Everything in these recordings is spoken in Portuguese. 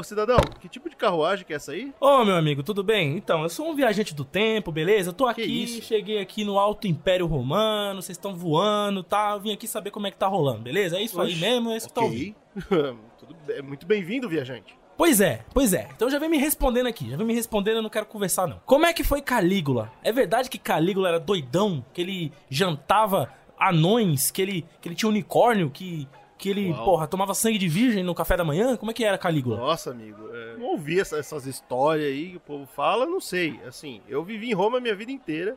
Ô, cidadão, que tipo de carruagem que é essa aí? Ô, meu amigo, tudo bem? Então, eu sou um viajante do tempo, beleza? Eu tô aqui, cheguei aqui no Alto Império Romano, vocês estão voando, tá? Eu vim aqui saber como é que tá rolando, beleza? É isso aí Oxe, mesmo, é isso que tá ouvindo. Tudo bem, muito bem-vindo, viajante. Pois é, pois é. Então já vem me respondendo aqui, já vem me respondendo, eu não quero conversar não. Como é que foi Calígula? É verdade que Calígula era doidão, que ele jantava anões, que ele, que ele tinha unicórnio, que, que ele, Uau. porra, tomava sangue de virgem no café da manhã? Como é que era Calígula? Nossa, amigo, é, não ouvi essa- essas histórias aí que o povo fala, não sei. Assim, eu vivi em Roma a minha vida inteira.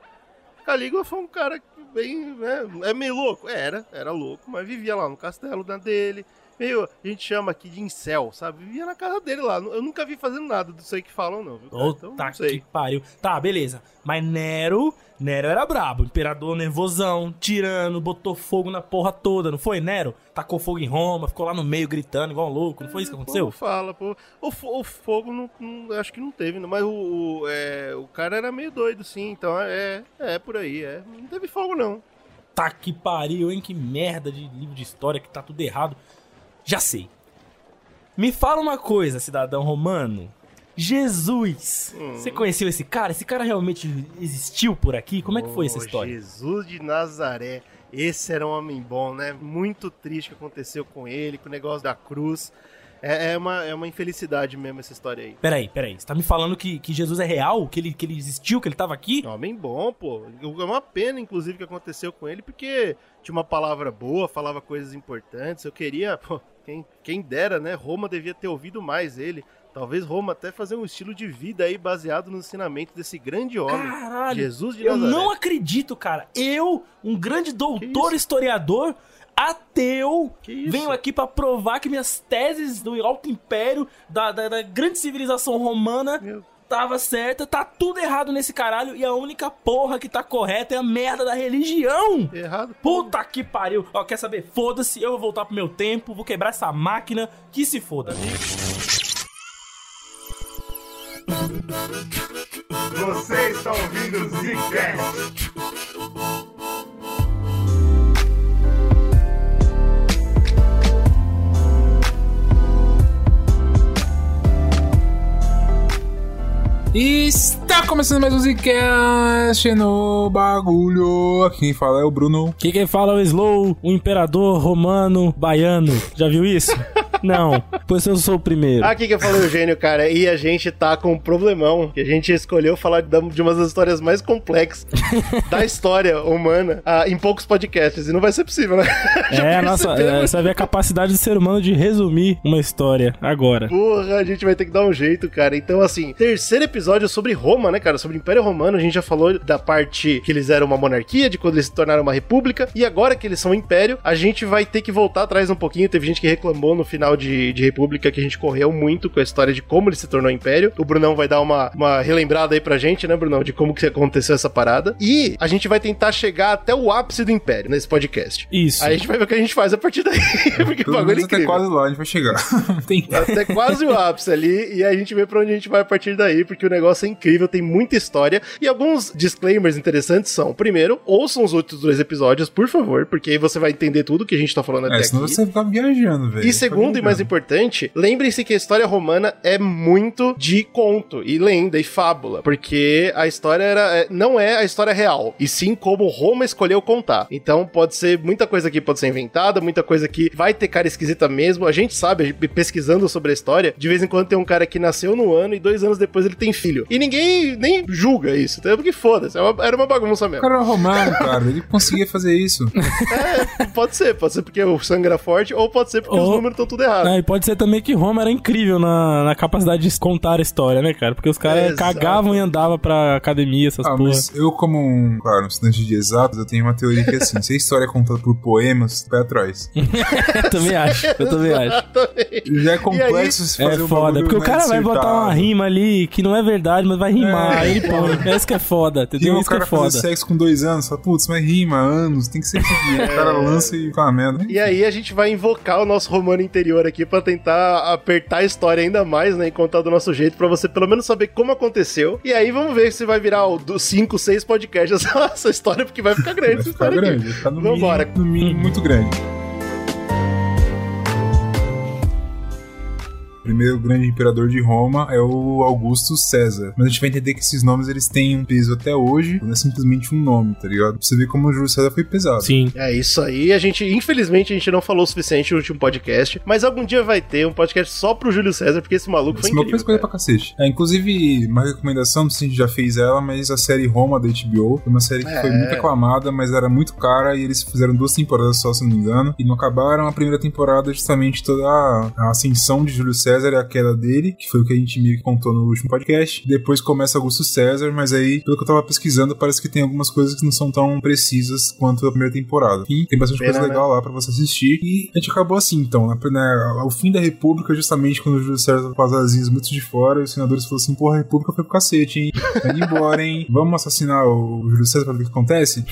Calígula foi um cara bem, né, é meio louco. Era, era louco, mas vivia lá no castelo da dele. Meio, a gente chama aqui de incel, sabe? Vivia na casa dele lá. Eu nunca vi fazendo nada disso aí que falam, não. Viu? cara? Então, Puta não sei. que pariu. Tá, beleza. Mas Nero, Nero era brabo. Imperador nervosão, tirano, botou fogo na porra toda, não foi, Nero? Tacou fogo em Roma, ficou lá no meio gritando igual um louco, não foi isso que O aconteceu? fala, pô. O, o fogo não, não- acho que não teve, não, mas o, o, é, o cara era meio doido, sim. Então é, é por aí, é. Não teve fogo, não. Tá que pariu, hein? Que merda de livro de história que tá tudo errado. Já sei. Me fala uma coisa, cidadão romano. Jesus! Hum. Você conheceu esse cara? Esse cara realmente existiu por aqui? Como é que foi essa Ô, história? Jesus de Nazaré. Esse era um homem bom, né? Muito triste o que aconteceu com ele, com o negócio da cruz. É, é uma, é uma infelicidade mesmo essa história aí. Peraí, peraí. Você tá me falando que, que Jesus é real? Que ele, que ele existiu? Que ele tava aqui? Homem bom, pô. É uma pena, inclusive, que aconteceu com ele, porque tinha uma palavra boa, falava coisas importantes. Eu queria, pô, quem, quem dera, né? Roma devia ter ouvido mais ele. Talvez Roma até fazer um estilo de vida aí baseado no ensinamento desse grande homem. Caralho! Jesus de Eu Nazaré. não acredito, cara. Eu, um grande doutor historiador, ateu, venho aqui pra provar que minhas teses do Alto Império, da, da, da grande civilização romana, Meu tava certa. Tá tudo errado nesse caralho. E a única porra que tá correta é a merda da religião. Errado. Puta que pariu. Ó, quer saber? Foda-se, eu vou voltar pro meu tempo, vou quebrar essa máquina, que se foda. Você está ouvindo o Zcast. E está começando mais um Zcast no bagulho. Aqui quem fala é o Bruno. Que quem fala é o Slow, o imperador romano baiano. Já viu isso? Não, pois eu sou o primeiro. Aqui que eu falei Eugênio, cara, e a gente tá com um problemão, que a gente escolheu falar de uma das histórias mais complexas da história humana ah, em poucos podcasts, e não vai ser possível, né? É, nossa, é, você ver a capacidade do ser humano de resumir uma história agora. Porra, a gente vai ter que dar um jeito, cara. Então, assim, terceiro episódio sobre Roma, né, cara? Sobre o Império Romano. A gente já falou da parte que eles eram uma monarquia, de quando eles se tornaram uma república. E agora que eles são um império, a gente vai ter que voltar atrás um pouquinho. Teve gente que reclamou no final de, de República que a gente correu muito com a história de como ele se tornou império. O Brunão vai dar uma, uma relembrada aí pra gente, né, Brunão? De como que aconteceu essa parada. E a gente vai tentar chegar até o ápice do império nesse podcast. Isso. Aí a gente vai ver o que a gente faz a partir daí. Porque o bagulho é menos até incrível. quase lá a gente vai chegar. Tem Até quase o ápice ali, e a gente vê pra onde a gente vai a partir daí, porque o negócio é incrível, tem muita história. E alguns disclaimers interessantes são: primeiro, ouçam os outros dois episódios, por favor, porque aí você vai entender tudo que a gente tá falando até É, senão aqui. você fica viajando, velho. E segundo e mais importante, lembrem-se que a história romana é muito de conto e lenda e fábula, porque a história era, é, não é a história real, e sim como Roma escolheu contar. Então pode ser muita coisa aqui pode ser inventada, muita coisa que vai ter cara esquisita mesmo. A gente sabe, pesquisando sobre a história, de vez em quando tem um cara que nasceu no ano e dois anos depois ele tem filho. E ninguém nem julga isso, entendeu? Porque foda-se, é era uma bagunça O mesmo. cara era romano, cara. Ele conseguia fazer isso. Pode ser, pode ser porque o sangue era forte, ou pode ser porque os números estão tudo errado. É, e pode ser também que Roma era incrível na, na capacidade de contar a história, né, cara? Porque os caras Exato. cagavam e andavam pra academia, essas Ah, porra. mas eu, como um, claro, um estudante de exatos, eu tenho uma teoria que é assim: se a história é contada por poemas, pé atrás. Eu também acho, eu também acho. Já é complexo se fazer É um foda, bagulho porque o cara vai botar uma acertado. rima ali que não é verdade, mas vai rimar. É. Aí ele põe. É isso que é foda, E entendeu? o Isso que é cara fazer foda. sexo com dois anos, fala, putz, mas rima, anos, tem que ser dia. O cara lança e fica uma merda. E aí a gente vai invocar o nosso romano interior aqui pra tentar apertar a história ainda mais, né, e contar do nosso jeito pra você pelo menos saber como aconteceu. E aí vamos ver se vai virar o dos 5, 6 podcasts essa, essa história porque vai ficar grande Vai essa ficar história aqui. grande, vai ficar no Vambora. mínimo, no mínimo muito grande. Primeiro grande imperador de Roma é o Augusto César. Mas a gente vai entender que esses nomes eles têm um peso até hoje, não é simplesmente um nome, tá ligado? Pra você ver como o Júlio César foi pesado. Sim. É isso aí. A gente, infelizmente, a gente não falou o suficiente no último podcast, mas algum dia vai ter um podcast só pro Júlio César, porque esse maluco foi Esse maluco incrível. fez coisa pra cacete. É, inclusive, uma recomendação, não sei se a gente já fez ela, mas a série Roma da HBO foi uma série que É. foi muito aclamada, mas era muito cara e eles fizeram duas temporadas só, se não me engano, e não acabaram. A primeira temporada, justamente toda a, a ascensão de Júlio César e a queda dele, que foi o que a gente meio que contou no último podcast. Depois começa Augusto César, mas aí, pelo que eu tava pesquisando, parece que tem algumas coisas que não são tão precisas quanto a primeira temporada. Enfim, tem bastante Pena, coisa né? legal lá pra você assistir. E a gente acabou assim, então, né? né, ao fim da República, justamente quando o Júlio César com as asinhas muito de fora, e os senadores falaram assim: porra, a República foi pro cacete, hein? Tá indo embora, hein? Vamos assassinar o Júlio César pra ver o que acontece?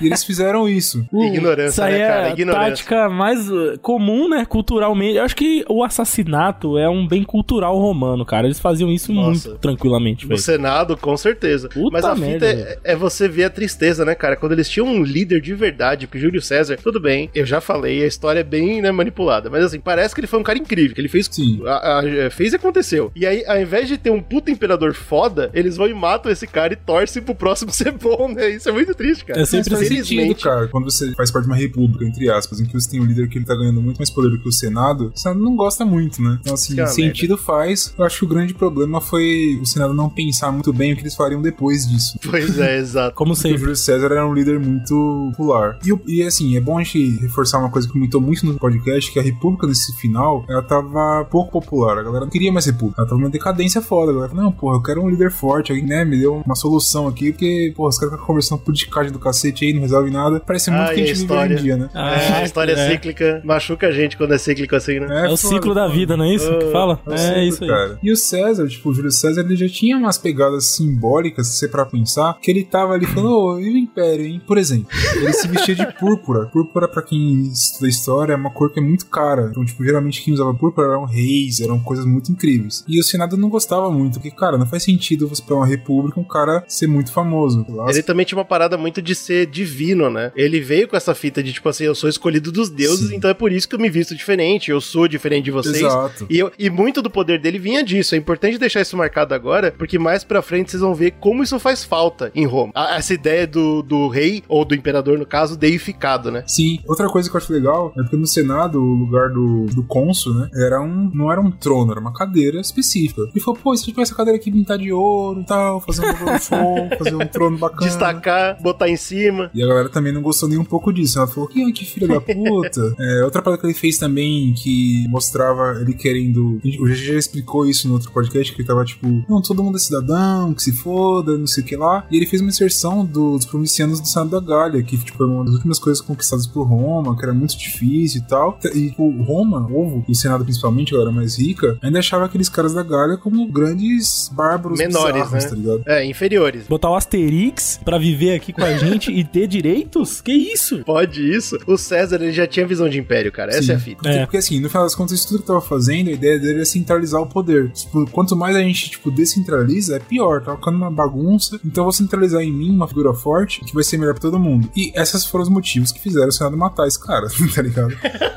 E eles fizeram isso. Ignorância, Isso aí né, cara? é a Ignorância. tática mais uh, comum, né? Culturalmente. Eu acho que o assassinato é um bem cultural romano, cara. Eles faziam isso Nossa. muito tranquilamente, No. Senado, com certeza. Puta Mas a merda, fita é, é você ver a tristeza, né, cara? Quando eles tinham um líder de verdade, porque Júlio César, tudo bem, eu já falei, a história é bem né, manipulada. Mas assim, parece que ele foi um cara incrível, que ele fez. Sim. a- a- fez e aconteceu. E aí, ao invés de ter um puta imperador foda, eles vão e matam esse cara e torcem pro próximo ser bom, né? Isso é muito triste, cara. É sempre Mas assim. sentido, Felizmente. cara. Quando você faz parte de uma república, entre aspas, em que você tem um líder que ele tá ganhando muito mais poder do que o Senado, o Senado não gosta muito, né? Então, assim, É uma sentido faz. Eu acho que o grande problema foi o Senado não pensar muito bem o que eles fariam depois disso. Pois é, exato. Como Porque o sempre. Júlio César era um líder muito popular. E, e, assim, é bom a gente reforçar uma coisa que comentou muito no podcast, que a República nesse final, ela tava pouco popular. A galera não queria mais República. Ela tava numa decadência foda. A galera, não, porra, eu quero um líder forte. Alguém, né, me deu uma solução aqui, porque, porra, os caras ficam conversando politicagem do cacete aí, não resolve nada. Parece muito Ah, que a a gente vive hoje em história? dia, né? Ah, É, a história é. cíclica machuca a gente quando é cíclico assim, né? É o foda, ciclo da vida, não é isso que fala? É isso aí. cara. E o César, tipo, o Júlio César, ele já tinha umas pegadas simbólicas, se você pra pensar, que ele tava ali falando, ô, e o Império, hein? Por exemplo, ele se vestia de púrpura. Púrpura, pra quem estuda história, é uma cor que é muito cara. Então, tipo, geralmente quem usava púrpura eram reis, eram coisas muito incríveis. E o Senado não gostava muito, porque, cara, não faz sentido você pra uma república um cara ser muito famoso. Lá, Ele também tinha uma parada muito de ser divino, né? Ele veio com essa fita de tipo assim, eu sou escolhido dos deuses, Sim. então é por isso que eu me visto diferente, eu sou diferente de vocês. Exato. E, eu- e muito do poder dele vinha disso. É importante deixar isso marcado agora, porque mais pra frente vocês vão ver como isso faz falta em Roma. A- essa ideia do, do rei, ou do imperador, no caso, deificado, né? Sim. Outra coisa que eu acho legal é porque no Senado, o lugar do, do cônsul, né? Era um, não era um trono, era uma cadeira específica. Ele falou, pô, e se a gente essa cadeira aqui pintar de ouro e tal, fazer um fazer um trono bacana. Destacar, botar em cima. E a galera também não gostou nem um pouco disso. Ela falou, que, que filho da puta. É, outra parada que ele fez também, que mostrava ele querendo. O GG já explicou isso no outro podcast, que ele tava tipo, não, todo mundo é cidadão, que se foda, não sei o que lá. E ele fez uma inserção do- dos provincianos do Senado da Gália, que tipo, foi uma das últimas coisas conquistadas por Roma, que era muito difícil e tal. E tipo, Roma, o ovo, e o Senado principalmente, a galera mais rica, ainda achava aqueles caras da Gália como grandes bárbaros Menores, bizarros, né? tá ligado? É, inferiores. Botar o Asterix pra viver aqui com a gente e ter direitos? Que isso? Pode isso. O César, ele já tinha visão de império, cara. Essa Sim. é a fita. Porque, É. porque, assim, no final das contas, isso tudo que tava fazendo, a ideia dele é centralizar o poder. Tipo, quanto mais a gente, tipo, descentraliza, é pior. Tá ficando uma bagunça. Então eu vou centralizar em mim uma figura forte que vai ser melhor pra todo mundo. E esses foram os motivos que fizeram o Senado matar esse cara, tá ligado?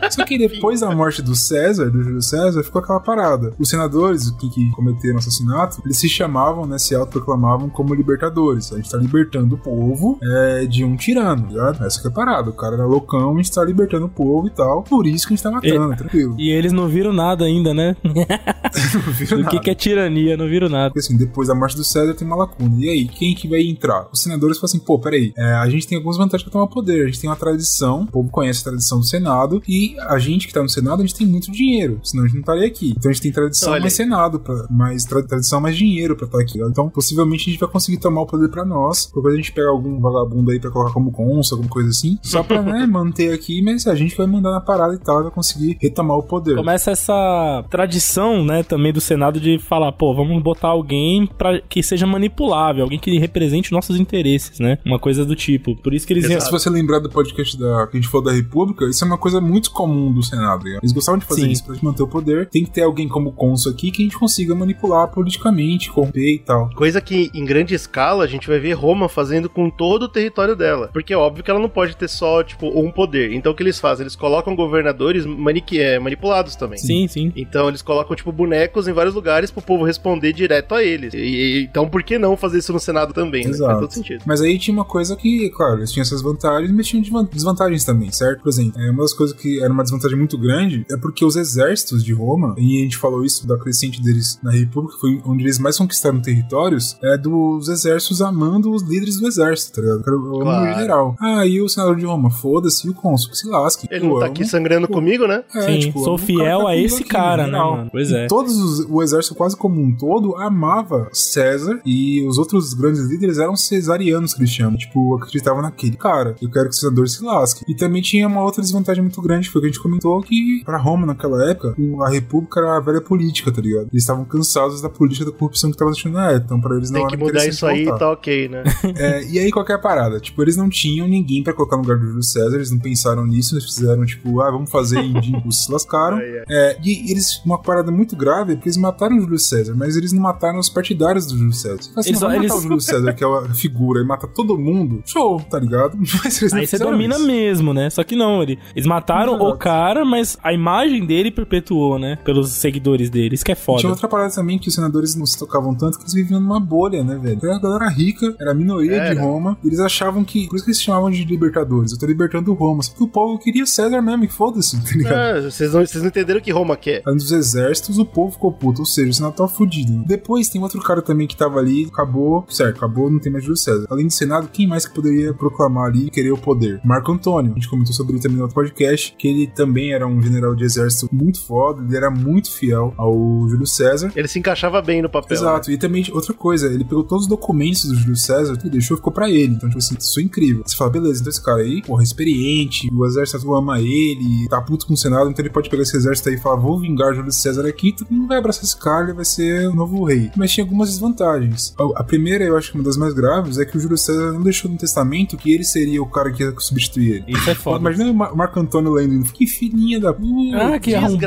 Só que depois da morte do César, do Júlio César, ficou aquela parada. Os senadores que, que cometeram assassinato, eles se chamavam, né, se autoproclamavam como libertadores. A gente tá libertando o povo é, de um tirano, tá ligado? Essa que é a parada. O cara era loucão, a gente tá libertando o povo e tal. Por isso que a gente tá matando, tranquilo. E eles não viram nada ainda, né? Não vira O que, nada. que é tirania? Não viram nada. Porque assim, depois da morte do César tem uma lacuna. E aí, quem que vai entrar? Os senadores falam assim, pô, peraí, é, a gente tem algumas vantagens pra tomar poder. A gente tem uma tradição, o povo conhece a tradição do Senado, e a gente que tá no Senado, a gente tem muito dinheiro, senão a gente não estaria aqui. Então a gente tem tradição Olha mais. Senado, pra, mais tra- tradição mais dinheiro pra estar aqui. Então, possivelmente a gente vai conseguir tomar o poder pra nós. Depois a gente pega algum vagabundo aí pra colocar como cônsul, alguma coisa assim, só pra, né, manter aqui, mas a gente vai mandar na parada e tal, vai conseguir retomar o poder. Começa essa tradição, né, também do Senado de falar, pô, vamos botar alguém para que seja manipulável, alguém que represente nossos interesses, né? Uma coisa do tipo. Por isso que eles Exato. Se você lembrar do podcast da, que a gente falou da República, isso é uma coisa muito comum do Senado. né? Eles gostavam de fazer Sim. isso pra gente manter o poder. Tem que ter alguém como cônsul aqui que a gente consiga manipular politicamente, corromper e tal. Coisa que em grande escala a gente vai ver Roma fazendo com todo o território dela. Porque é óbvio que ela não pode ter só, tipo, um poder. Então o que eles fazem? Eles colocam governadores manique- é, manipulados também. Sim, sim. Então eles Eles colocam, tipo, bonecos em vários lugares pro povo responder direto a eles. E, e- então, por que não fazer isso no Senado também? Né? Faz todo sentido. Mas aí tinha uma coisa que, claro, eles tinham essas vantagens, mas tinham desvan- desvantagens também, certo? Por exemplo, é, uma das coisas que era uma desvantagem muito grande é porque os exércitos de Roma, e a gente falou isso da crescente deles na República, foi onde eles mais conquistaram territórios, é dos exércitos amando os líderes do exército, tá ligado? O Claro. amo general. Ah, e o senador de Roma, foda-se, e o cônsul, que se lasque. Ele não Eu tá amo- aqui sangrando comigo, né? É, Sim, tipo, sou fiel tá a esse aqui, cara, no né, mano? Pois E é. Todos os- o exército quase como um todo amava César e os outros grandes líderes eram cesarianos que eles chamam. Tipo, acreditavam naquele cara. Eu quero que o senador se lasque. E também tinha uma outra desvantagem muito grande, que foi o que a gente comentou, que pra Roma naquela época, a república era a velha política, tá ligado? Eles estavam cansados da política da corrupção que tava existindo na época. Então pra eles não Tem era que mudar isso aí e tá ok, né? É, e aí, qualquer parada. Tipo, eles não tinham ninguém pra colocar no lugar do Júlio César, eles não pensaram nisso, eles fizeram, tipo, ah, vamos fazer e se lascaram. É, e eles, uma parada muito grave, é porque eles mataram o Júlio César, mas eles não mataram os partidários do Júlio César. Você fala assim, Eles- não, eles- matar o Júlio César, que é a figura, e mata todo mundo. Show, tá ligado? Mas eles não Aí você domina isso. mesmo, né? Só que não, ele- eles mataram Exato. o cara, mas a imagem dele perpetuou, né? Pelos seguidores dele. Isso que é foda. Tinha outra parada também que os senadores não se tocavam tanto que eles viviam numa bolha, né, velho? Era a galera rica, era a minoria Era. de Roma, e eles achavam que. Por isso que eles se chamavam de libertadores. Eu tô libertando Roma. Só que o povo queria César mesmo, e foda-se, tá ligado? Ah, vocês, não, vocês não entenderam o que Roma quer. Dos exércitos, o povo ficou puto, ou seja, o Senado tava fudido. Depois tem outro cara também que tava ali, acabou, certo, acabou, não tem mais Júlio César. Além do Senado, quem mais que poderia proclamar ali e querer o poder? Marco Antônio. A gente comentou sobre ele também no outro podcast, que ele também era um general de exército muito foda, ele era muito fiel ao Júlio César. Ele se encaixava bem no papel. né? Exato, e também outra coisa, ele pegou todos os documentos do Júlio César e deixou ficou pra ele. Então, tipo assim, isso é incrível. Você fala, beleza, então esse cara aí, porra, experiente, o exército ama ele, tá puto com o Senado, então ele pode pegar esse exército aí e falar, vou vingar Júlio César aqui, todo mundo vai abraçar esse cara, ele vai ser o novo rei. Mas tinha algumas desvantagens. A, primeira, eu acho que uma das mais graves, é que o Júlio César não deixou no testamento que ele seria o cara que ia substituir ele. Isso é foda. Imagina o Mar- Marco Antônio lendo, que filhinha da puta Ah, que arrombado.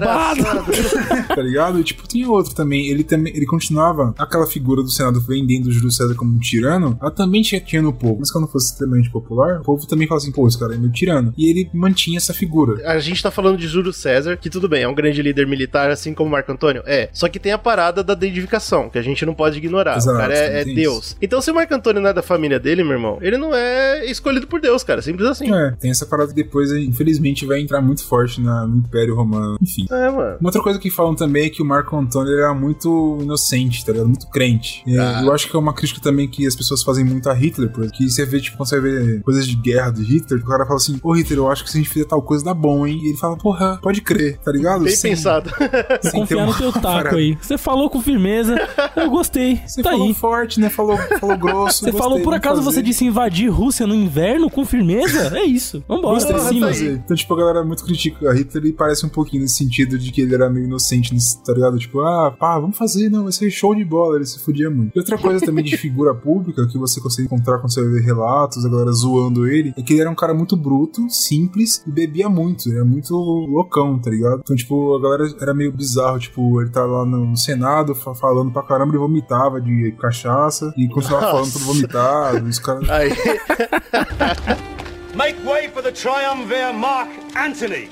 Desgraçado. tá ligado? E, tipo, tinha outro também. Ele também ele continuava aquela figura do Senado vendendo o Júlio César como um tirano. Ela também tinha, tinha no povo. Mas quando fosse extremamente popular, o povo também falava assim, pô, esse cara é meu tirano. E ele mantinha essa figura. A gente tá falando de Júlio César, que tudo bem, é um grande líder militar, assim como Marco Antônio. É. Só que tem a parada da deidificação, que a gente não pode ignorar. Exato, o cara é, é Deus. Então, se o Marco Antônio não é da família dele, meu irmão, ele não é escolhido por Deus, cara. Simples assim. É, tem essa parada que depois, infelizmente, vai entrar muito forte na- no Império Romano. Enfim. É, mano. Uma outra coisa que falam também é que o Marco Antônio era muito inocente, tá ligado? Muito crente. Ah. Eu acho que é uma crítica também que as pessoas fazem muito a Hitler, porque você vê, tipo, quando você vê coisas de guerra do Hitler, o cara fala assim, ô Hitler, eu acho que se a gente fizer tal coisa dá bom, hein? E ele fala, porra, pode crer, tá ligado? Bem Sem- pensado. sem Confiar no teu taco parada. aí. Você falou com firmeza, eu gostei. Você tá falou aí. forte, né? Falou, falou grosso. Você gostei, falou, por acaso fazer. você disse invadir Rússia no inverno com firmeza? É isso. Vambora, Porra, sim, tá. Então, tipo, a galera muito critica a Hitler e parece um pouquinho nesse sentido de que ele era meio inocente, nesse, tá ligado? Tipo, ah, pá, vamos fazer, não, vai ser show de bola, ele se fudia muito. E outra coisa também de figura pública que você consegue encontrar quando você vai ver relatos, a galera zoando ele, é que ele era um cara muito bruto, simples e bebia muito. Ele era muito loucão, tá ligado? Então, tipo, a galera era meio bizarro, tipo, ele tá lá no Senado fa- falando pra caramba, ele vomitava de cachaça e continuava Nossa. falando tudo vomitado. Os caras. Aí. Make way for the triumvir Mark Antony.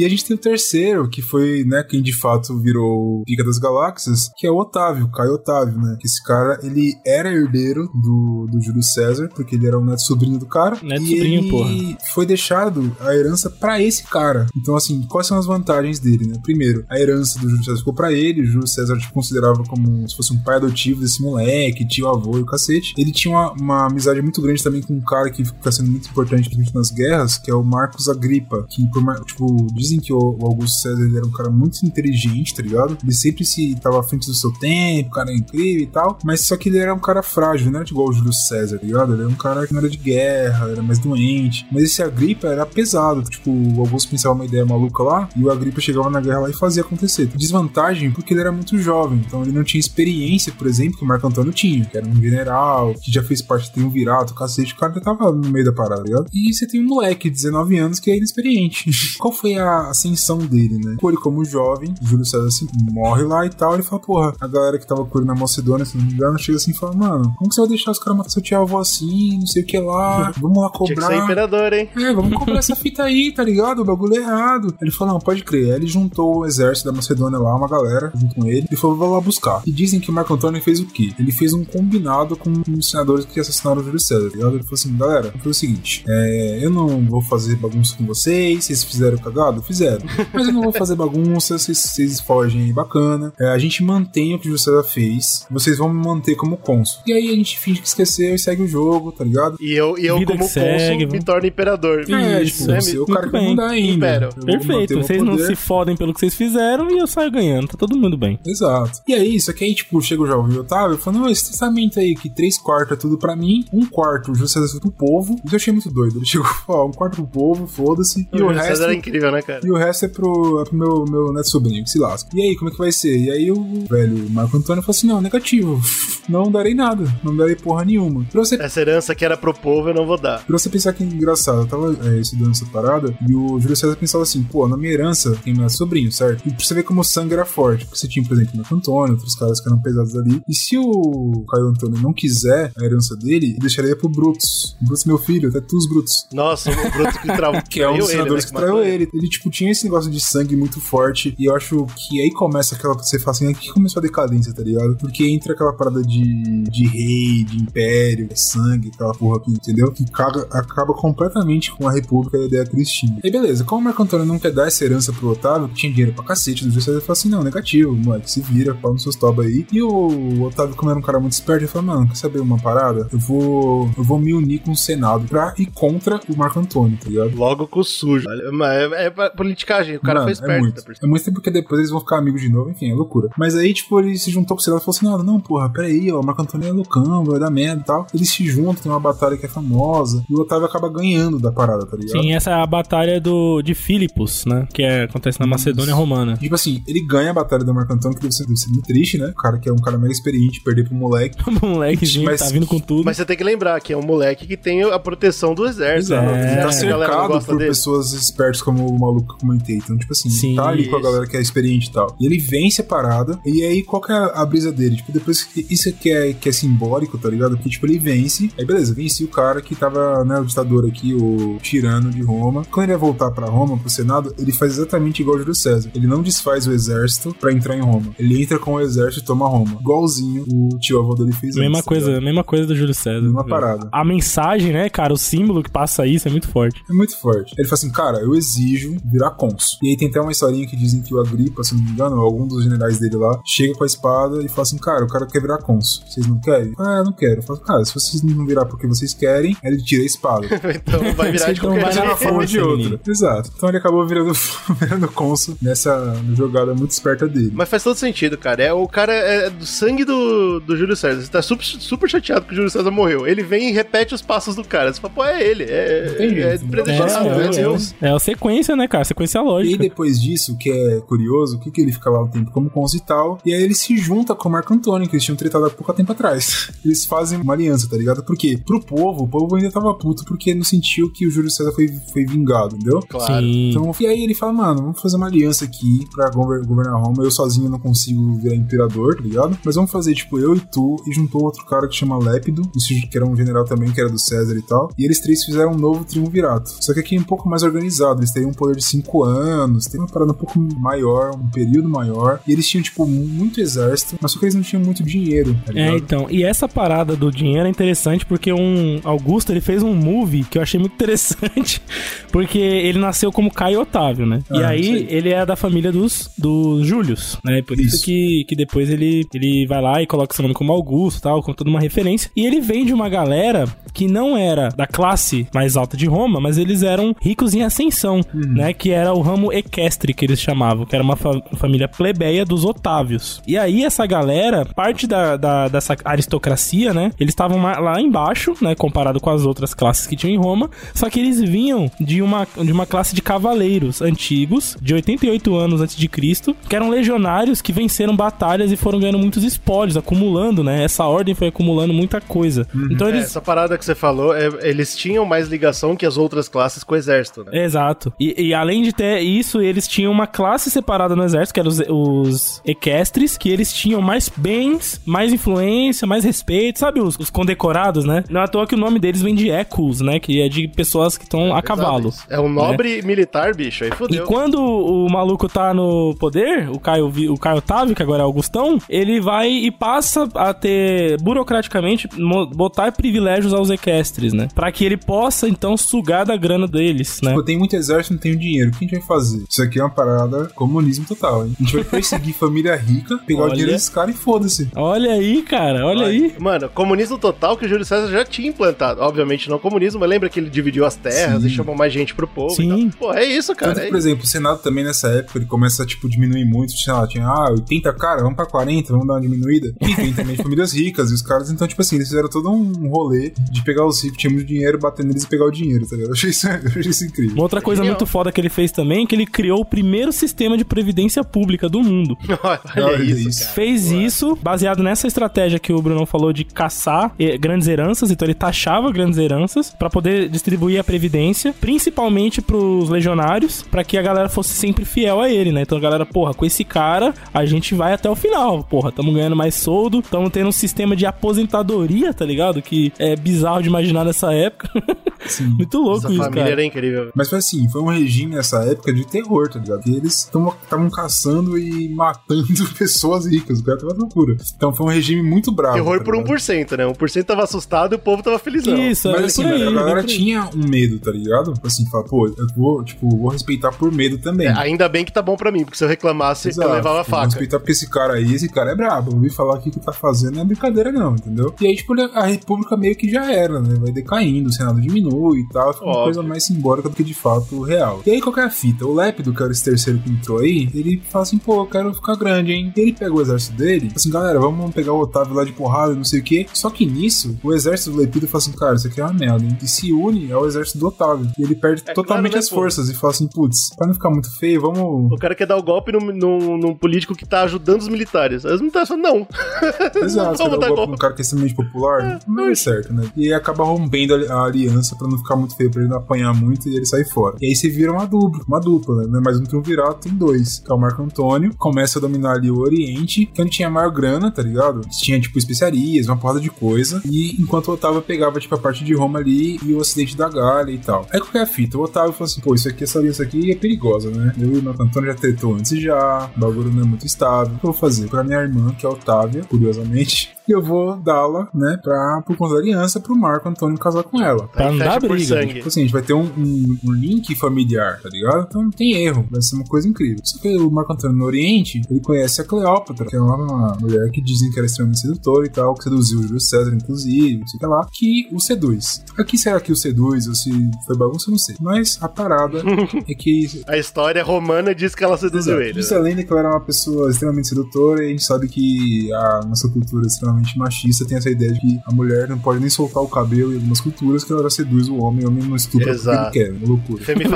E a gente tem o terceiro, que foi, né, quem de fato virou Pica das Galáxias, que é o Otávio, Caio Otávio, né? Que esse cara, ele era herdeiro do, do Júlio César, porque ele era o neto sobrinho do cara. Neto e sobrinho, ele porra. foi deixado a herança pra esse cara. Então, assim, quais são as vantagens dele, né? Primeiro, a herança do Júlio César ficou pra ele, o Júlio César tipo, considerava como se fosse um pai adotivo desse moleque, tio avô e o cacete. Ele tinha uma, uma amizade muito grande também com um cara que fica sendo muito importante nas guerras, que é o Marcos Agripa, que por tipo, dizem que o Augusto César era um cara muito inteligente, tá ligado? Ele sempre se tava à frente do seu tempo, cara é incrível e tal, mas só que ele era um cara frágil, não era igual o Júlio César, tá ligado? Ele era um cara que não era de guerra, era mais doente. Mas esse Agripa era pesado, tipo, o Augusto pensava uma ideia maluca lá, e o Agripa chegava na guerra lá e fazia acontecer. Desvantagem porque ele era muito jovem, então ele não tinha experiência, por exemplo, que o Marco Antônio tinha, que era um general, que já fez parte do triunvirato, cacete, o cara tava no meio da parada, tá ligado? E você tem um moleque de 19 anos que é inexperiente. Qual foi a, a ascensão dele, né? Ele como jovem, Júlio César assim, morre lá e tal. Ele fala, porra, a galera que tava com ele na Macedônia, se não me engano, chega assim e fala, mano, como que você vai deixar os caras matar seu tio avô assim, não sei o que lá, vamos lá Tinha que ser cobrar. imperador, hein? É, vamos cobrar essa fita aí, tá ligado? O bagulho é errado. Ele falou, não, pode crer. Aí ele juntou o exército da Macedônia lá, uma galera, junto com ele, e falou, vou lá buscar. E dizem que o Marco Antônio fez o quê? Ele fez um combinado com os senadores que assassinaram o Júlio César, tá ligado? Ele falou assim, galera, foi o seguinte, é, eu não vou fazer bagunça com vocês, vocês fizeram cagado? Fizeram. Mas eu não vou fazer bagunça, vocês, vocês fogem aí bacana. É, a gente mantém o que o César fez, vocês vão me manter como cônsul. E aí a gente finge que esqueceu e segue o jogo, tá ligado? E eu, e eu Vida como que segue, cônsul, me torno imperador. É, Isso, tipo, né, você é o cara que vai mandar ainda. Manter Perfeito, vocês não se fodem pelo que vocês fizeram e eu saio ganhando, tá todo mundo bem. Exato. E aí, só que aí, tipo, chega o jovem Otávio falando, não, esse testamento aí, que três quartos é tudo pra mim, um quarto o Júlio César foi pro povo. Isso eu achei muito doido. Ele chegou, ó, um quarto pro povo, foda-se. E o Júlio resto. César era incrível, né, cara? E o resto é pro, é pro meu, meu neto sobrinho, que se lasca. E aí, como é que vai ser? E aí o velho Marco Antônio falou assim: não, negativo. Não darei nada. Não darei porra nenhuma. Pra você Essa herança que era pro povo eu não vou dar. Pra você pensar que é engraçado, eu tava é, estudando essa parada e o Júlio César pensava assim, pô, na minha herança tem meu sobrinho, certo? E pra você ver como o sangue era forte, porque você tinha, por exemplo, o Marco Antônio, outros caras que eram pesados ali. E se o Caio Antônio não quiser a herança dele, ele deixaria pro Brutus. Brutus, meu filho, até tu os Brutus. Nossa, o Bruto que travou. Que é um dos traiu ele, né, que traiu matou ele. Ele, tipo, tinha esse negócio de sangue muito forte. E eu acho que aí começa aquela. Você fala assim, aqui começou a decadência, tá ligado? Porque entra aquela parada de, de rei, de império, de sangue, aquela porra aqui, entendeu? Que caga- acaba completamente com a república e a ideia cristina. Aí beleza, como o Marco Antônio não quer dar essa herança pro Otávio, que tinha dinheiro pra cacete, do José, ele falou assim: não, negativo, moleque, se vira, pau nos seus toba aí. E o Otávio, como era um cara muito esperto, ele falou: mano, quer saber uma parada? Eu vou. Eu vou me unir com o Senado pra ir contra o Marco Antônio, tá ligado? Logo com o sujo. Mas É, é politicagem, o cara Mano, foi esperto. É muito. tá? É muito tempo porque depois eles vão ficar amigos de novo, enfim, é loucura. Mas aí, tipo, ele se juntou com o Senado e falou assim: não, não, porra, peraí, ó, o Marco Antônio é loucão, vai dar merda e tal. Eles se juntam, tem uma batalha que é famosa, e o Otávio acaba ganhando da parada, tá ligado? Sim, essa é a batalha do, de Filipos, né? Que é- acontece na Macedônia Romana. Tipo assim, ele ganha a batalha do Marco Antônio, que deve ser, deve ser muito triste, né? O cara que é um cara mega experiente, perder pro moleque. O molequezinho Mas- tá vindo com tudo. Mas você tem que lembrar que é um moleque que tem a proteção do exército. Exato. né? É. Ele tá cercado por dele. pessoas espertas como o maluco que eu comentei. Então, tipo assim, Sim, tá ali com a isso. galera que é experiente e tal. E ele vence a parada. E aí, qual que é a brisa dele? Tipo, depois que isso aqui é, que é simbólico, tá ligado? Porque, tipo, ele vence. Aí, beleza, vence o cara que tava, né, o ditador aqui, o tirano de Roma. Quando ele vai voltar pra Roma, pro Senado, ele faz exatamente igual o Júlio César. Ele não desfaz o exército pra entrar em Roma. Ele entra com o exército e toma Roma. Igualzinho o tio avô dele fez Mesma antes, tá coisa, ligado? mesma coisa do Júlio César. Mesma velho. parada. A mensagem, né, cara, o símbolo que passa isso é muito forte. É muito forte. Ele fala assim, cara, eu exijo virar cônsul. E aí tem até uma historinha que dizem que o Agripa, se não me engano, algum dos generais dele lá, chega com a espada e fala assim, cara, o cara quer virar cônsul. Vocês não querem? Ah, eu não quero. Eu falo, cara, se vocês não virar porque vocês querem, aí ele tira a espada. Então vai virar de Então qualquer na uma forma de outra. Exato. Então ele acabou virando, virando cônsul nessa jogada muito esperta dele. Mas faz todo sentido, cara. É, o cara é do sangue do, do Júlio César. Você tá super, super chateado que o Júlio César morreu. Ele vem e repete os passos do cara. Você fala, pô, é ele. É, é não. predestinado, é, é, é, Deus. é, é a sequência, né, cara? Sequência E aí, lógica. depois disso, o que é curioso, o que, que ele fica lá um tempo como cônsul e tal, e aí ele se junta com o Marco Antônio, que eles tinham tretado há pouco tempo atrás. Eles fazem uma aliança, tá ligado? Porque pro povo, o povo ainda tava puto porque não sentiu que o Júlio César foi, foi vingado, entendeu? Claro. Sim. Então, e aí ele fala, mano, vamos fazer uma aliança aqui pra gover- governar Roma. Eu sozinho não consigo virar imperador, tá ligado? Mas vamos fazer, tipo, eu e tu, e juntou outro cara que chama Lépido, esse que era um general também, que era do César e tal. E eles três fizeram um novo triunvirato. Só que aqui é um pouco mais organizado. Eles teriam um poder de cinco anos, tem uma parada um pouco maior, um período maior. E eles tinham, tipo, muito exército, mas só que eles não tinham muito dinheiro, tá É, ligado? então, e essa parada do dinheiro é interessante porque um Augusto, ele fez um movie que eu achei muito interessante, porque ele nasceu como Caio Otávio, né? e Ah, aí sei. ele é da família dos, dos Júlios, né? Por isso, Isso. que, que depois ele, ele vai lá e coloca seu nome como Augusto, tal, com toda uma referência. E ele vem de uma galera que não era da classe mais alta de Roma, mas eles eram ricos em ascensão, né? Que era o ramo equestre que eles chamavam, que era uma fa- família plebeia dos Otávios. E aí essa galera, parte da, da- dessa aristocracia, né? Eles estavam lá embaixo, né? Comparado com as outras classes que tinham em Roma, só que eles vinham de uma, de uma classe de cavaleiros antigos, de 88 anos antes de Cristo, que eram legionários que venceram batalhas e foram ganhando muitos espólios, acumulando, né? Essa ordem foi acumulando muita coisa. Então É, eles essa parada que você falou, é, eles tinham mais ligação que as outras classes com o exército, né? Exato. E, e além de ter isso, eles tinham uma classe separada no exército, que eram os, os equestres, que eles tinham mais bens, mais influência, mais respeito, sabe? Os, os condecorados, né? Não é à toa que o nome deles vem de Ecus, né? Que é de pessoas que estão a cavalo. É um nobre militar, bicho. Aí E fodeu. quando o maluco tá no poder, o Caio, o Caio Otávio, que agora é Augustão, ele vai e passa a ter, burocraticamente, botar privilégios aos equestres, né? Pra que ele possa, então, sugar da grana deles, né? Pô, tem muito exército, não tem dinheiro. O que a gente vai fazer? Isso aqui é uma parada comunismo total, hein? A gente vai perseguir família rica, pegar Olha. o dinheiro desses caras e foda-se. Olha aí, cara, olha aí. Mano, comunismo total que o Júlio César já tinha implantado. Obviamente não comunismo, mas lembra que ele dividiu as terras Sim. e chamou mais gente pro povo Sim. e tal. Pô, é isso, cara. Tanto é por exemplo, o Senado também nessa época ele começa a tipo, diminuir muito. Sei lá, tinha ah, 80 cara, vamos pra 40, vamos dar uma diminuída. E tem também famílias ricas e os caras, então, tipo assim, eles fizeram todo um rolê de pegar os ricos, tinha muito dinheiro, bater neles e pegar o dinheiro, tá ligado? Eu achei isso, eu achei isso incrível. Uma outra coisa muito foda que ele fez também, é que ele criou o primeiro sistema de previdência pública do mundo. Olha Olha isso, isso. cara. Fez isso baseado nessa estratégia que o Bruno falou de caçar eh, grandes heranças, então ele taxava grandes heranças pra poder distribuir a previdência, principalmente pros legionários, pra que a galera fosse sempre fiel a ele, né? Então a galera, porra, com esse cara a gente vai até o final, porra, tamo ganhando mais soldo, tamo tendo um sistema de aposentadoria, tá ligado? Que é bizarro de imaginar nessa época. Sim. Muito louco Essa isso, família cara. era incrível. Mas foi assim, foi um regime nessa época de terror, tá ligado? Que eles estavam caçando e matando pessoas ricas, o cara tava loucura. Então foi um regime muito bravo. Terror tá por ligado? 1%, né? 1% tava assustado e o povo tava felizão. Isso, Mas é assim, aí, a é galera tinha um medo, tá ligado? Assim, fala, pô, eu vou, tipo, vou respeitar por medo também. É, ainda bem que tá bom pra mim, porque se eu reclamasse, Exato. eu levava a Vou faca. respeitar porque esse cara aí, esse cara é brabo. Ouvi falar que o que tá fazendo não é brincadeira, não, entendeu? E aí, tipo, a república meio que já era, né? Vai decaindo, o Senado diminui e tal. Fica uma coisa mais simbólica do que de fato real. E aí, qual que é a fita? O Lépido, que era esse terceiro que entrou aí, ele fala assim, pô, eu quero ficar grande, hein? E ele pega o exército dele, assim, galera, vamos pegar o Otávio lá de porrada, não sei o quê. Só que nisso, o exército do Lépido fala assim, cara, isso aqui é uma merda, hein? E se une ao exército do Otávio. E ele perde É totalmente claro, né, as pô? forças e fala assim, putz, pra não ficar muito feio, vamos O cara quer dar o golpe num, num- num político que tá ajudando os militares. Aí os militares falam, não. Exato, Vamos cara, dar um golpe. um cara que é extremamente popular, não é certo, né? E acaba rompendo a, a aliança pra não ficar muito feio, pra ele não apanhar muito e ele sair fora. E aí você vira uma dupla, uma dupla, né? Não é mais um triunvirato, tem dois. Que é o Marco Antônio, começa a dominar ali o Oriente, que é onde tinha maior grana, tá ligado? Tinha, tipo, especiarias, uma porrada de coisa. E enquanto o Otávio pegava, tipo, a parte de Roma ali e o ocidente da Gália e tal. Aí qual que é a fita? O Otávio falou assim, pô, isso aqui, essa aliança aqui é perigosa, né? Eu e o Marco Antônio já tretou antes já, o bagulho não é muito estável. O que eu vou fazer? Pra minha irmã, que é a Otávia, curiosamente, e eu vou dá-la, né, pra, por conta da aliança, pro Marco Antônio casar com ela. Pra não dar por briga. sangue. Tipo assim, a gente vai ter um, um- um link familiar, tá ligado? Então não tem erro, vai ser uma coisa incrível. Só que o Marco Antônio no Oriente, ele conhece a Cleópatra, que é uma mulher que dizem que era extremamente sedutora e tal, que seduziu o Júlio César, inclusive, não sei o que lá, que o seduz. Aqui será que o seduz ou se foi bagunça, eu não sei. Mas a parada é que A história romana diz que ela seduziu Exato. ele. Diz né? a lenda que ela era uma pessoa extremamente sedutora e a gente sabe que a nossa cultura é extremamente machista tem essa ideia de que a mulher não pode nem soltar o cabelo em algumas culturas que ela seduz o homem, o homem não estupra Exato. porque ele quer, é uma loucura. É, bem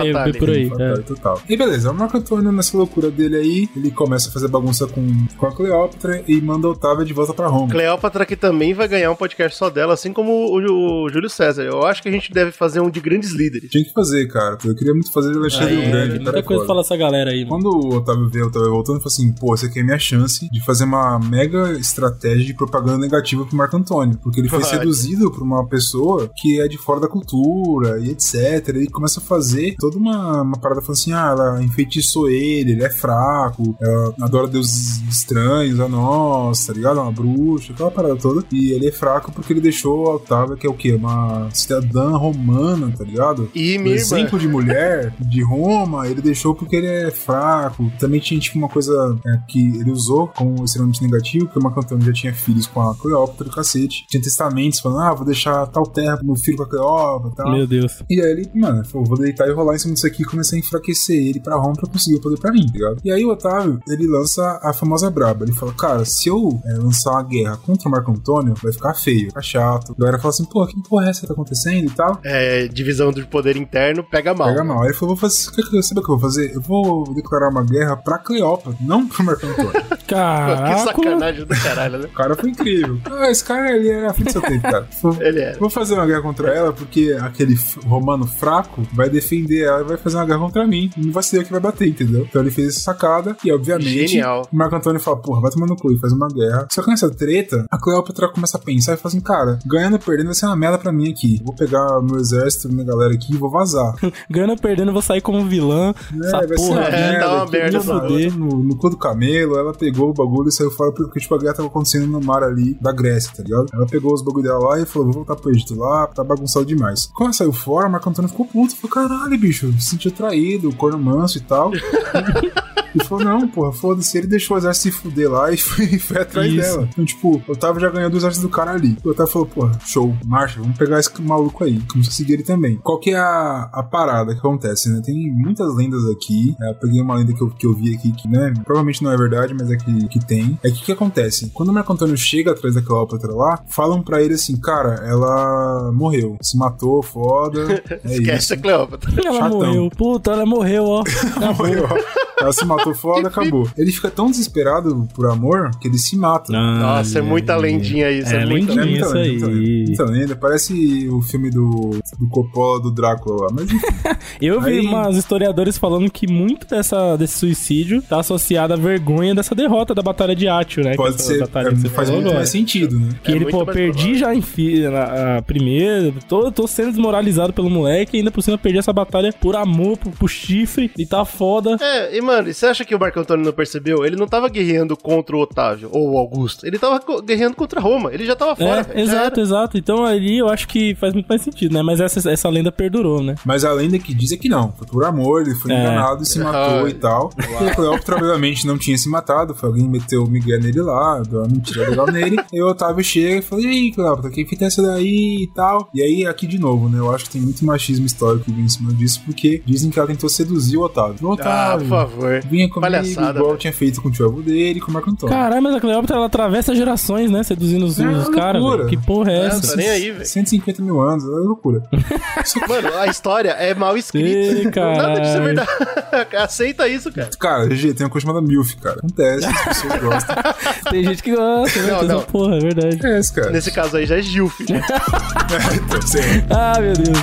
por aí. É. total. E beleza, o Marco Antônio, nessa loucura dele aí, ele começa a fazer bagunça com, com a Cleópatra e manda a Otávia de volta pra Roma. Cleópatra que também vai ganhar um podcast só dela, assim como o, o Júlio César. Eu acho que a gente deve fazer um de grandes líderes. Tinha que fazer, cara. Eu queria muito fazer o Alexandre É, o Grande. muita cara é coisa pra falar essa galera aí, mano. Quando o Otávio vê o Otávio voltando, ele falou assim: pô, essa aqui é a minha chance de fazer uma mega estratégia de propaganda negativa pro Marco Antônio. Porque ele foi seduzido por uma pessoa que é de fora da cultura e etc. E começa a fazer toda uma, uma parada falando assim: ah, ela enfeitiçou ele, ele é fraco, ela adora deuses estranhos a nós, tá ligado? Uma bruxa, aquela parada toda. E ele é fraco porque ele deixou a Otávia, que é o quê? Uma cidadã romana, tá ligado? E irmã. exemplo de mulher de Roma, ele deixou porque ele é fraco. Também tinha, tipo, uma coisa é, que ele usou como extremamente negativo, porque o Marco Antônio já tinha filhos com a Cleópatra, do cacete. Tinha testamentos falando, ah, vou deixar tal terra pro meu filho com a Cleópatra e tal. Meu Deus. E aí ele, mano, falou, vou deitar e rolar em cima disso aqui e começar a enfraquecer ele pra Roma pra conseguir o poder pra mim, tá ligado? E aí o Otávio, ele lança a famosa braba. Ele fala, cara, se eu é, lançar uma guerra contra o Marco Antônio, vai ficar feio, vai ficar chato. A galera fala assim, pô, que porra é essa que tá acontecendo e tal? É, divisão do poder interno pega mal. Pega mal. Aí ele falou, vou fazer, que- sabe o que eu vou fazer? Eu vou declarar uma guerra pra Cleópatra, não pro Marco Antônio. Que Caraca. sacanagem do caralho, né? O cara foi incrível. Ah, esse cara ele era à frente do seu tempo, cara. Ele era. vou fazer uma guerra contra ela porque aquele romano fraco vai defender ela e vai fazer uma guerra contra mim. Não vai ser eu que vai bater, entendeu? Então ele fez essa sacada e, obviamente, Genial. o Marco Antônio fala, porra, vai tomar no cu e faz uma guerra. Só que nessa treta, a Cleópatra começa a pensar e fala assim, cara, ganhando ou perdendo vai ser uma merda pra mim aqui. Vou pegar meu exército, minha galera aqui e vou vazar. Ganhando ou perdendo, eu vou sair como vilã. essa É, vai ser uma porra. É, tá uma merda essa vou porra. fuder no, no cu do camelo, ela pegou o bagulho e saiu fora porque tipo, a guerra tava acontecendo no mar ali da Grécia, tá ligado? Ela pegou os bagulho dela lá e falou: vou voltar pro Egito lá, tá bagunçado demais. Quando ela saiu fora, Marco Antônio ficou puto, falou: caralho, bicho, se sentiu traído, corno manso e tal. E falou, não, porra, foda-se. Ele deixou o exército se fuder lá e foi, e foi atrás Isso. dela. Então, tipo, o Otávio já ganhou do exército do cara ali. O Otávio falou, porra, show, marcha, vamos pegar esse maluco aí. Começou a seguir ele também. Qual que é a, a parada que acontece, né? Tem muitas lendas aqui. É, eu peguei uma lenda que eu, que eu vi aqui, que, né, provavelmente não é verdade, mas é que, que tem. É que o que acontece? Quando o Marco Antônio chega atrás da Cleópatra lá, falam pra ele assim, cara, ela morreu, se matou, foda. É Esquece isso. a Cleópatra. Ela Chatão. morreu. Puta, ela morreu, ó. Morreu. Ela se matou foda, acabou. Ele fica tão desesperado por amor que ele se mata. Nossa, é muita lendinha isso. É, É muita lendinha. lenda. Isso lenda, aí. muita lenda, muita lenda. Parece o filme do, do Coppola do Drácula lá. Mas Eu vi Aí- umas historiadores falando que muito dessa, desse suicídio tá associado à vergonha dessa derrota da Batalha de Átio, né? pode Que ser. é, faz falou muito agora. mais sentido, né? Que É ele, pô, perdi provável. já em na, a primeira, tô, tô sendo desmoralizado pelo moleque e ainda por cima perdi essa batalha por amor, pro, pro chifre e tá foda. É, e mano, e você acha que o Marco Antônio não percebeu? Ele não tava guerreando contra o Otávio ou o Augusto. Ele tava guerreando contra Roma. Ele já tava fora. É, velho. Já exato, era. exato. Então ali eu acho que faz muito mais sentido, né? Mas essa, essa lenda perdurou, né? Mas a lenda que diz é que não. Foi por amor, ele foi É. enganado e se matou Ah, e tal. E a Cleópatra, obviamente, não tinha se matado. Foi alguém meteu o Miguel nele lá, deu uma mentira legal nele. E o Otávio chega e fala: E aí, Cleópatra, quem fita essa daí e tal? E aí, aqui de novo, né? Eu acho que tem muito machismo histórico que vem em cima disso, porque dizem que ela tentou seduzir o Otávio. O Ah, Otávio, por favor. Vinha comigo, Palhaçada, igual velho. tinha feito com o tio avô dele e com o Marco Antônio. Caralho, mas a Cleópatra ela atravessa gerações, né? Seduzindo os, É os caras. Que porra é É, essa? tá nem aí, velho. 150 mil anos, é loucura. Mano, a história é mal escrita. Ih, Nada disso é verdade. Aceita isso, cara. Cara, GG, tem uma coisa chamada MILF, cara. Acontece, as pessoas gostam. Tem gente que gosta, né? Não, não. Porra, é verdade. É isso, cara. Nesse caso aí já é Gilf. né? Então, você- Ah, meu Deus.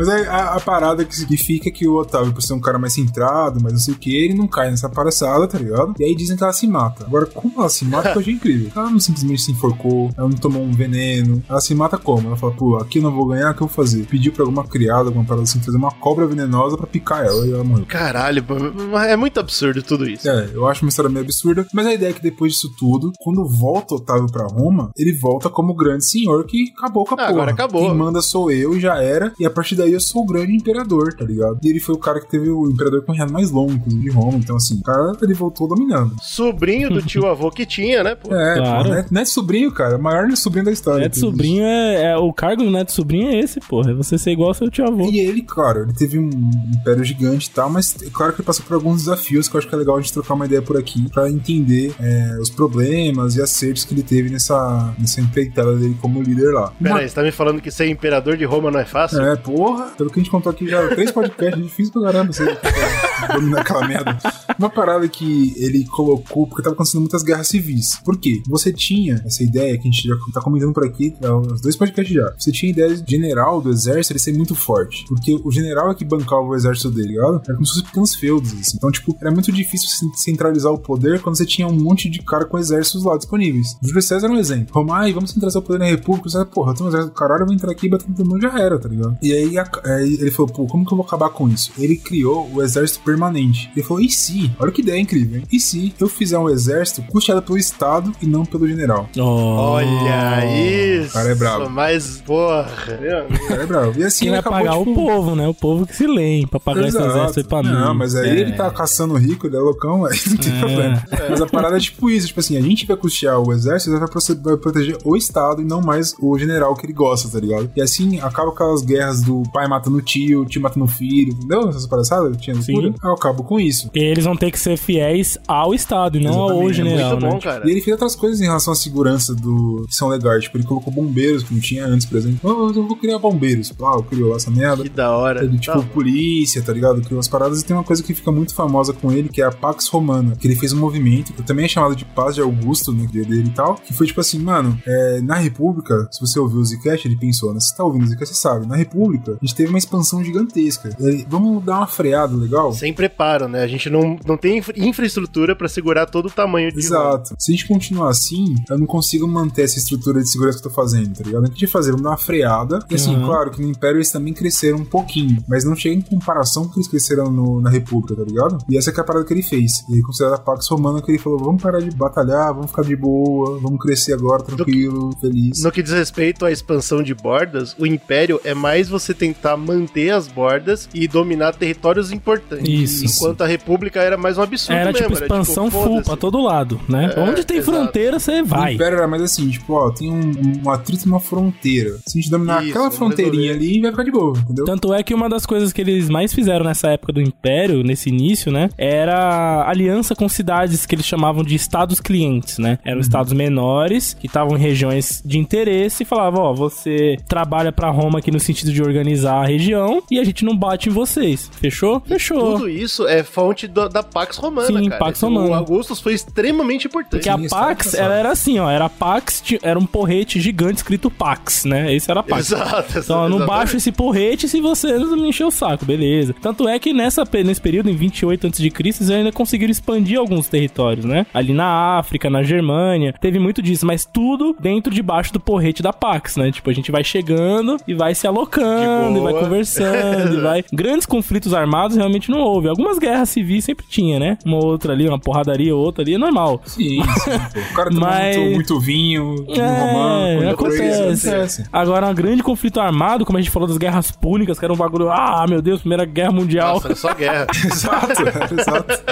Mas aí a, a parada que significa que o Otávio, por ser um cara mais centrado, mas não sei o que, ele não cai nessa palhaçada, tá ligado? E aí dizem que ela se mata. Agora, como ela se mata, eu achei incrível. Ela não simplesmente se enforcou, ela não tomou um veneno. Ela se mata como? Ela fala, pô, aqui eu não vou ganhar, o que eu vou fazer? Pediu pra alguma criada, alguma parada assim, fazer uma cobra venenosa pra picar ela e ela morreu. Caralho, é muito absurdo tudo isso. É, eu acho uma história meio absurda, mas a ideia é que depois disso tudo, quando volta Otávio pra Roma, ele volta como o grande senhor que acabou com a Ah, porra. agora acabou. Quem manda sou eu e já era, e a partir daí eu sou o grande imperador, tá ligado? E ele foi o cara que teve o imperador com o reinado mais longo, inclusive, de Roma, então assim, o cara, ele voltou dominando. Sobrinho do tio avô que tinha, né, pô? É, Claro. pô, neto, neto sobrinho, cara, o maior sobrinho da história. Neto sobrinho é, é- O cargo do neto sobrinho é esse, porra. É você ser igual ao seu tio avô. E ele, claro, ele teve um império gigante e tal, mas é claro que ele passou por alguns desafios que eu acho que é legal a gente trocar uma ideia por aqui pra entender é, os problemas e acertos que ele teve nessa, nessa empreitada dele como líder lá. Pera Uma- aí, você tá me falando que ser imperador de Roma não é fácil? É, porra, pelo que a gente contou aqui já, três podcasts, é difícil pra caramba você dominar aquela merda. Uma parada que ele colocou, porque tava acontecendo muitas guerras civis. Por quê? Você tinha essa ideia que a gente já tá comentando por aqui, uns dois podcasts já. Você tinha a ideia de general do exército ele ser muito forte. Porque o general é que bancava o exército dele, ligado? Era como se fosse pequenos feudos, assim. Então, tipo, era muito difícil centralizar o poder quando você tinha um monte de cara com exércitos lá disponíveis. Júlio César é um exemplo. Roma, ai, vamos centralizar o poder na república. Você, porra, tem um exército do caralho, eu vou entrar aqui e bater no mundo, já era, tá ligado? E aí, a- ele falou, pô, como que eu vou acabar com isso? Ele criou o exército permanente. Ele falou, e se? Olha que ideia incrível, hein? E se eu fizer um exército custeado pelo Estado e não pelo general? Olha isso. cara é brabo. Mas, porra. meu amigo. O cara é bravo. E assim, ele vai acabou, pagar tipo, o povo, né? O povo que se lê pra pagar esse Exato. exército aí pra mim. Não, mas aí É. ele tá caçando rico, ele é loucão, aí não tem É. problema. Mas a parada é tipo isso, tipo assim, a gente vai custear o exército, ele vai vai proteger o Estado e não mais o general que ele gosta, tá ligado? E assim acaba aquelas guerras do pai matando o tio, o tio matando o filho, entendeu? Essas palhaçadas tinha no Sim. Cura. eu acabo com isso. E eles vão ter que ser fiéis ao Estado e não ao Exatamente, é general, Muito né? bom, cara. E ele fez outras coisas em relação à segurança do que são legais. Tipo, ele colocou bombeiros que não tinha antes, por exemplo. Oh, eu vou criar bombeiros. Ah, criou essa merda. Que da hora. Ele, tipo, Tá. polícia, tá ligado? Criou as paradas. E tem uma coisa que fica muito famosa com ele, que é a Pax Romana. Que ele fez um movimento, que também é chamado de Paz de Augusto, no dia dele e tal. Que foi tipo assim, mano, é, na República, se você ouviu o Zcast, ele pensou, né? Se você tá ouvindo o Zcast, você sabe. Na República, a gente teve uma expansão gigantesca. Ele, vamos dar uma freada legal? Sem preparo, né? A gente não, não tem infra- infraestrutura pra segurar todo o tamanho de Exato. Se a gente continuar assim, eu não consigo manter essa estrutura de segurança que eu tô fazendo, tá ligado? A gente fazer uma freada. E assim, Uhum. claro que no Império eles também cresceram um pouquinho, mas não chega em comparação com o que eles cresceram no- na República, tá ligado? E essa é a parada que ele fez. E aí, considerada a Pax Romana, que ele falou: vamos parar de batalhar, vamos ficar de boa, vamos crescer agora, tranquilo, feliz. No que diz respeito à expansão de bordas, o Império é mais você tentar manter as bordas e dominar territórios importantes. Isso. Enquanto a República era mais um absurdo Era mesmo. tipo expansão full foda-se. pra todo lado, né? É, Onde tem exato. fronteira, você O vai. Império era mais assim, tipo, ó, tem um, um atrito numa fronteira. Se a gente dominar Isso, aquela fronteirinha resolver. ali, vai ficar de boa, entendeu? Tanto é que uma das coisas que eles mais fizeram nessa época do Império, nesse início, né? Era aliança com cidades que eles chamavam de estados clientes, né? Eram estados menores que estavam em regiões de interesse e falavam: Ó, você trabalha pra Roma aqui no sentido de organizar a região e a gente não bate em vocês. Fechou? Fechou. Tudo isso é fonte do- da Pax Romana, Sim, cara. Pax Romana. O Augustus foi extremamente importante. Porque a Pax, é ela era assim, ó. Era a Pax, era um porrete gigante escrito Pax, né? Esse era Pax. Exato, Então eu não baixo esse porrete se você não me encher o saco, beleza. Tanto é que nessa, nesse período, em 28 a.C., eles ainda conseguiram expandir alguns territórios, né? Ali na África, na Germânia, teve muito disso, mas tudo dentro debaixo do porrete da Pax, né? Tipo, a gente vai chegando e vai se alocando, De e vai boa. conversando, e vai... Grandes conflitos armados realmente não houve. Algumas guerras civis sempre tinha, né? Uma outra ali, uma porradaria, outra ali, é normal. Sim, sim. O cara Mas- muito, muito vinho, vinho É, romano, acontece. acontece. Agora, um grande conflito armado, como a gente falou das guerras púnicas, que era um bagulho, ah, meu Deus, Primeira Guerra Mundial. Nossa, era só guerra. Exato, exato.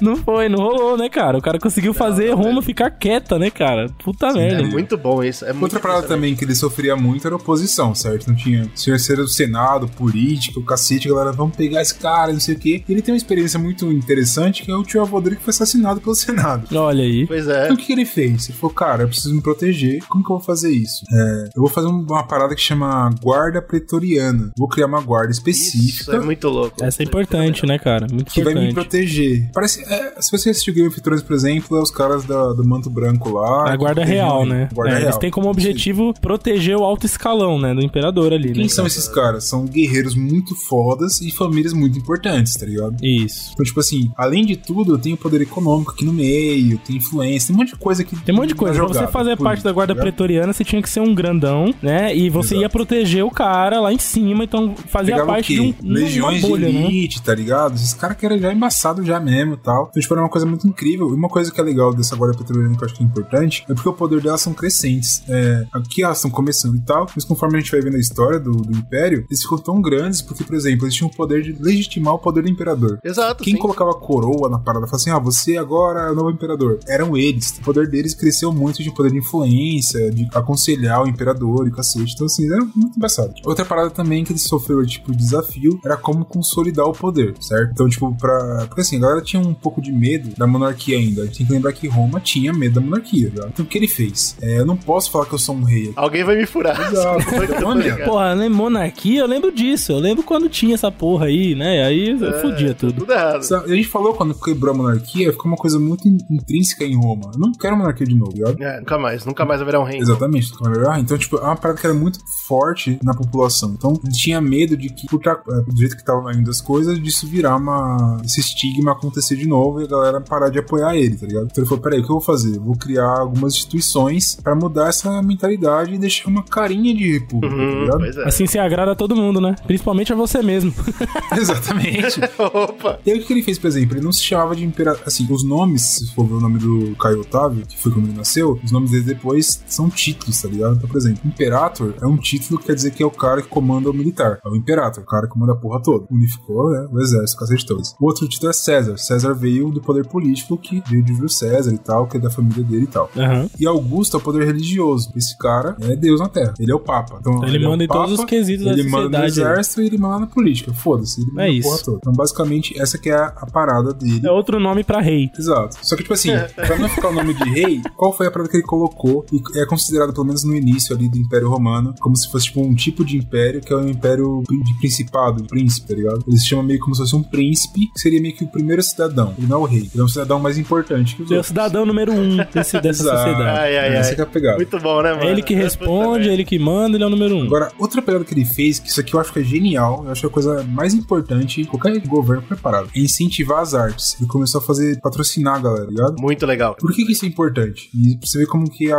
Não foi, não rolou, né, cara? O cara conseguiu fazer Roma ficar quieta, né, cara? Puta É merda. muito bom isso. É muito Outra parada também que ele sofria muito era oposição, certo? Não tinha terceiro do Senado, política, o cacete, galera, vamos pegar esse cara, não sei o quê. Ele tem uma experiência muito interessante, que é o tio avô dele que foi assassinado pelo Senado. Olha aí. Pois é. Então o que, que ele fez? Ele falou, cara, eu preciso me proteger. Como que eu vou fazer isso? É, eu vou fazer um- uma parada que chama guarda pretoriana. Vou criar uma guarda Isso específica é muito louco. Essa é importante, né, cara? Muito que vai me importante. proteger. Parece, é, se você assistiu Game of Thrones, por exemplo, é os caras da- do manto branco lá. A guarda que real, né? Guarda É, real. Eles têm como objetivo proteger o alto escalão, né? Do imperador ali, Quem né? são esses caras? São guerreiros muito fodas e famílias muito importantes, tá ligado? Isso. Então, tipo assim, além de tudo, eu tenho poder econômico aqui no meio, tem influência, tem um monte de coisa que. Tem um monte de coisa. na Pra você fazer parte da guarda tá pretoriana, você tinha que ser um grandão, né? E você Exato. ia proteger o cara lá em cima, então fazia Pegava parte o de um, Legiões bolha, de né? elite, tá ligado? Esses caras que eram já embaçados já mesmo e tal. Então, tipo, era uma coisa muito incrível. E uma coisa que é legal dessa guarda petrolina que eu acho que é importante é porque o poder delas são crescentes. É, aqui elas estão começando e tal, mas conforme a gente vai vendo a história do, do Império, eles ficam tão grandes porque, por exemplo, eles tinham o poder de legitimar o poder do Imperador. Exato, Quem sim. colocava a coroa na parada, falava assim: ah, você agora é o novo imperador. Eram eles. O poder deles cresceu muito de poder de influência, de aconselhar o imperador e o cacete. Então, assim, era muito engraçado. Outra parada também que eles sofreram, tipo, de desafio era como consolidar o poder, certo? Então, tipo, pra. Porque assim, a galera tinha um pouco de medo da monarquia ainda. A gente tem que lembrar que Roma tinha medo da monarquia, tá? Então, o que ele fez? É, eu não posso falar que eu sou um rei. Alguém vai me furar. Exato. Eu tô Olha, ligado. Eu lembro disso. Eu lembro quando tinha essa porra aí, né? Aí É, fudia tudo. Tudo errado. A gente falou quando quebrou a monarquia, ficou uma coisa muito in- intrínseca em Roma. Eu não quero monarquia de novo, ligado? É, nunca mais. Nunca mais haverá um reino. Exatamente, nunca mais haverá. então, tipo, é uma parada que era muito forte na população. Então, ele tinha medo de que, por é, do jeito que estavam indo as coisas, disso virar uma. esse estigma acontecer de novo e a galera parar de apoiar ele, tá ligado? Então ele falou: peraí, o que eu vou fazer? Eu vou criar algumas instituições pra mudar essa mentalidade e deixar uma carinha de república, tá Uhum, ligado? pois é. Assim você agrada a todo mundo, né? Principalmente a você mesmo. Exatamente. Opa. E aí o que ele fez, por exemplo? Ele não se chamava de imperador. Assim, os nomes, se for ver o nome do Caio Otávio, que foi quando ele nasceu, os nomes dele depois são títulos, tá ligado? Então, por exemplo, Imperator é um título que quer dizer que é o cara que comanda o militar. É o Imperator, o cara que comanda a porra toda. Unificou, né? O exército, o cacete todos. O outro título é César. César veio do poder político que veio de Júlio César e tal, que é da família dele e tal. Aham. E Augusto é o poder religioso. Esse cara é Deus na Terra. Ele é o Papa. Então, Ele é o manda em todos os quesitos da Ele manda no exército e ele manda na política. Foda-se. Ele manda É isso. porra toda. Então, basicamente, essa que é a, a parada dele. É outro nome pra rei. Exato. Só que, tipo assim, pra não ficar o nome de rei, qual foi a parada que ele colocou? E é considerado, pelo menos no início ali do Império Romano, como se fosse, tipo, um tipo de império que é o império de principado, príncipe, tá ligado? Eles chamam meio como se fosse um príncipe, que seria meio que o primeiro cidadão. Ele não é o rei. Ele é um cidadão mais importante que os Ele é o cidadão número um desse, dessa Exato. sociedade. Ai, ai, Essa ai. que é a pegada. Muito bom, né, mano? É ele que responde, é ele que manda, ele é o número um. Agora, outra pegada que ele fez, que isso aqui eu acho que é genial, eu acho que é a coisa mais importante qualquer governo preparado, é incentivar as artes. Ele começou a fazer, patrocinar a galera, ligado? Muito legal. Por que, que isso é importante? E pra você ver como que a,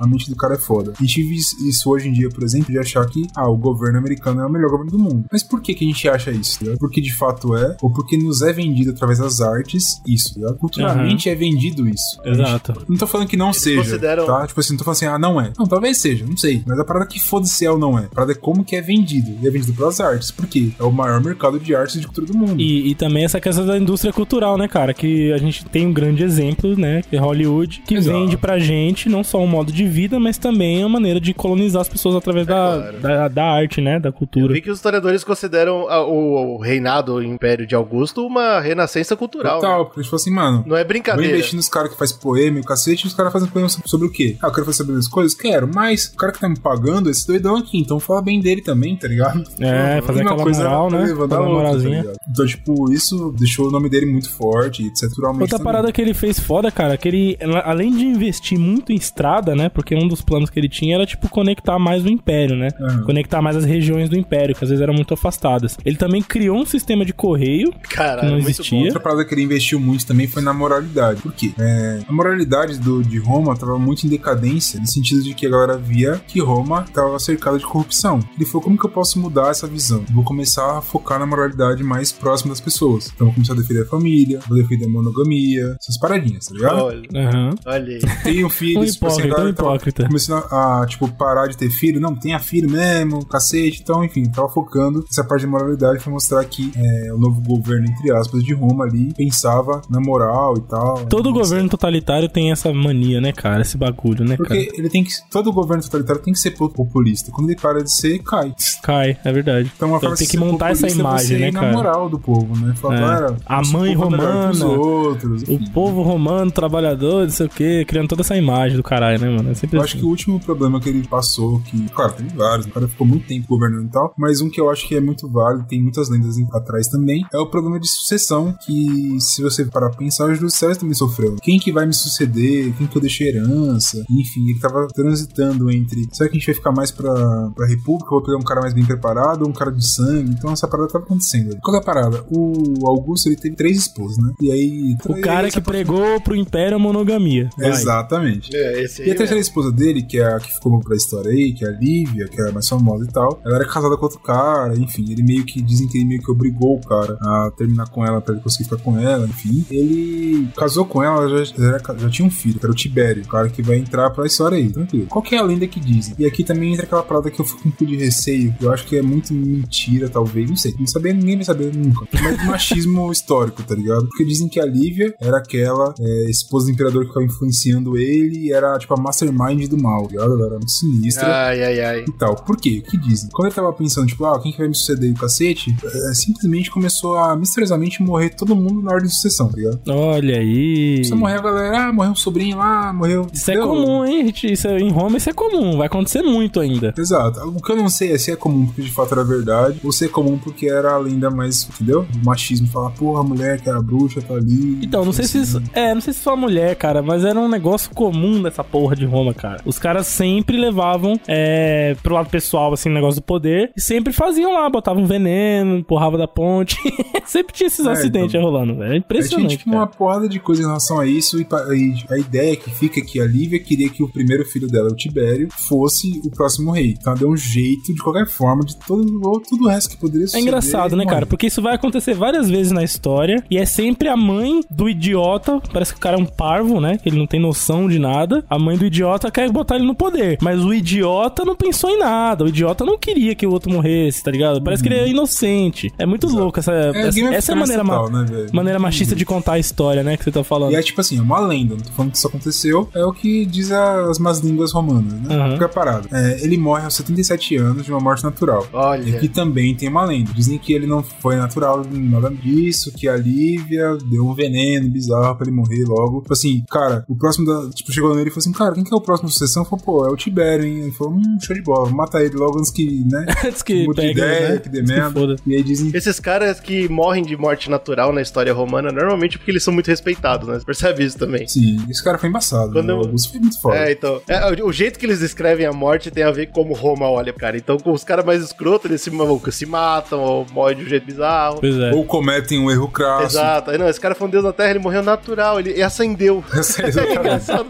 a mente do cara é foda. A gente vive isso hoje em dia, por exemplo, de achar que ah, o governo americano é o melhor governo do mundo. Mas por que, que a gente acha isso? Ligado? Porque de fato é, ou porque nos é vendido através das artes isso, ligado? Culturalmente é vendido isso. Exato. Não tô falando que não seja, consideram- tá? Tipo assim, não tô falando assim, ah, não é. Não, talvez seja, não sei. Mas a parada que foda-se é ou não é. A parada é como que é vendido. E é vendido pelas artes. Por quê? É o maior mercado de artes e de cultura do mundo. E, e também essa questão da indústria cultural, né, cara? Que a gente tem um grande exemplo, né? Que é Hollywood, que Exato. vende pra gente não só um modo de vida, mas também a maneira de colonizar as pessoas através da, claro. da, da arte, né? Da Eu cultura. vi que os historiadores consideram a- o, o reinado, o Império de Augusto, uma renascença cultural. Total, né? porque tipo assim, mano. Não é Vou brincadeira. investir nos caras que faz poema e o cacete, e os caras fazem poema sobre, sobre o quê? Ah, eu quero fazer sobre as coisas? Quero, mas o cara que tá me pagando é esse doidão aqui, então fala bem dele também, tá ligado? É, fazer Uma aquela coisa moral, tá né? Fazer uma outra, tá moralzinha. ligado? então, tipo, isso deixou o nome dele muito forte, etc. naturalmente Outra também. parada que ele fez foda, cara, que ele, além de investir muito em estrada, né? Porque um dos planos que ele tinha era, tipo, conectar mais o Império, né? Uhum. Conectar mais as regiões do Império, que às vezes eram muito afastadas. Ele também criou um sistema de correio que Caralho, não muito existia. Outra parada que ele investiu muito também foi na moralidade. Por quê? É, a moralidade do, de Roma tava muito em decadência, no sentido de que a galera via que Roma estava cercada de corrupção. Ele falou: como que eu posso mudar essa visão? Vou começar a focar na moralidade mais próxima das pessoas. Então, vou começar a defender a família, vou defender a monogamia, essas paradinhas, tá ligado? Olha, Aham. olha aí. Tem um filho, Um assim, a hipócrita, galera um tava hipócrita. Começando a, a, tipo, parar de ter filho. Não, tenha filho mesmo, cacete. Então, enfim, tava focando nessa parte de moralidade pra mostrar que é, o novo governo, entre aspas, de Roma ali, pensava na moral e tal. Todo governo totalitário tem essa mania, né, cara? Esse bagulho, né, cara? Porque ele tem que. Todo governo totalitário tem que ser populista. Quando ele para de ser, cai. Cai, é verdade. Então, Então tem de que montar essa imagem, né, ir na cara? moral do povo, né? Falar, É. galera, A mãe é romana, outros. O povo romano, trabalhador, não sei o quê, criando toda essa imagem do caralho, né, mano? É Eu assim. acho que o último problema que ele passou, que, claro, tem vários, o cara ficou muito tempo governando e tal, mas um que eu acho que é muito válido, tem muitas lendas atrás também, é o problema de sucessão, que se você parar pra pensar, os José também sofreu. Quem que vai me suceder? Quem que eu deixei herança? Enfim, ele tava transitando entre, será que a gente vai ficar mais pra, pra república, ou vou pegar um cara mais bem preparado, um cara de sangue? Então essa parada tava acontecendo. Qual é a parada? O Augusto, ele teve três esposas, né? E aí... O cara que pregou pro Império a monogamia. Vai. Exatamente. É, E a terceira esposa dele, que é a que ficou pra história aí, que é a Lívia, que é a mais famosa e tal, ela era casada com outro cara, enfim, ele meio que dizem que ele meio que obrigou o cara a terminar com ela pra ele conseguir ficar com ela, enfim. Ele casou com ela, ela já, já, era- já tinha um filho, que era o Tibério, o cara que vai entrar pra história aí, tranquilo. Qual que é a lenda que dizem? E aqui também entra aquela parada que eu fico com um pouco de receio, eu acho que é muito mentira, talvez, não sei, não saber, ninguém vai saber nunca. Mas machismo histórico, tá ligado? Porque dizem que a Lívia era aquela é, esposa do imperador que ficava influenciando ele e era tipo a mastermind do mal, tá ligado? Ela era muito sinistra. Ai, ai, ai. E tal. Por quê? O que dizem? Quando ele tava pensando, tipo, ah, quem que vai me suceder o cacete, é, simplesmente começou a misteriosamente morrer todo mundo na ordem de sucessão, tá ligado? Olha aí. A morrer a galera, ah, morreu um sobrinho lá, morreu. Isso é comum, hein? gente? Isso é- em Roma isso é comum. Vai acontecer muito ainda. Exato. O que eu não sei é se é comum porque de fato era verdade, ou se é comum porque era a lenda mais, entendeu? O machismo falar, porra, a mulher que é a bruxa tá ali. Então, não sei se isso. É, não sei se só mulher, cara, mas era um negócio comum dessa porra de Roma, cara. Os caras sempre levavam é, pro lado pessoal, assim, negócio do poder. E sempre faziam lá, botavam veneno, empurrava da ponte. sempre tinha esses É, acidentes então. rolando, velho. É A impressionante. tinha uma cara. porrada de coisa em relação a isso, e, e a ideia que fica é que a Lívia queria que o primeiro filho dela, o Tibério, fosse o próximo rei. Então deu um jeito, de qualquer forma, de todo, tudo o resto que poderia É suceder. engraçado, né, cara? Porque isso vai acontecer várias vezes na história. E é sempre a mãe do idiota. Parece que o cara é um parvo, né? Que ele não tem noção de nada. A mãe do idiota quer botar ele no poder. Mas o idiota não pensou em nada. O idiota não queria que o outro morresse, tá ligado? Parece que ele é inocente. É muito louco essa, essa, Uhum. Game of essa é a maneira, ma- total, né, maneira machista de contar a história, né? Que você tá falando. E é tipo assim, é uma lenda, não tô falando que isso aconteceu, é o que diz as más línguas romanas, né? Aham. Fica parado. É, ele morre aos 77 anos de uma morte natural. Olha. E aqui também tem uma lenda. Dizem que ele não foi natural nada disso, que a Lívia deu um veneno bizarro pra ele morrer logo. Tipo assim, cara, o próximo da. Tipo, chegou nele e falou assim, cara, quem que é o próximo sucessão? Falou, pô, é o Tibério, hein? Ele falou, hum, show de bola, vou matar ele logo antes que, né? Antes que mude pegue, ideia, né? que dê Antes que merda. E aí dizem Esses caras que morrem de morte natural na história romana, normalmente é porque eles são muito respeitados, né? Você percebe isso também. Sim, esse cara foi embaçado. Quando né? eu- O Augusto foi muito foda. É, então. é, o- jeito que eles descrevem a morte tem a ver com como Roma olha, cara. Então, com os caras mais escrotos, eles se, se matam ou morrem de um jeito bizarro. Pois é. Ou cometem um erro crasso. Exato. Aí, não, esse cara foi um deus na Terra, ele morreu natural, ele acendeu. Essa é exatamente. engraçado.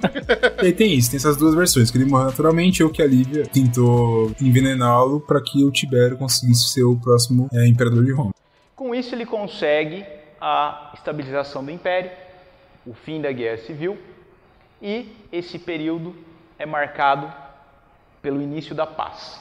E aí tem isso, tem essas duas versões, que ele morreu naturalmente ou que a Lívia tentou envenená-lo pra que o Tibério conseguisse ser o próximo é, imperador de Roma. Com isso, ele consegue a estabilização do império, o fim da guerra civil, e esse período é marcado pelo início da paz.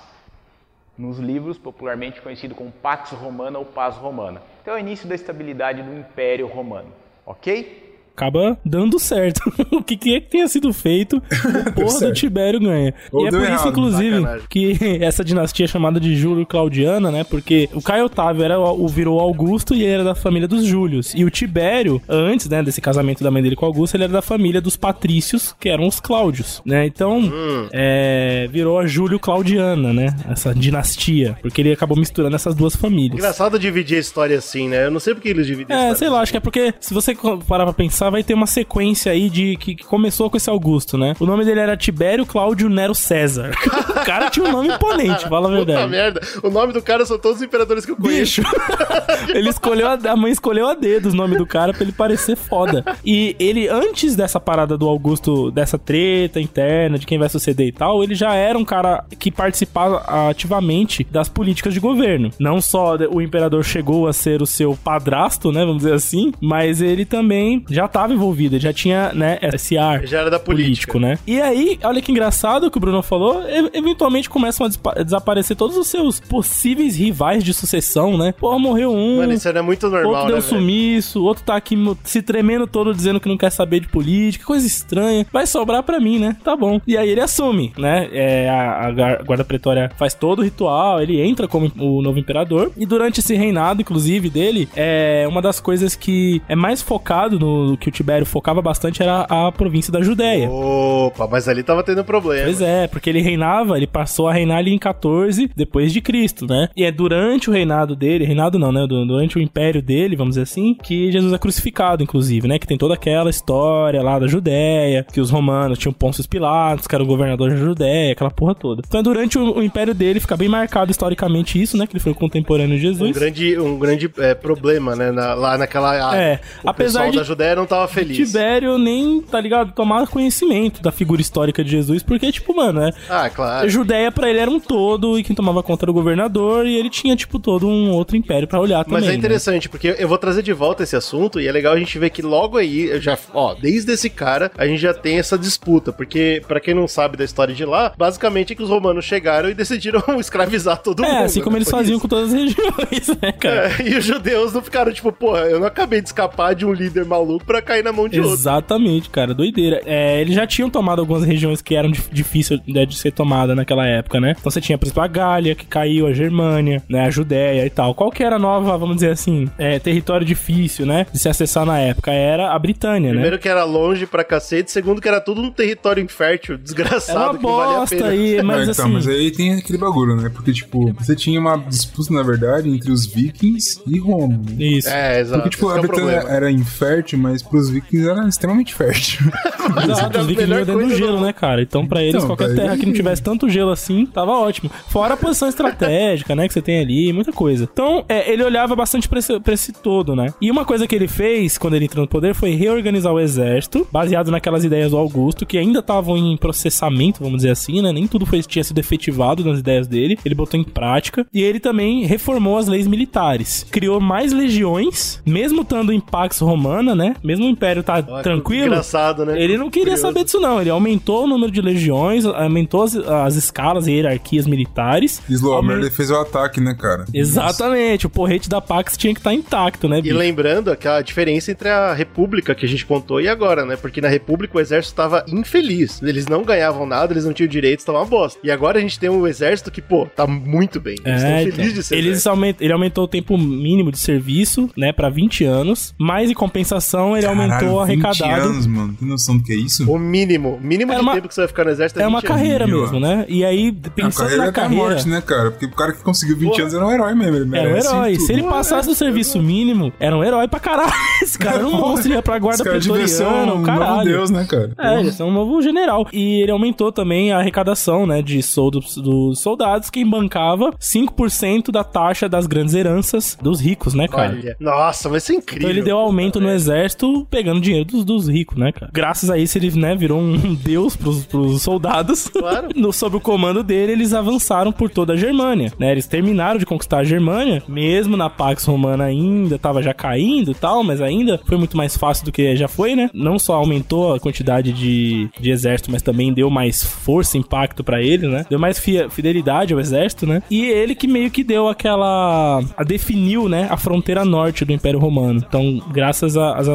Nos livros, popularmente conhecido como Pax Romana ou Paz Romana. Então é o início da estabilidade do Império Romano, ok? Acaba dando certo. o que, que é que tenha sido feito, o porra do. Tibério ganha. Ou e é por isso, errado, inclusive, sacanagem. que essa dinastia é chamada de Júlio Claudiana, né? Porque o Caio Otávio era o, virou Augusto e ele era da família dos Júlios. E o Tibério, antes, né, desse casamento da mãe dele com Augusto, ele era da família dos patrícios, que eram os Cláudios, né? Então, é, virou a Júlio Claudiana, né? Essa dinastia. Porque ele acabou misturando essas duas famílias. Engraçado dividir a história assim, né? Eu não sei porque eles dividem a É, sei lá, acho que é porque se você parar pra pensar, vai ter uma sequência aí de que, que começou com esse Augusto, né? O nome dele era Tibério Cláudio Nero César. o cara tinha um nome imponente, fala a Puta verdade. merda. O nome do cara são todos os imperadores que eu conheço. Bicho, ele escolheu a, a mãe escolheu a dedo os nomes do cara pra ele parecer foda. E ele, antes dessa parada do Augusto, dessa treta interna de quem vai suceder e tal, ele já era um cara que participava ativamente das políticas de governo. Não só o imperador chegou a ser o seu padrasto, né, vamos dizer assim, mas ele também já estava envolvido, ele já tinha, né, esse ar Já era da política. político, né? E aí, olha que engraçado que o Bruno falou, eventualmente começam a desaparecer todos os seus possíveis rivais de sucessão, né? Pô, morreu um, Mano, isso era muito normal, outro né? deu velho? sumiço, outro tá aqui se tremendo todo dizendo que não quer saber de política, coisa estranha. Vai sobrar pra mim, né? Tá bom. E aí ele assume, né? É, a, a guarda pretória faz todo o ritual, ele entra como o novo imperador. E durante esse reinado, inclusive, dele, é uma das coisas que é mais focado no que o Tibério focava bastante era a província da Judéia. Opa, mas ali tava tendo problema. Pois é, porque ele reinava, ele passou a reinar ali em 14 depois de Cristo, né? E é durante o reinado dele, reinado não, né? Du- Durante o império dele, vamos dizer assim, que Jesus é crucificado, inclusive, né? Que tem toda aquela história lá da Judéia, que os romanos tinham Pôncio Pilatos, que era o governador da Judéia, aquela porra toda. Então é durante o, o império dele, fica bem marcado historicamente isso, né? Que ele foi contemporâneo de Um Jesus. grande, um grande é, problema, né? na- lá naquela área. É, o apesar pessoal de- da Judéia não tava feliz. Tibério nem, tá ligado? Tomar conhecimento da figura histórica de Jesus, porque, tipo, mano, é, Ah, claro. A Judéia pra ele era um todo e quem tomava conta era o governador e ele tinha, tipo, todo um outro império pra olhar também. Mas é né? interessante, porque eu vou trazer de volta esse assunto e é legal a gente ver que logo aí, eu já, ó, desde esse cara, a gente já tem essa disputa, porque pra quem não sabe da história de lá, basicamente é que os romanos chegaram e decidiram escravizar todo mundo. É, assim como né? eles Foi faziam isso. com todas as regiões, né, cara? É, e os judeus não ficaram tipo, porra, eu não acabei de escapar de um líder maluco pra cair na mão de outro. Exatamente, cara, doideira. É, eles já tinham tomado algumas regiões que eram dif- difíceis né, de ser tomada naquela época, né? Então você tinha, por exemplo, a Gália, que caiu, a Germânia, né? A Judéia e tal. Qual que era a nova, vamos dizer assim, é, território difícil, né? De se acessar na época? Era a Britânia, né? Primeiro que era longe pra cacete, segundo que era tudo um território infértil, desgraçado, Era uma que não valia a bosta pena. aí, Não, mas então, assim... mas aí tem aquele bagulho, né? Porque, tipo, você tinha uma disputa, na verdade, entre os vikings e Roma. né? Isso. É, exato. Porque, tipo, esse a é o Britânia problema. era infértil, mas pros vikings era extremamente fértil. Exato, os vikings viviam dentro do gelo, né, cara? Então, pra eles, Então, qualquer pra terra que não tivesse tanto gelo assim, tava ótimo. Fora a posição estratégica, né, que você tem ali, muita coisa. Então, é, ele olhava bastante pra esse, pra esse todo, né? E uma coisa que ele fez, quando ele entrou no poder, foi reorganizar o exército, baseado naquelas ideias do Augusto, que ainda estavam em processamento, vamos dizer assim, né? Nem tudo foi, tinha sido efetivado nas ideias dele. Ele botou em prática. E ele também reformou as leis militares. Criou mais legiões, mesmo estando em Pax Romana, né? Mesmo mesmo o Império tá Olha, tranquilo, Engraçado, né? ele não queria Curioso. saber disso não. Ele aumentou o número de legiões, aumentou as, as escalas e hierarquias militares. Slowmer Aumen- ele fez o ataque, né, cara? Exatamente, o porrete da Pax tinha que estar intacto, né, E bicho? lembrando aquela diferença entre a República que a gente contou e agora, né? Porque na República o exército estava infeliz. Eles não ganhavam nada, eles não tinham direitos, tava uma bosta. E agora a gente tem um exército que, pô, tá muito bem. Eles estão É, felizes então. de ser. Eles aument... Ele aumentou o tempo mínimo de serviço, né, pra 20 anos, mas em compensação ele aumentou o Caralho, 20 arrecadado. anos, mano. Tem noção do que é isso? O mínimo, mínimo É de uma- tempo que você vai ficar no exército é, É uma 20 anos. carreira Mil mesmo, anos. né? E aí, A pensando carreira na carreira... morte, né, cara? Porque o cara que conseguiu 20 Porra. anos era um herói mesmo. Ele Era um herói. tudo. Se ele passasse o serviço mínimo, era um herói pra caralho. Esse cara era um monstro, ia pra guarda pretoriana, um um novo caralho. deus, né, cara? É, ele ser um novo general. E ele aumentou também a arrecadação, né, de soldos dos soldados, quem bancava 5% da taxa das grandes heranças dos ricos, né, cara? Olha. Nossa, vai ser incrível. Então ele deu aumento no exército pegando dinheiro dos, dos ricos, né, cara? Graças a isso ele, né, virou um deus pros, pros soldados. Claro. No, sob o comando dele, eles avançaram por toda a Germânia, né? Eles terminaram de conquistar a Germânia, mesmo na Pax Romana ainda, tava já caindo e tal, mas ainda foi muito mais fácil do que já foi, né? Não só aumentou a quantidade de, de exército, mas também deu mais força e impacto pra ele, né? Deu mais fi- fidelidade ao exército, né? E ele que meio que deu aquela... A definiu, né? A fronteira norte do Império Romano. Então, graças a- às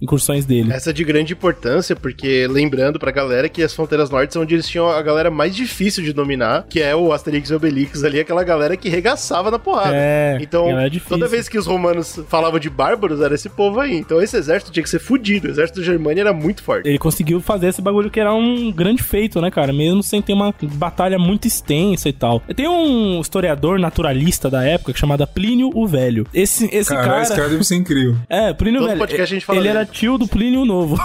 incursões dele. Essa é de grande importância, porque lembrando pra galera que as fronteiras norte são onde eles tinham a galera mais difícil de dominar, que é o Asterix e Obelix ali, aquela galera que regaçava na porrada. É, então, difícil. toda vez que os romanos falavam de bárbaros, era esse povo aí. Então esse exército tinha que ser fudido. O exército da Germânia era muito forte. Ele conseguiu fazer esse bagulho que era um grande feito, né, cara? Mesmo sem ter uma batalha muito extensa e tal. Tem um historiador naturalista da época chamado Plínio o Velho. Esse, esse Caralho, cara. esse cara deve ser incrível. É, Plínio o Todo Velho. podcast a gente fala ele era tio do Plínio Novo.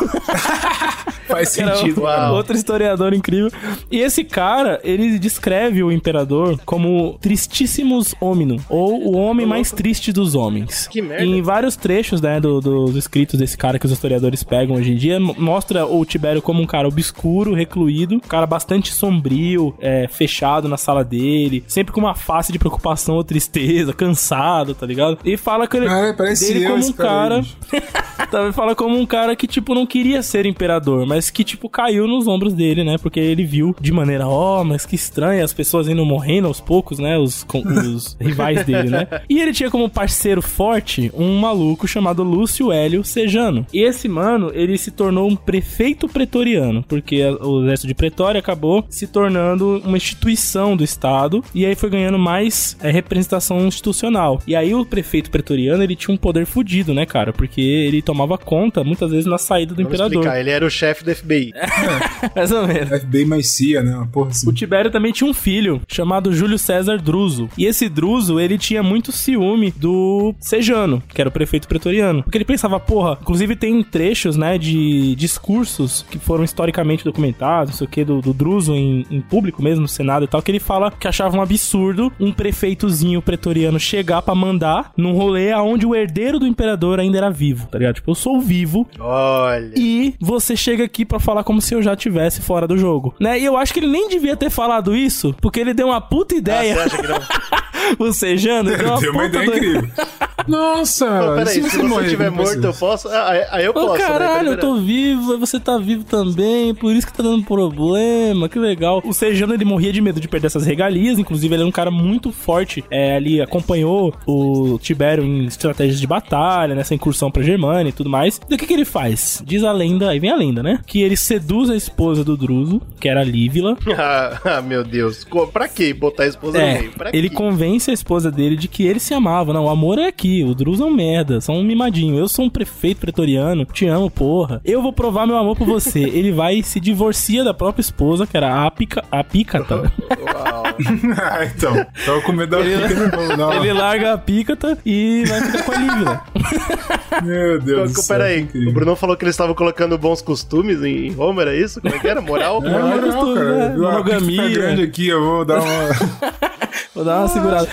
Faz Era sentido, cara. Outro historiador incrível. E esse cara, ele descreve o imperador como tristíssimos hominum, ou o homem mais triste dos homens. Que merda. Em vários trechos, né, do- dos escritos desse cara que os historiadores pegam hoje em dia, mo- mostra o Tibério como um cara obscuro, recluído, um cara bastante sombrio, é, fechado na sala dele, sempre com uma face de preocupação ou tristeza, cansado, tá ligado? E fala que ele, Cara, parece dele como um cara aí, fala como um cara que, tipo, não queria ser imperador, mas que, tipo, caiu nos ombros dele, né? Porque ele viu de maneira, ó, mas que estranho, as pessoas indo morrendo aos poucos, né? Os, os rivais dele, né? E ele tinha como parceiro forte um maluco chamado Lúcio Hélio Sejano. E esse mano, ele se tornou um prefeito pretoriano, porque o exército de Pretória acabou se tornando uma instituição do Estado, e aí foi ganhando mais é, representação institucional. E aí o prefeito pretoriano, ele tinha um poder fudido, né, cara? Porque ele tomava conta, muitas vezes, na saída do Vamos imperador. explicar, ele era o chefe do FBI. Mais ou menos. FBI mais CIA, né? Uma porra assim. O Tibério também tinha um filho chamado Júlio César Druso. E esse Druso, ele tinha muito ciúme do Sejano, que era o prefeito pretoriano. Porque ele pensava, porra, inclusive tem trechos, né, de discursos que foram historicamente documentados, não sei o que, do, do Druso em, em público mesmo, no Senado e tal, que ele fala que achava um absurdo um prefeitozinho pretoriano chegar pra mandar num rolê aonde o herdeiro do imperador ainda era vivo, tá ligado? Tipo, sou vivo, Olha. e você chega aqui pra falar como se eu já tivesse fora do jogo, né? E eu acho que ele nem devia ter falado isso, porque ele deu uma puta Ah, ideia. você acha que não? o Sejano deu uma Deu uma ideia do- incrível. Nossa, Pô, peraí, se você morrer, estiver como vai morto, eu posso. Ah, aí- aí eu Ô, posso. né? caralho, eu tô vivo, você tá vivo também, por isso que tá dando problema, que legal. O Sejano, ele morria de medo de perder essas regalias, inclusive ele era um cara muito forte, é, ali acompanhou o Tibério em estratégias de batalha, nessa incursão pra Germânia e tudo mais. E o que que ele faz? Diz a lenda, aí vem a lenda, né? Que ele seduz a esposa do Druso, que era a Lívila, Ah, meu Deus. Pra que botar a esposa no É, meio? Pra ele quê? convence a esposa dele de que ele se amava. Não, o amor é aqui. O Drus é um merda, são um mimadinho. Eu sou um prefeito pretoriano, te amo, porra. Eu vou provar meu amor por você. ele vai e se divorcia da própria esposa, que era a, Pica, a Pícata. Uau. ah, então. Tava com medo da Ele- pica, uma- ele larga a Pícata e vai ficar com a Lívila. Meu Deus do céu. Peraí, que incrível. o Bruno falou que eles estavam colocando bons costumes em Roma, era isso? Como é que era? Moral? É, Moral moral, costume, cara. né? Tá Monogamia. grande aqui, eu vou dar uma... Vou dar uma segurada.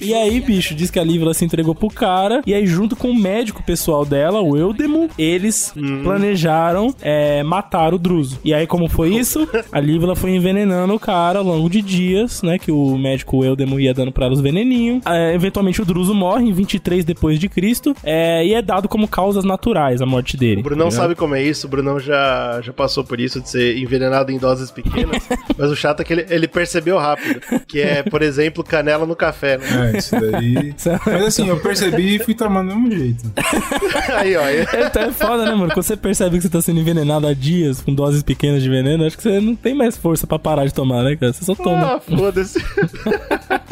E aí, bicho, diz que a Lívala se entregou pro cara. E aí, junto com o médico pessoal dela, o Eudemo, eles planejaram é, matar o Druso. E aí, como foi isso? A Lívala foi envenenando o cara ao longo de dias, né? Que o médico Eudemo ia dando pra ela os veneninhos. É, eventualmente, o Druso morre em 23 depois de Cristo. É, e é dado como causas naturais a morte dele. O Brunão tá sabe como é isso, o Brunão já, já passou por isso, de ser envenenado em doses pequenas. mas o chato é que ele, ele percebeu rápido. Que é, por exemplo, canela no café, né? É, isso daí. Mas assim, eu percebi e fui tomando do mesmo jeito. Aí, ó. aí- Então é foda, né, mano? Quando você percebe que você tá sendo envenenado há dias com doses pequenas de veneno, acho que você não tem mais força pra parar de tomar, né, cara? Você só toma. Ah, foda-se.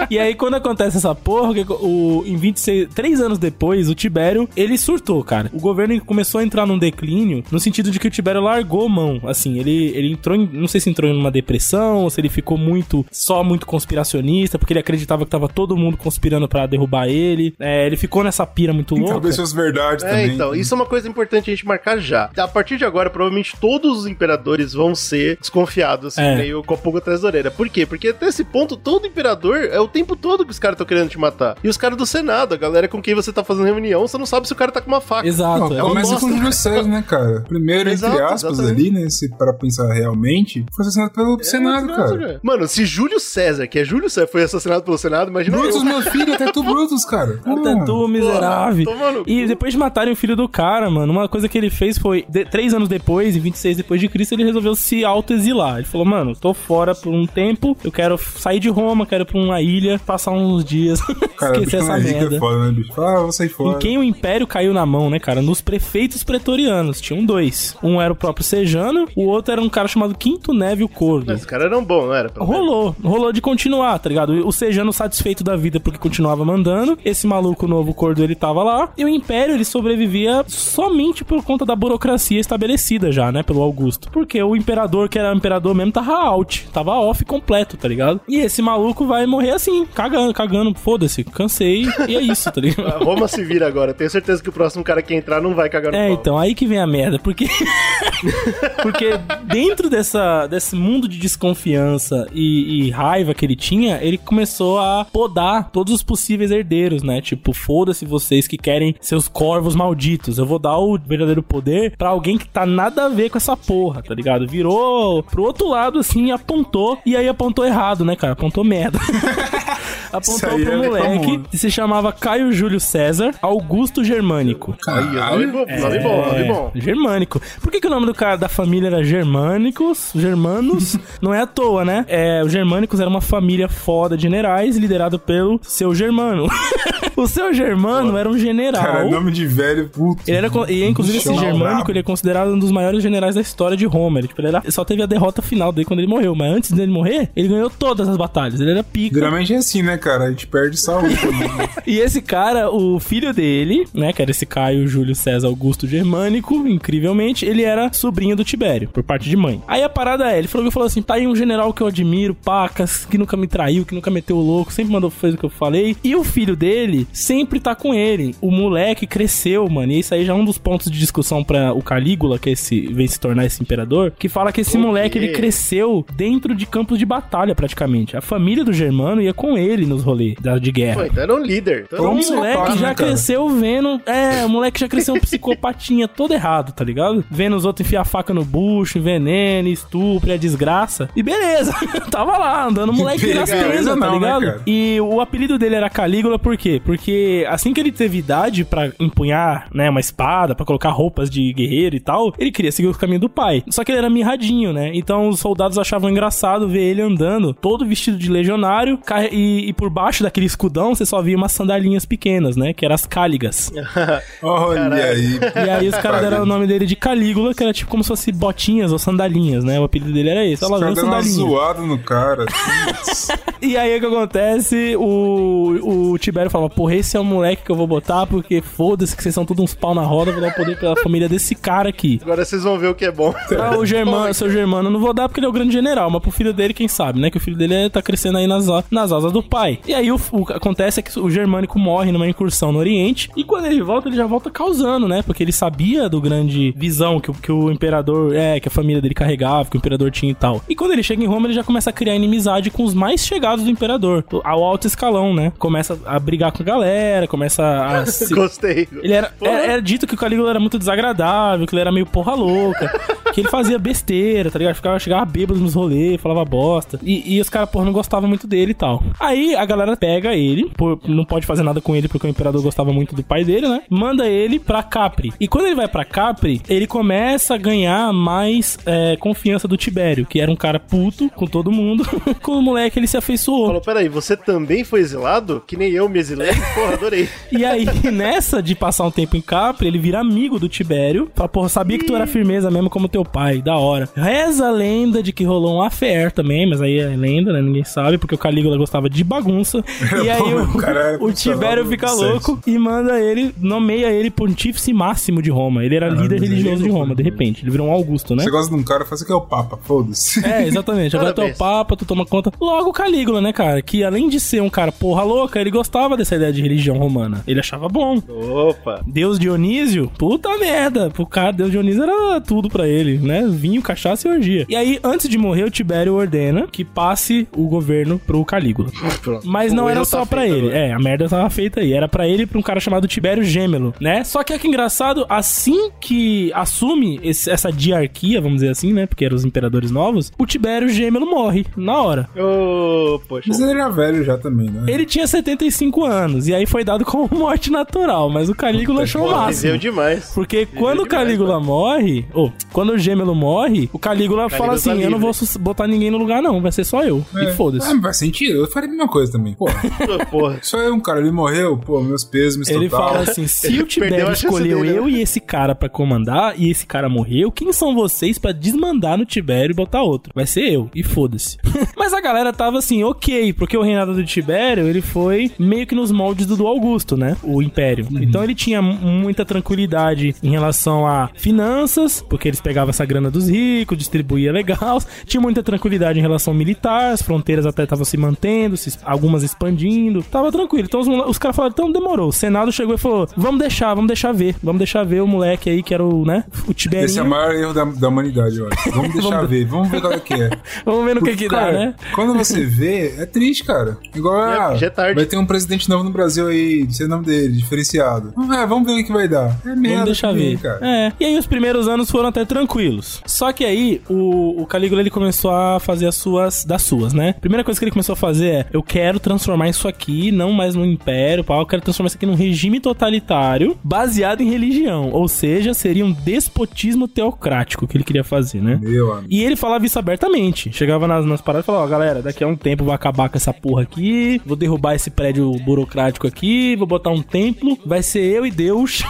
E aí, quando acontece essa porra, o, em 26, três anos depois, o Tibério, ele surtou, cara. O governo começou a entrar num declínio, no sentido de que o Tibério largou mão, assim, ele, ele entrou em, não sei se entrou em uma depressão, ou se ele ficou muito, só muito conspiracionista, porque ele acreditava que tava todo mundo conspirando pra derrubar ele, é, ele ficou nessa pira muito louca. Encabeçou as verdades É, também. então, isso é uma coisa importante a gente marcar já. A partir de agora, provavelmente todos os imperadores vão ser desconfiados, assim, É. meio com a pulga atrás da orelha. Por quê? Porque até esse ponto, todo imperador é o tempo todo que os caras estão querendo te matar. E os caras do Senado, a galera com quem você tá fazendo reunião, você não sabe se o cara tá com uma faca. Exato. Não, é começa com o Júlio César, né, cara? Primeiro, Exato, entre aspas, exatamente. ali, né? Se para pensar realmente, foi assassinado pelo Senado, Nossa, cara. Mano, se Júlio César, que é Júlio César, foi assassinado pelo Senado, imagina Brutus, eu. meu filho, até tu Brutus, cara. Até tu, miserável. Porra, E depois de matarem o filho do cara, mano, uma coisa que ele fez foi, de- três anos depois, em 26 depois de Cristo, ele resolveu se autoexilar. Ele falou, mano, tô fora por um tempo, eu quero sair de Roma, quero ir pra uma ilha, passar uns dias, Cara, esquecer essa rico merda. é foda, né, bicho? Ah, vou sair fora. Em quem o império caiu na mão, né, cara? Nos prefeitos pretorianos. Tinham dois. Um era o próprio Sejano, o outro era um cara chamado Quinto Névio Cordo. Esse cara era um bom, não era? Rolou, rolou de continuar, tá ligado? O Sejano satisfeito da vida porque continuava mandando. Esse maluco novo Cordo ele tava lá. E o Império ele sobrevivia somente por conta da burocracia estabelecida já, né? Pelo Augusto. Porque o imperador, que era o imperador mesmo, tava out. Tava off completo, tá ligado? E esse maluco vai morrer assim, cagando, cagando. Foda-se, cansei. E é isso, tá ligado? A Roma se vira agora. Tenho certeza que o próximo cara que entrar não vai cagar no É, pau. então, aí que vem a merda, porque porque dentro dessa, desse mundo de desconfiança e, e raiva que ele tinha, ele começou a podar todos os possíveis herdeiros, né? Tipo, foda-se vocês que querem seus corvos malditos, eu vou dar o verdadeiro poder pra alguém que tá nada a ver com essa porra, tá ligado? Virou pro outro lado assim apontou, e aí apontou errado, né, cara? Apontou merda. Apontou pro é moleque que se chamava Caio Júlio César Augusto Germânico. Caralho. bom, nome bom, bom. É, Germânico. Por que, que o nome do cara da família era Germânicos? Germanos? não é à toa, né? É, os Germânicos era uma família foda de generais liderado pelo seu Germano. o seu Germano era um general. Cara, nome de velho, puto. Ele era, e inclusive esse germânico, ele é considerado um dos maiores generais da história de Roma. Ele, tipo, ele era- só teve a derrota final dele quando ele morreu, mas antes dele morrer, ele ganhou todas as batalhas. Ele era pica. Geralmente é assim, né, cara? A gente perde saúde. E esse cara, o filho dele, né, que era esse Caio Júlio César Augusto Germânico, incrivelmente, ele era sobrinho do Tibério, por parte de mãe. Aí a parada é, ele falou, ele falou assim, tá aí um general que eu admiro, pacas, que nunca me traiu, que nunca meteu o louco, sempre mandou fazer o que eu falei. E o filho dele sempre tá com ele. O moleque cresceu, mano, e isso aí já é um dos pontos de discussão pra o Calígula, que é esse, vem se tornar esse imperador, que fala que esse moleque, ele cresceu dentro de campos de batalha, praticamente. A família do Germano ia com ele nos rolês de guerra. Pô, então era um líder. Então era O um moleque já cara? cresceu vendo. É, o moleque já cresceu um psicopatinha todo errado, tá ligado? Vendo os outros enfiar faca no bucho, veneno, estupro, a desgraça. E beleza, tava lá, andando moleque nas tendas, tá não, ligado? cara? e o apelido dele era Calígula por quê? Porque assim que ele teve idade pra empunhar, né, uma espada, pra colocar roupas de guerreiro e tal, ele queria seguir o caminho do pai. Só que ele era mirradinho, né? Então os soldados achavam engraçado ver ele andando todo vestido de legionário e, e por baixo daquele escudão você só via umas sandalinhas pequenas, né? Que eram as cáligas. Olha aí. E aí os caras deram o nome dele de Calígula, que era tipo como se fosse botinhas ou sandalinhas, né? O apelido dele era esse. Ela zoada no cara. E aí o que acontece? O, o Tibério fala: Porra, esse é o moleque que eu vou botar, porque foda-se que vocês são todos uns pau na roda, vou dar o poder pela família desse cara aqui. Agora vocês vão ver o que é bom. Ah, o Germano, seu Germano, eu não vou dar porque ele é o grande general, mas pro filho dele, quem sabe, né? Que o filho dele é- tá crescendo aí nas, nas asas do pai. E aí o, o que acontece é que o Germânico morre numa incursão no Oriente, e quando ele volta, ele já volta causando, né? Porque ele sabia do grande visão que, o- que o imperador, é, que a família dele carregava, que o imperador tinha e tal. E quando ele chega em Roma, ele já começa a criar inimizade com os mais chegados do imperador, imperador, ao alto escalão, né? Começa a brigar com a galera, começa a. se- Gostei. Ele era, era, era dito que o Calígula era muito desagradável, que ele era meio porra louca, que ele fazia besteira, tá ligado? Ficava, chegava bêbado nos rolês, falava bosta. E, e os caras, porra, não gostavam muito dele e tal. Aí a galera pega ele, por- não pode fazer nada com ele porque o imperador gostava muito do pai dele, né? Manda ele pra Capri. E quando ele vai pra Capri, ele começa a ganhar mais é, confiança do Tibério, que era um cara puto com todo mundo. com o moleque ele se afeiçoou. Falou, peraí, você também foi exilado? Que nem eu me exilei? Porra, adorei. E aí, nessa de passar um tempo em Capri, ele vira amigo do Tibério. Fala, porra, sabia que tu era firmeza mesmo como teu pai, da hora. Reza a lenda de que rolou um affair também, mas aí é lenda, né? Ninguém sabe, porque o Calígula gostava de bagunça. E aí O cara era o, o Tibério fica louco e manda ele, nomeia ele pontífice máximo de Roma. Ele era líder mas aí religioso de Roma, de repente. Ele virou um Augusto, né? Você gosta de um cara, faz que é o Papa, foda-se. É, exatamente. Agora tu é o. Papa, tu toma conta. Logo o Calígula, né, cara? Que além de ser um cara porra louca, ele gostava dessa ideia de religião romana. Ele achava bom. Opa. Deus Dionísio, puta merda. Pro cara, Deus Dionísio era tudo pra ele, né? Vinho, cachaça e orgia. E aí, antes de morrer, o Tibério ordena que passe o governo pro Calígula. Mas não O era erro só tá pra feito ele. agora. É, a merda tava feita aí. Era pra ele e pra um cara chamado Tibério Gêmelo, né? Só que é que engraçado, assim que assume esse- essa diarquia, vamos dizer assim, né? Porque eram os imperadores novos, o Tibério Gêmelo morre na hora. Ô, poxa. Mas ele era velho já também, né? Ele tinha 75 anos e aí foi dado como morte natural, mas o Calígula achou o máximo. viveu demais. Porque quando o demais, Calígula morre, ou quando o Gêmelo morre, o Calígula fala assim: tá Eu não livre." vou botar ninguém no lugar, não, vai ser só eu. É. E foda-se. Ah, mas faz sentido. Eu faria a mesma coisa também. Pô, Porra. só é um cara, ele morreu, pô, meus pesos, Ele total. fala assim: se o Tibério escolheu dele, né? eu e esse cara pra comandar e esse cara morreu, quem são vocês pra desmandar no Tibério e botar outro? Vai ser eu. E foda-se. Mas a galera tava assim, ok, porque o reinado do Tibério, ele foi meio que nos moldes do, do Augusto, né? O Império. Então ele tinha mu- muita tranquilidade em relação a finanças, porque eles pegavam essa grana dos ricos, distribuía legal. Tinha muita tranquilidade em relação militar, as fronteiras até estavam se mantendo, se- algumas expandindo. Tava tranquilo. Então os, os caras falaram, então demorou. O Senado chegou e falou: vamos deixar, vamos deixar ver. Vamos deixar ver o moleque aí que era o, né? O Tiberinho. Esse é o maior erro da, da humanidade, eu acho. Vamos deixar Vamos- ver, vamos ver qual é que é. Vamos ver no que que dá, cara, né? Quando você vê, é triste, cara. Igual Já- ah, já é tarde. vai ter um presidente novo no Brasil aí, não sei o nome dele, diferenciado. Ah, vamos ver o que vai dar. É merda. Vamos deixar ver. cara. É. E aí os primeiros anos foram até tranquilos. Só que aí o, o Calígula ele começou a fazer as suas das suas, né? Primeira coisa que ele começou a fazer é: eu quero transformar isso aqui não mais num império, pá, eu quero transformar isso aqui num regime totalitário baseado em religião, ou seja, seria um despotismo teocrático que ele queria fazer, né? Meu amigo. E ele falava isso abertamente. Chegava nas, nas paradas e falava, ó, galera, daqui a um tempo vou acabar com essa porra aqui, vou derrubar esse prédio burocrático aqui, vou botar um templo, vai ser eu e Deus.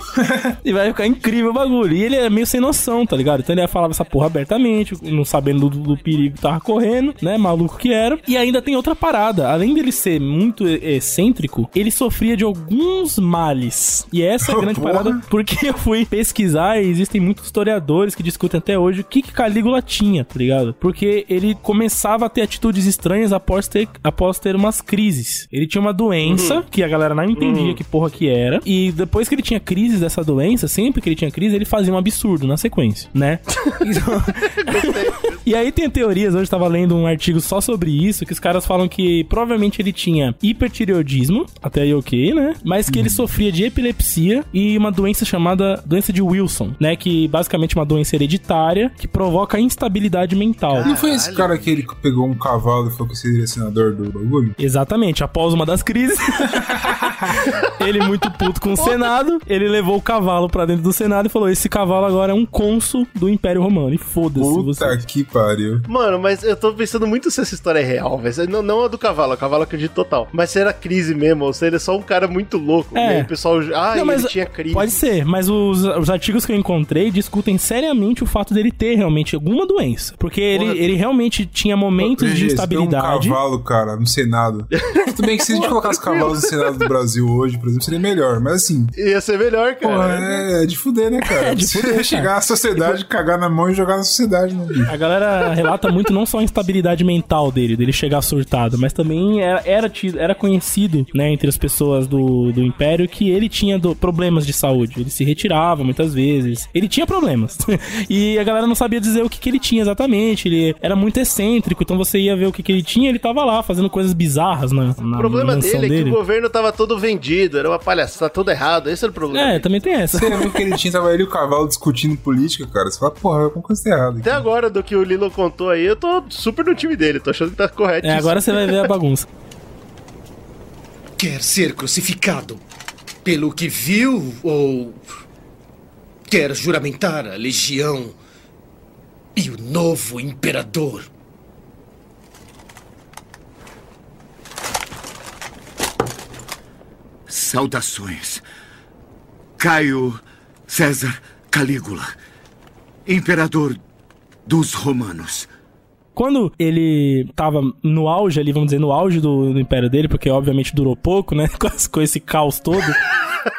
e vai ficar incrível o bagulho. E ele é meio sem noção, tá ligado? Então ele falava essa porra abertamente, não sabendo do, do perigo que tava correndo, né? Maluco que era. E ainda tem outra parada. Além dele ser muito excêntrico, ele sofria de alguns males. E essa é a grande parada porque eu fui pesquisar e existem muitos historiadores que discutem até hoje o que, que Calígula tinha, tá ligado? Porque ele começava a ter atitudes estranhas após ter, após ter umas crises. Ele tinha uma doença que a galera não entendia que porra que era. E depois que ele tinha crises dessa doença, sempre que ele tinha crise, ele fazia um absurdo na sequência, né? E aí tem teorias, hoje eu tava lendo um artigo só sobre isso, que os caras falam que provavelmente ele tinha hipertireoidismo, até aí ok, né? Mas que ele sofria de epilepsia e uma doença chamada doença de Wilson, né? Que basicamente é uma doença hereditária que provoca instabilidade mental. Não foi esse cara que ele pegou um cavalo e falou que seria senador do bagulho? Exatamente, após uma das crises, ele muito puto com o Senado, ele levou o cavalo pra dentro do Senado e falou: Esse cavalo agora é um cônsul do Império Romano. E foda-se Puta você. que pariu. Mano, mas eu tô pensando muito se essa história é real, velho. Não, não a do cavalo, a cavalo eu acredito total. Mas se era crise mesmo, ou se ele é só um cara muito louco. É. E aí o pessoal. Ah, Não, mas ele tinha crise. Pode ser, mas os, os artigos que eu encontrei discutem seriamente o fato dele ter realmente alguma doença. Porque ele, Porra. ele realmente tinha momentos de instabilidade. um cavalo, cara, no Senado. Tudo bem que se a gente colocasse cavalos no Senado do Brasil, hoje, por exemplo, seria melhor. Mas assim, Ia ser melhor, pô, cara. é, é de fuder, né, cara? É de fuder, cara. chegar à sociedade, cagar na mão e jogar na sociedade, né? A galera relata muito não só a instabilidade mental dele, dele chegar surtado, mas também era, era, tido- era conhecido, né, entre as pessoas do, do Império que ele tinha do- problemas de saúde. Ele se retirava muitas vezes. Ele tinha problemas. e a galera não sabia dizer o que, que ele tinha exatamente. Ele era muito excêntrico, então você ia ver o que, que ele tinha ele tava lá fazendo coisas bizarras na, na O problema dele é que dele. o governo tava todo vendido, era uma palhaçada, tudo errado. Esse era o problema. É, dele. também tem essa. Você viu que ele tinha, tava ele e o cavalo discutindo política, cara. Você fala, porra, alguma coisa tá errada. Até agora, do que o Lilo contou aí, eu tô super no time dele, tô achando que tá correto. É, agora você vai ver a bagunça. Quer ser crucificado pelo que viu ou quer juramentar a legião e o novo imperador? Saudações. Caio César Calígula, imperador dos romanos. Quando ele tava no auge ali, vamos dizer, no auge do, do império dele, porque obviamente durou pouco, né? Com, esse- com esse caos todo.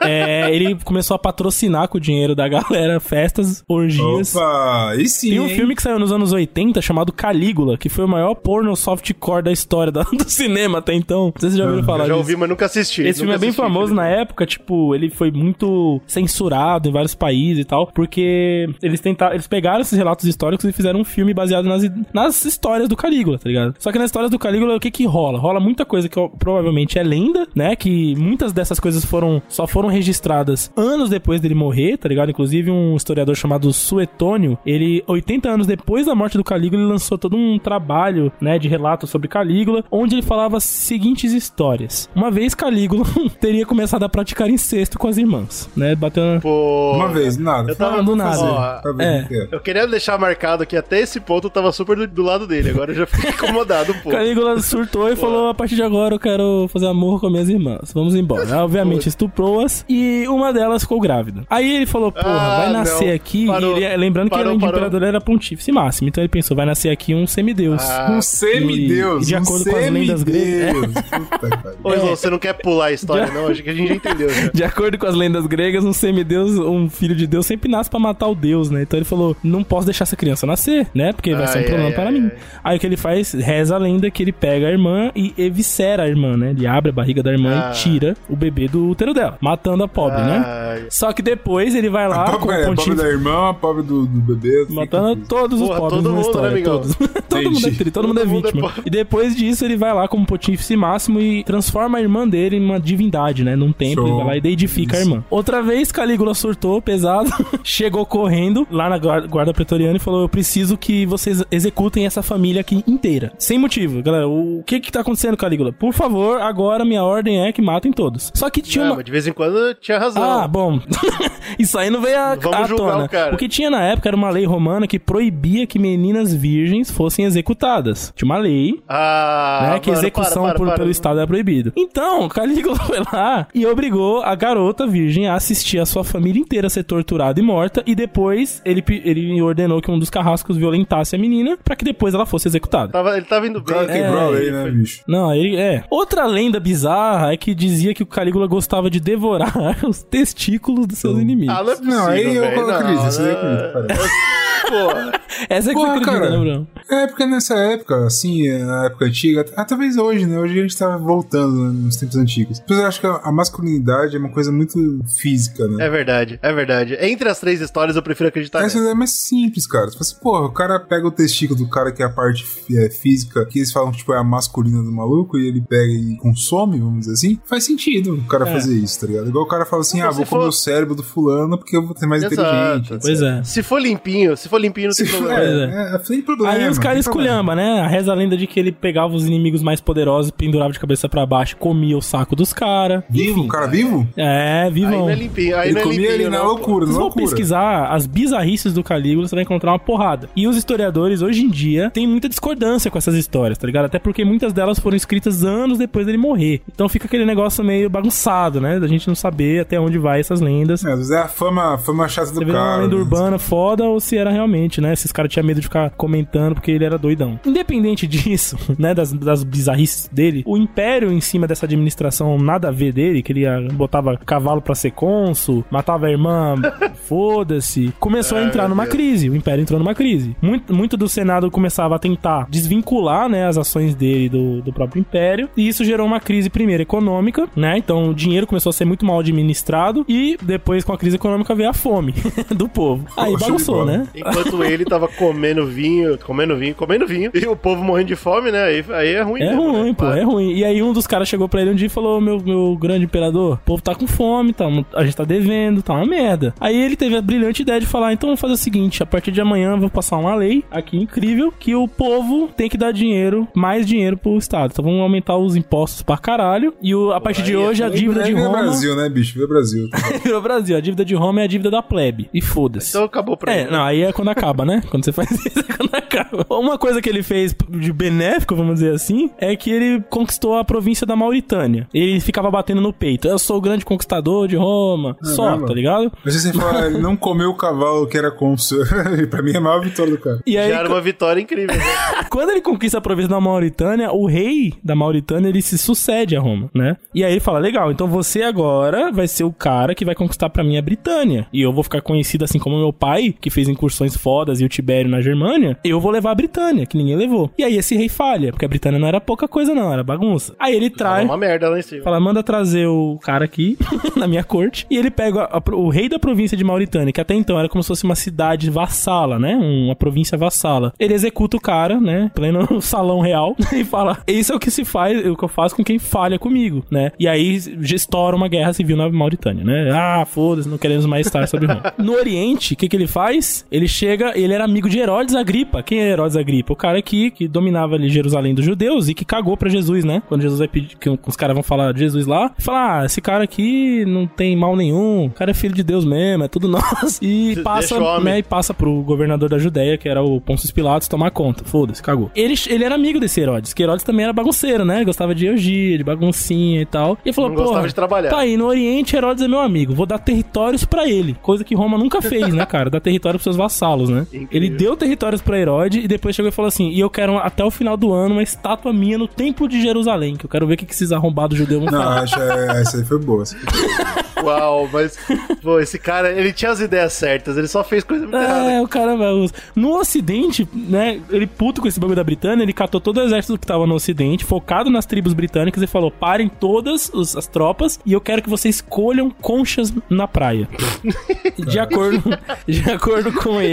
É, ele começou a patrocinar com o dinheiro da galera festas, orgias. Opa, aí sim. Tem um hein? filme que saiu nos anos 80 chamado Calígula, que foi o maior porno softcore da história da- do cinema até então. Não sei se vocês já ouviram falar Eu já disso. ouvi, mas nunca assisti. Esse filme nunca é bem assisti, famoso na época, tipo, ele foi muito censurado em vários países e tal, porque eles tentaram, eles pegaram esses relatos históricos e fizeram um filme baseado nas, nas histórias do Calígula, tá ligado? Só que nas histórias do Calígula, o que que rola? Rola muita coisa que provavelmente é lenda, né? Que muitas dessas coisas foram só foram registradas anos depois dele morrer, tá ligado? Inclusive um historiador chamado Suetônio, ele 80 anos depois da morte do Calígula, ele lançou todo um trabalho, né, de relatos sobre Calígula, onde ele falava as seguintes histórias. Uma vez Calígula teria começado a praticar incesto com as irmãs, né? Batendo Pô, Uma vez, nada. Eu tava Não, do nada. Ó, ver É. é. Eu queria deixar marcado que até esse ponto eu tava super do, do lado dele. Agora eu já fiquei incomodado um pouco. Calígula surtou e falou: a partir de agora eu quero fazer amor com minhas irmãs. Vamos embora. Ela, obviamente e uma delas ficou grávida. Aí ele falou: porra, Ah, vai nascer não. aqui. E ele- lembrando que Parou, além de parou. imperador, ele era pontífice máximo. Então ele pensou: vai nascer aqui um semideus. Ah, Um semideus. E de um acordo com as lendas gregas-. Ô, Islão, você não quer pular a história, não? Acho que a gente já entendeu. Já. De acordo com as lendas gregas, um semideus, um filho de Deus, sempre nasce pra matar o Deus, né? Então ele falou: não posso deixar essa criança nascer, né? Porque vai ser um Ai, problema ai, para ai, mim. ai. Aí o que ele faz? Reza a lenda que ele pega a irmã e eviscera a irmã, né? Ele abre a barriga da irmã Ah. e tira o bebê do útero dela, matando a pobre, né? Só que depois ele vai lá A com pobre, o é, a pobre da irmã, a pobre do, do bebê. Matando fica- todos os Porra, pobres todo na mundo, história, né, todos. todo mundo é tri, todo mundo é Todo mundo é vítima. pobre. e depois disso ele vai lá como pontífice máximo e transforma a irmã dele em uma divindade, né? Num templo, Show. ele vai lá e deidifica a Isso. irmã. Outra vez Calígula surtou, pesado, chegou correndo lá na guarda, guarda pretoriana e falou: "Eu preciso que vocês executem essa família aqui inteira, sem motivo". Galera, o que que tá acontecendo, Calígula? Por favor, agora minha ordem é que matem todos. Só que tinha Não, uma mas de vez em quando tinha razão. ah, bom. Isso aí não veio a, Vamos à julgar tona. o cara. O que tinha na época era uma lei romana que proibia que meninas virgens fossem executadas. Tinha uma lei, Ah, né, que mano, execução para, para, por- para. pelo Estado era proibido. Então, Calígula foi lá e obrigou a garota virgem a assistir a sua família inteira a ser torturada e morta. E depois ele, ele ordenou que um dos carrascos violentasse a menina pra que depois ela fosse executada. Tava, ele tava indo bem. cara quebrou a lei, né, bicho? Não, ele é. Outra lenda bizarra é que dizia que o Calígula gostava de devorar os testículos dos seus inimigos. Ah, não é possível, Não, aí eu acredito, isso não. Porra. Essa é que Porra, você acredita, cara. né, Bruno? É, porque nessa época, assim, na época antiga, ah, talvez hoje, né? Hoje a gente tá voltando né, nos tempos antigos. Mas eu acho que a masculinidade é uma coisa muito física, né? É verdade, é verdade. Entre as três histórias, eu prefiro acreditar Essa nessa. é mais simples, cara. Você fala assim, porra, o cara pega o testículo do cara que é a parte é, física, que eles falam que tipo, é a masculina do maluco, e ele pega e consome, vamos dizer assim. Faz sentido o cara É. fazer isso, tá ligado? Igual o cara fala assim, Não, ah, vou for- comer o cérebro do fulano porque eu vou ser mais Exato. inteligente. Pois é. Se for limpinho, se for limpinho, não tem Se- problema. É. é, é, sem problema. Aí os caras tem esculhambam, né? Reza a lenda de que ele pegava os inimigos mais poderosos, pendurava de cabeça pra baixo, comia o saco dos caras. Vivo? O cara vivo? É, Aí vivão. não é limpinho, aí ele não é comia limpinho. ele na não, pô. loucura, Vocês vão loucura. pesquisar as bizarrices do Calígula, você vai encontrar uma porrada. E os historiadores, hoje em dia, têm muita discordância com essas histórias, tá ligado? Até porque muitas delas foram escritas anos depois dele morrer. Então fica aquele negócio meio bagunçado, né? Da gente não saber até onde vai essas lendas. É, às vezes é a fama, a fama chata do Você vê uma cara. lenda né? urbana foda ou se era realmente, né? Esses caras tinham medo de ficar comentando porque ele era doidão. Independente disso, né, das, das bizarrices dele, o império em cima dessa administração nada a ver dele, que ele botava cavalo pra ser cônsul, matava a irmã, foda-se, começou a Ai, entrar numa crise. O império entrou numa crise. Muito, muito do Senado começava a tentar desvincular, né, as ações dele do, do próprio império, e isso gerou uma crise primeiro econômica, né? Então o dinheiro começou a ser muito mal administrado e depois com a crise econômica veio a fome do povo. Aí bagunçou, né? Enquanto ele tava comendo vinho, comendo vinho, comendo vinho, e o povo morrendo de fome, né? Aí, aí é ruim É mesmo, ruim, né? pô, é ruim. E aí um dos caras chegou pra ele um dia e falou: Meu, meu grande imperador, o povo tá com fome, tá, a gente tá devendo, tá uma merda. Aí ele teve a brilhante ideia de falar: então vamos fazer o seguinte: a partir de amanhã eu vou passar uma lei aqui incrível que o povo tem que dar dinheiro, mais dinheiro pro Estado. Então vamos aumentar os impostos pra caralho. E o, a partir de é hoje a dívida de Vira Roma. Brasil, né, bicho? Vira Brasil. Virou Brasil. A dívida de Roma é a dívida da plebe. E foda-se. Então acabou pra É, ele. não, aí é quando acaba, né? Quando você faz isso é quando acaba. Uma coisa que ele fez de benéfico, vamos dizer assim, é que ele conquistou a província da Mauritânia. Ele ficava batendo no peito. Eu sou o grande conquistador de Roma. Só, mesmo? tá ligado? Mas se você falar, ele não comeu o cavalo que era cônsul. pra mim é a maior vitória do cara. E aí, Já era uma vitória incrível. né? quando ele conquista a província da Mauritânia, o rei da Mauritânia, ele se sucede a Roma, né? E aí ele fala, legal, então você agora vai ser o cara que vai conquistar pra mim a Britânia. E eu vou ficar conhecido assim como meu pai, que fez incursões fodas, e o Tibério na Germânia. Eu vou levar a Britânia, que ninguém levou. E aí esse rei falha, porque a Britânia não era pouca coisa não, era bagunça. Aí ele traz... uma merda lá em cima. Fala, manda trazer o cara aqui na minha corte. E ele pega a- a- o rei da província de Mauritânia, que até então era como se fosse uma cidade vassala, né? Uma província vassala. Ele executa o cara, né? Pleno salão real. E fala: Isso é o que se faz, é o que eu faço com quem falha comigo, né? E aí estoura uma guerra civil na Mauritânia, né? Ah, foda-se, não queremos mais estar sobre Roma. No Oriente, o que, que ele faz? Ele chega, ele era amigo de Herodes Agripa. Quem é Herodes Agripa? O cara aqui que dominava ali Jerusalém dos judeus e que cagou pra Jesus, né? Quando Jesus vai pedir, que os caras vão falar de Jesus lá, fala: Ah, esse cara aqui não tem mal nenhum, o cara é filho de Deus mesmo, é tudo nosso. E passa, né? E passa pro governador da Judéia, que era o Pôncio Pilatos, tomar conta. Foda-se, cagou. Ele, ele era amigo desse Herodes, que Herodes também era bagunceiro, né? Gostava de orgia, de baguncinha e tal. E ele falou: Pô, gostava de trabalhar. Tá aí, no Oriente, Herodes é meu amigo. Vou dar territórios pra ele. Coisa que Roma nunca fez, né, cara? Dar território pros seus vassalos, né? Incrível. Ele deu territórios pra Herodes e depois chegou e falou assim: E eu quero até o final do ano uma estátua minha no Templo de Jerusalém, que eu quero ver o que esses arrombados judeus vão Não, falar. acho é, essa aí foi boa. essa aí foi boa. Uau, mas, pô, esse cara, ele tinha as ideias certas, ele só fez coisa muito errada. É, o cara No Ocidente, né? Ele puto com esse bagulho da Britânia, ele catou todo o exército que tava no Ocidente, focado nas tribos britânicas, e falou: parem todas os- as tropas e eu quero que vocês colham conchas na praia. de, acordo, de acordo com ele,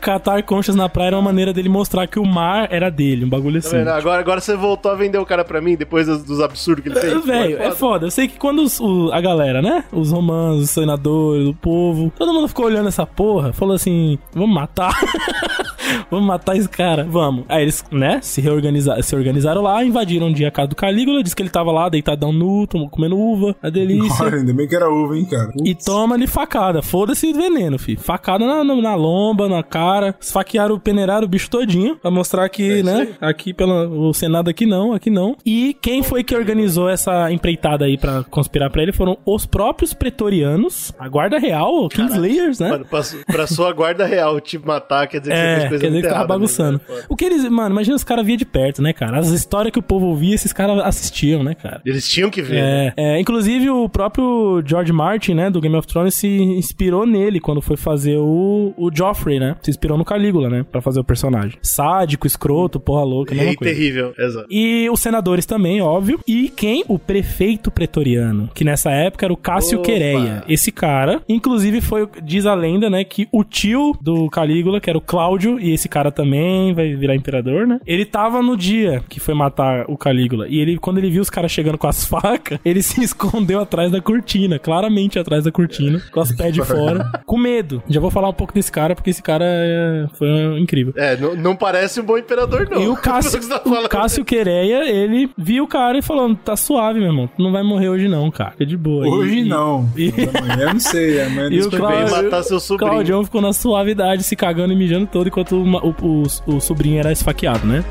catar conchas na praia era uma maneira dele mostrar que o mar era dele, um bagulho Tá assim. vendo? Agora, agora você voltou a vender o cara pra mim depois dos, dos absurdos que ele fez. Velho, Pô, é foda. Eu sei que quando os- o- a galera, né? Os romanos, os senadores, o povo, todo mundo ficou olhando essa porra, falou assim: vamos matar. vamos matar esse cara, vamos. Aí eles, né, se reorganizaram, se organizaram lá, invadiram um dia a casa do Calígula, disse que ele tava lá, deitadão nu, comendo uva, a delícia. Olha, ainda bem que era uva, hein, cara. E toma-lhe facada. Foda-se veneno, filho. Facada na, na, na lomba, na cara. Esfaquearam, peneiraram o bicho todinho. Pra mostrar que, né? Aqui pelo o Senado aqui não, aqui não. E quem foi que organizou essa empreitada aí pra conspirar pra ele foram os próprios pretorianos, a guarda real, Kingslayers, né? Mano, pra, pra sua guarda real te matar, quer dizer que você É, fez coisa quer dizer que tava bagunçando. né? O que eles, mano, imagina os caras via de perto, né, cara? As histórias que o povo ouvia, esses caras assistiam, né, cara? Eles tinham que ver. né? É, é, inclusive o próprio George Martin, né, do Game of Thrones, se inspirou nele quando foi fazer o, o Joffrey, né? Se inspirou no Calígula, né? Pra fazer o personagem. Sádico, escroto, porra louca, coisa. terrível, exato. E os senadores também, óbvio. E quem? O prefeito pretoriano, que nessa época era o Cássio Opa. Quereia. Esse cara, inclusive foi, diz a lenda, né, que o tio do Calígula, que era o Cláudio, e esse cara também vai virar imperador, né? Ele tava no dia que foi matar o Calígula. E ele, quando ele viu os caras chegando com as facas, ele se escondeu atrás da cortina, claramente atrás da cortina, com as pés de fora, com medo. Já vou falar um pouco desse cara, porque esse cara é- foi incrível. É, não, não parece um bom imperador, não. E o Cássio, tá falando. o Cássio Quereia, ele viu o cara e falou: tá suave, meu irmão. Tu não vai morrer hoje, não, cara. Fica de boa. Hoje E- não. E, Amanhã eu não sei. Amanhã e o Cláudio, matar seu sobrinho. Claudião ficou na suavidade, se cagando e mijando todo, enquanto o, ma- o, o, o sobrinho era esfaqueado, né?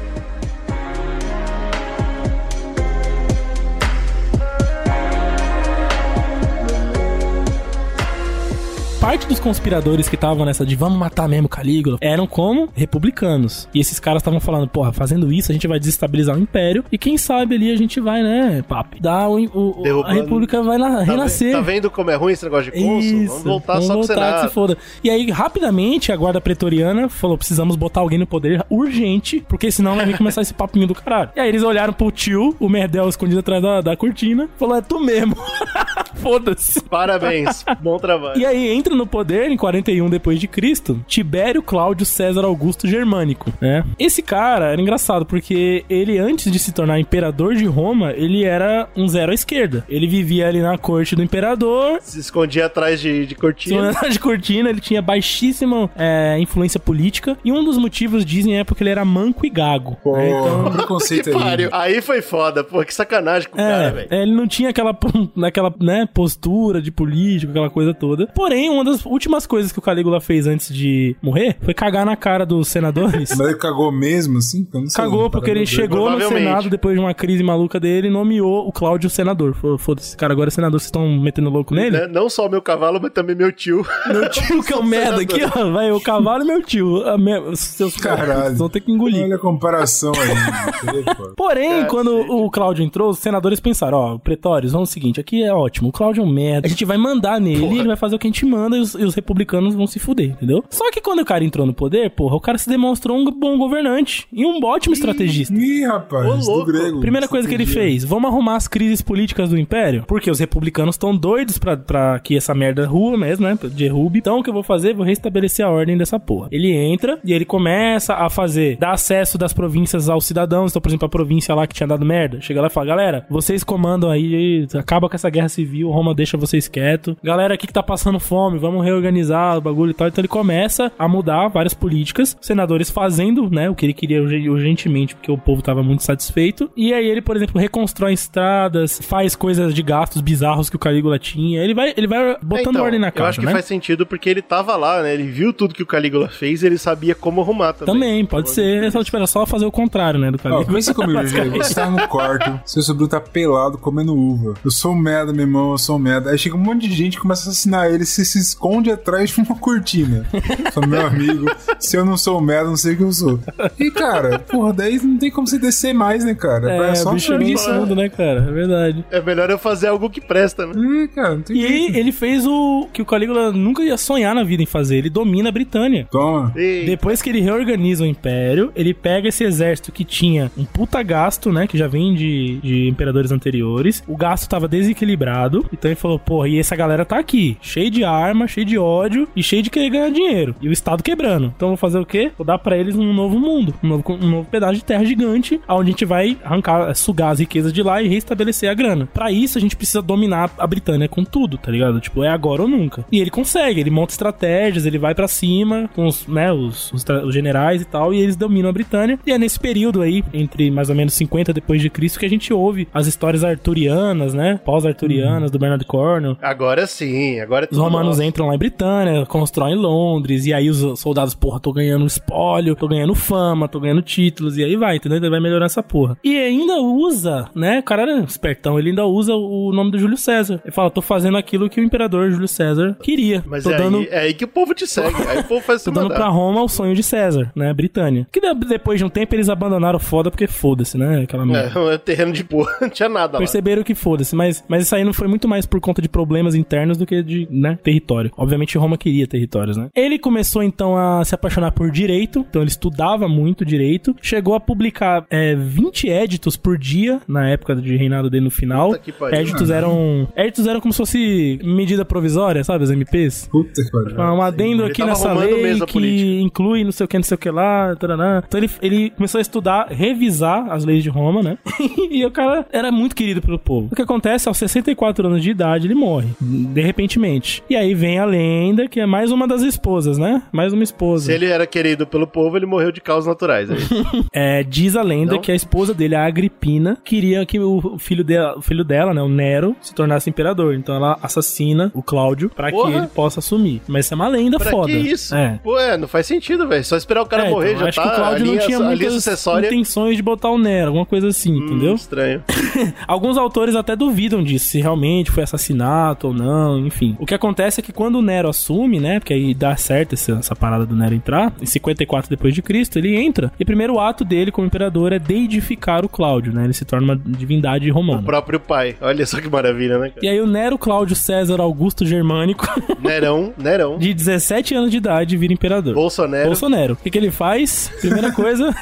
Parte dos conspiradores que estavam nessa de vamos matar mesmo Calígula eram como republicanos. E esses caras estavam falando, porra, fazendo isso a gente vai desestabilizar o império e quem sabe ali a gente vai, né, papo, dar o, o- a república vai na, Tá, renascer. ve- tá vendo como é ruim esse negócio de cônsul? Vamos voltar só com o que Senado. se foda. E aí, rapidamente, a guarda pretoriana falou: precisamos botar alguém no poder urgente, porque senão vai vir começar esse papinho do caralho. E aí eles olharam pro tio, o Merdel escondido atrás da, da cortina, falou: é tu mesmo. Foda-se. Parabéns, bom trabalho. E aí entra no poder em 41 depois de Cristo, Tibério Cláudio César Augusto Germânico, né? Esse cara era engraçado porque ele antes de se tornar imperador de Roma, ele era um zero à esquerda. Ele vivia ali na corte do imperador, Se escondia atrás de, de cortina. Sim, de cortina, ele tinha baixíssima é, influência política. E um dos motivos, dizem, é porque ele era manco e gago. Pô, né? Então. preconceito aí. Pariu. Aí foi foda, pô, que sacanagem com o cara, É, velho. é, ele não tinha aquela, aquela né, postura de político, aquela coisa toda. Porém, uma das últimas coisas que o Calígula fez antes de morrer foi cagar na cara dos senadores. Mas ele cagou mesmo, assim? Eu não sei. Cagou porque ele chegou no. Senado depois de uma crise maluca dele e nomeou o Cláudio senador. Foda-se, esse cara agora é senador, vocês estão metendo louco nele? Né? Não só o meu cavalo, mas também meu tio. Meu tio que é o merda aqui, ó. Vai, o cavalo e meu tio. A Seus Caralho. Vocês vão ter que engolir. Olha a comparação aí. Porém, quando o Cláudio entrou, os senadores pensaram, ó, pretórios, vamos ao seguinte, aqui é ótimo, o Cláudio é um merda, a gente vai mandar nele, ele vai fazer o que a gente manda e os, e os republicanos vão se fuder, entendeu? Só que quando o cara entrou no poder, porra, o cara se demonstrou um bom governante e um ótimo estrategista. Ih, rapaz, Ô, do grego. Primeira coisa que ele fez, vamos arrumar as crises políticas do Império, porque os republicanos estão doidos pra, pra que essa merda rua mesmo, né, derrube. Então o que eu vou fazer? Vou restabelecer a ordem dessa porra. Ele entra e ele começa a fazer, dar acesso das províncias aos cidadãos. Então, por exemplo, a província lá que tinha dado merda, chega lá e fala, galera, vocês comandam aí, acaba com essa guerra civil, Roma deixa vocês quietos. Galera aqui que tá passando fome, vamos reorganizar o bagulho e tal. Então ele começa a mudar várias políticas, senadores fazendo, né, o que ele queria urgen- urgentemente, porque o povo tava muito satisfeito. E aí ele, por exemplo, reconstrói estradas, faz coisas de gastos bizarros que o Calígula tinha. Ele vai, ele vai botando É, então, ordem na casa, Eu acho que né? faz sentido porque ele tava lá, né? Ele viu tudo que o Calígula fez e ele sabia como arrumar também. Também, pode ser. É só, tipo, era só fazer o contrário, né, do Ó, Calígula. pensa comigo, GG. Você tá no quarto, seu sobrinho tá pelado comendo uva. Eu sou um merda, meu irmão, eu sou um merda. Aí chega um monte de gente, começa a assassinar ele, se se esconde atrás de uma cortina. Fala, meu amigo, se eu não sou merda, não sei o que eu sou. E, cara, porra, daí não tem como você descer mais, né, cara? É, só bicho é pra bem isso, fundo, né, cara? É verdade. É melhor eu fazer algo que presta, né? É, cara, não tem E jeito. ele fez o que o Calígula nunca ia sonhar na vida em fazer. Ele domina a Britânia. Toma. E... Depois que ele reorganiza o império, ele pega esse exército que tinha um puta gasto, né? Que já vem de, de imperadores anteriores. O gasto tava desequilibrado. Então ele falou, porra, e essa galera tá aqui, cheio de arma, cheio de ódio e cheio de querer ganhar dinheiro. E o Estado quebrando. Então eu vou fazer o quê? Vou dar pra eles um novo mundo, um novo, um novo pedaço de terra gigante, onde a gente vai arrancar, sugar as riquezas de lá e restabelecer a grana. Pra isso a gente precisa dominar a Britânia com tudo, tá ligado? Tipo, é agora ou nunca. E ele consegue, ele monta estratégias, ele vai pra cima com os, né, os, os, os generais e tal, e eles dominam a Britânia. E é nesse período aí, entre mais ou menos 50 depois de Cristo, que a gente ouve as histórias arturianas, né? Pós-arturianas do Bernard Cornwell. Agora sim, agora é Os romanos nosso. Entram lá em Britânia, constroem Londres, e aí os soldados, porra, tô ganhando espólio, tô ganhando fama, tô ganhando títulos, e aí vai, entendeu? Ele vai melhorar essa porra. E ainda usa, né? O cara era espertão, ele ainda usa o nome do Júlio César. Ele fala, tô fazendo aquilo que o imperador Júlio César queria. Mas tô é, dando. aí, é aí que o povo te segue. Aí o povo faz Tô dando mandar. pra Roma o sonho de César, né? Britânia. Que de- depois de um tempo eles abandonaram foda porque foda-se, né? Aquela merda. É, um terreno de porra, não tinha nada lá. Perceberam que foda-se, mas, mas isso aí não foi muito mais por conta de problemas internos do que de, né, território. Obviamente Roma queria territórios, né? Ele começou então a se apaixonar por direito, então ele estudava muito direito, chegou a publicar é, 20 éditos por dia na época de reinado dele no final. Pariu. Éditos eram, éditos eram como se fosse medida provisória, sabe, as MPs? Puta que pariu. um adendo aqui nessa lei que inclui não sei o que, não sei o que lá, taranã. Então ele, ele começou a estudar, revisar as leis de Roma, né? e o cara era muito querido pelo povo. O que acontece, aos 64 anos de idade, ele morre, de repentemente. E aí vem a lenda, que é mais uma das esposas, né? Mais uma esposa. Se ele era querido pelo povo, ele morreu de causas naturais. É. É, diz a lenda Não? que a esposa dele, a Agripina, queria que o filho dela, o filho dela, né, o Nero, se tornasse imperador. Então ela assassina o Cláudio pra que ele possa assumir. Mas isso é uma lenda pra foda. que isso? É. Pô, é, não faz sentido, velho. Só esperar o cara É, morrer então, já acho tá. que o Cláudio a linha, não tinha muitas sucessória. intenções de botar o Nero, alguma coisa assim, Hum, entendeu? Estranho. Alguns autores até duvidam disso, se realmente foi assassinato ou não, enfim. O que acontece é que que quando o Nero assume, né? Porque aí dá certo essa, essa parada do Nero entrar, em 54 depois de Cristo, ele entra. E o primeiro ato dele como imperador é deidificar o Cláudio, né? Ele se torna uma divindade romana. O próprio pai. Olha só que maravilha, né, cara? E aí o Nero Cláudio César Augusto Germânico, Nerão, Nerão. de 17 anos de idade, vira imperador. Bolsonaro. Bolsonaro. O que, que ele faz? Primeira coisa,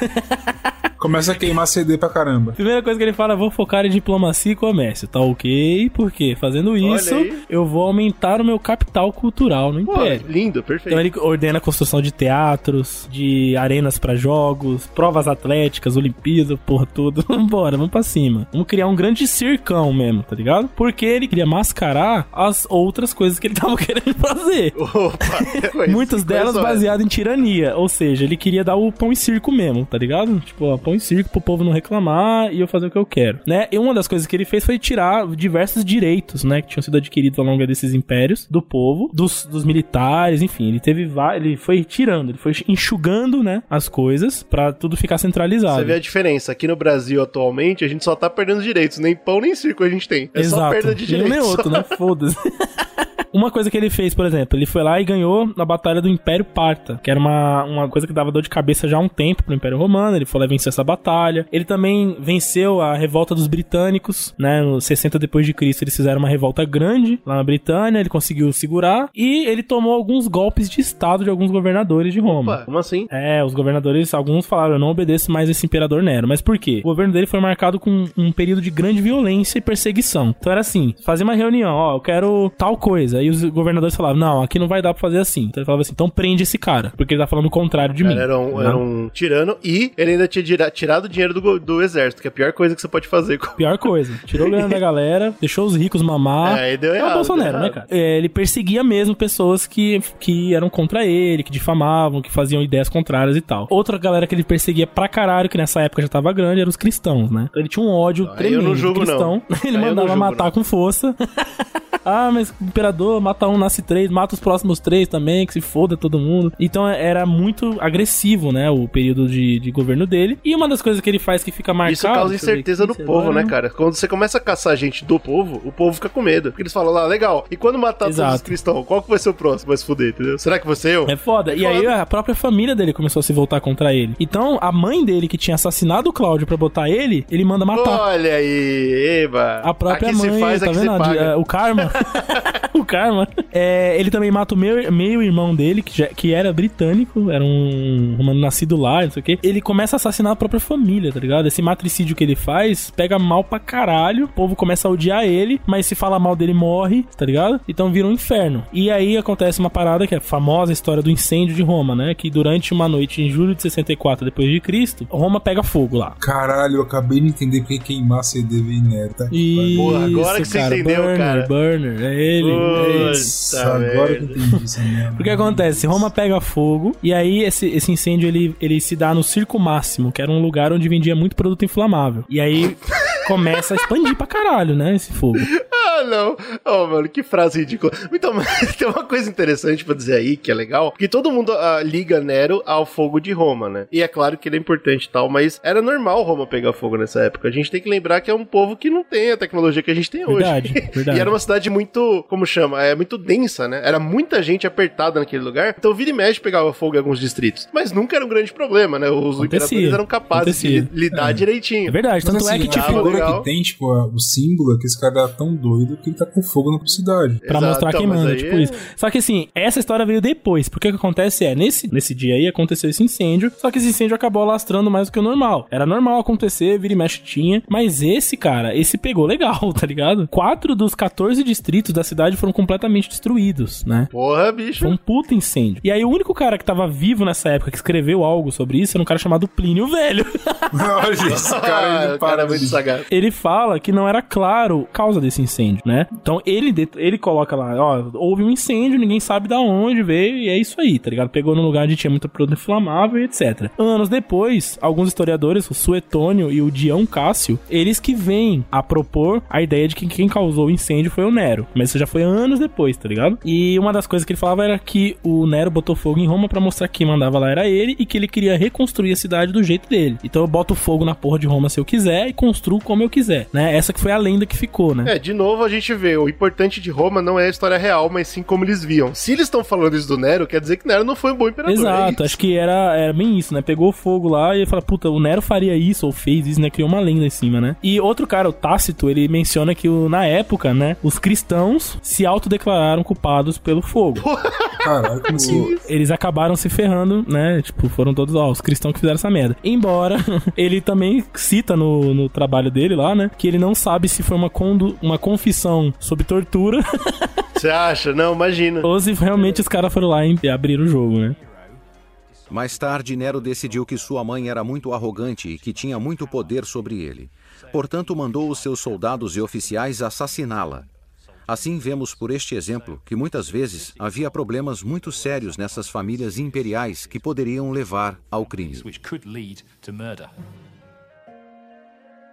Começa a queimar CD pra caramba. primeira coisa que ele fala, vou focar em diplomacia e comércio. Tá ok? Por quê? Fazendo isso, eu vou aumentar o meu capital cultural no Pô, império. lindo, perfeito. Então ele ordena a construção de teatros, de arenas pra jogos, provas atléticas, Olimpíadas, porra tudo. Vambora, vamos pra cima. Vamos criar um grande circão mesmo, tá ligado? Porque ele queria mascarar as outras coisas que ele tava querendo fazer. Opa, Muitas delas baseadas em tirania. Ou seja, ele queria dar o pão e circo mesmo, tá ligado? Tipo, ó, pão e circo pro povo não reclamar e eu fazer o que eu quero, né? E uma das coisas que ele fez foi tirar diversos direitos, né? Que tinham sido adquiridos ao longo desses impérios, do povo, dos, dos militares, enfim. Ele teve ele foi tirando, ele foi enxugando, né? As coisas pra tudo ficar centralizado. Você vê a diferença. Aqui no Brasil, atualmente, a gente só tá perdendo direitos. Nem pão, nem circo a gente tem. É só Exato. perda de Nenhum direitos. nem outro, né? Foda-se. Uma coisa que ele fez, por exemplo, ele foi lá e ganhou na Batalha do Império Parta, que era uma, uma coisa que dava dor de cabeça já há um tempo pro Império Romano. Ele foi lá e venceu essa batalha. Ele também venceu a revolta dos britânicos, né? No 60 depois de Cristo, eles fizeram uma revolta grande lá na Britânia. Ele conseguiu segurar e ele tomou alguns golpes de estado de alguns governadores de Roma. Opa, como assim? É, os governadores, alguns falaram, eu não obedeço mais esse imperador Nero. Mas por quê? O governo dele foi marcado com um período de grande violência e perseguição. Então era assim, fazia uma reunião, ó, eu quero tal coisa. Aí os governadores falavam, não, aqui não vai dar pra fazer assim. Então ele falava assim, então prende esse cara, porque ele tá falando o contrário de mim. Cara, era, um, né? era um tirano e ele ainda tinha tira- tirado o dinheiro do, do exército, que é a pior coisa que você pode fazer. com- Pior coisa. Tirou a grana da galera, deixou os ricos mamar. É, aí deu é errado, o Bolsonaro, né, cara? É, ele perseguia mesmo pessoas que, que eram contra ele, que difamavam, que faziam ideias contrárias e tal. Outra galera que ele perseguia pra caralho, que nessa época já tava grande, eram os cristãos, né? Então ele tinha um ódio eu tremendo não de julgo, cristão. não. Ele Aí eu mandava não matar não. com força. ah, mas o mata um, nasce três, mata os próximos três também, que se foda todo mundo. Então era muito agressivo, né? O período de, de governo dele. E uma das coisas que ele faz que fica marcado. Isso causa incerteza no povo, agora- né, cara? Quando você começa a caçar gente do povo, o povo fica com medo. Porque eles falam lá, legal. E quando matar todos Exato. os cristãos, qual que vai ser o próximo? Vai se fuder, entendeu? Será que você eu? É foda. E aí a própria família dele começou a se voltar contra ele. Então, a mãe dele, que tinha assassinado o Cláudio pra botar ele, ele manda matar. Olha aí, eba. A própria aqui mãe, se faz, tá vendo? se paga. É, o karma. o karma. É, ele também mata o meio, meio irmão dele, que, já- que era britânico, era um romano nascido lá, não sei o quê. Ele começa a assassinar a própria família, tá ligado? Esse matricídio que ele faz pega mal pra caralho. O povo começa a odiar ele, mas se fala mal dele, morre, tá ligado? Então vira um inferno. E aí acontece uma parada que é a famosa história do incêndio de Roma, né? Que durante uma noite em julho de 64 depois de Cristo, Roma pega fogo lá. Caralho, eu acabei de entender porque queimar CD vem nero, tá? Isso, Porra, agora que você cara, entendeu, Burner, cara. Burner, é ele. é Nossa, agora que eu entendi merda. O que acontece? Roma pega fogo e aí esse, esse incêndio ele, ele se dá no Circo Máximo, que era um lugar onde vendia muito produto inflamável. E aí começa a expandir pra caralho, né? Esse fogo. Ah, não. Oh, mano, que frase ridícula. Então, mas tem uma coisa interessante pra dizer aí, que é legal, que todo mundo ah, liga Nero ao fogo de Roma, né? E é claro que ele é importante e tal, mas era normal Roma pegar fogo nessa época. A gente tem que lembrar que é um povo que não tem a tecnologia que a gente tem Verdade, hoje. verdade. E era uma cidade muito, como chama? É muito densa, né? Era muita gente apertada naquele lugar. Então, vira e mexe pegava fogo em alguns distritos. Mas nunca era um grande problema, né? Os Acontecia, imperadores eram capazes acontecia. de li- lidar direitinho. É verdade, Mas tanto assim, é que a tipo, figura legal. que tem, tipo, a- o símbolo é que esse cara era tão doido que ele tá com fogo na cidade. Pra Exato, mostrar então, quem mas manda, aí tipo é- isso. Só que assim, essa história veio depois. Porque o que acontece é, nesse, nesse dia aí aconteceu esse incêndio, só que esse incêndio acabou alastrando mais do que o normal. Era normal acontecer, vira e mexe tinha, mas esse, cara, esse pegou legal, tá ligado? Quatro dos 14 distritos da cidade foram completamente destruídos, né? Porra, bicho. Foi um puta incêndio. E aí, o único cara que tava vivo nessa época que escreveu algo sobre isso era um cara chamado Plínio Velho. Olha esse cara, ele cara para é muito sagaz. ele fala que não era claro a causa desse incêndio, né? Então ele, ele coloca lá, ó, houve um incêndio, ninguém sabe da onde veio, e é isso aí, tá ligado? Pegou no lugar onde tinha muito produto inflamável e etc. Anos depois, alguns historiadores, o Suetônio e o Dião Cássio, eles que vêm a propor a ideia de que quem causou o incêndio foi o Nero. Mas isso já foi anos depois, tá ligado? E uma das coisas que ele falava era que o Nero botou fogo em Roma pra mostrar que quem mandava lá era ele e que ele queria reconstruir a cidade do jeito dele. Então eu boto fogo na porra de Roma se eu quiser e construo como eu quiser, né? Essa que foi a lenda que ficou, né? É, de novo a gente vê, o importante de Roma não é a história real, mas sim como eles viam. Se eles estão falando isso do Nero, quer dizer que Nero não foi um bom imperador. é Exato, isso. acho que era, era bem isso, né? Pegou fogo lá e fala, puta, o Nero faria isso ou fez isso, né? Criou uma lenda em cima, né? E outro cara, o Tácito, ele menciona que o- na época, né, os cristãos se autodeclararam culpados pelo fogo. Caralho, como assim? Eles acabaram se ferrando, né? Tipo, foram todos, ó, os cristãos que fizeram essa merda. Embora ele também cita no, no trabalho dele lá, né? Que ele não sabe se foi uma, condu uma confissão sob tortura Você acha? Não, imagina. ou se realmente os caras foram lá e abriram o jogo, né? Mais tarde, Nero decidiu que sua mãe era muito arrogante e que tinha muito poder sobre ele. Portanto, mandou os seus soldados e oficiais assassiná-la. Assim, vemos por este exemplo que muitas vezes havia problemas muito sérios nessas famílias imperiais que poderiam levar ao crime.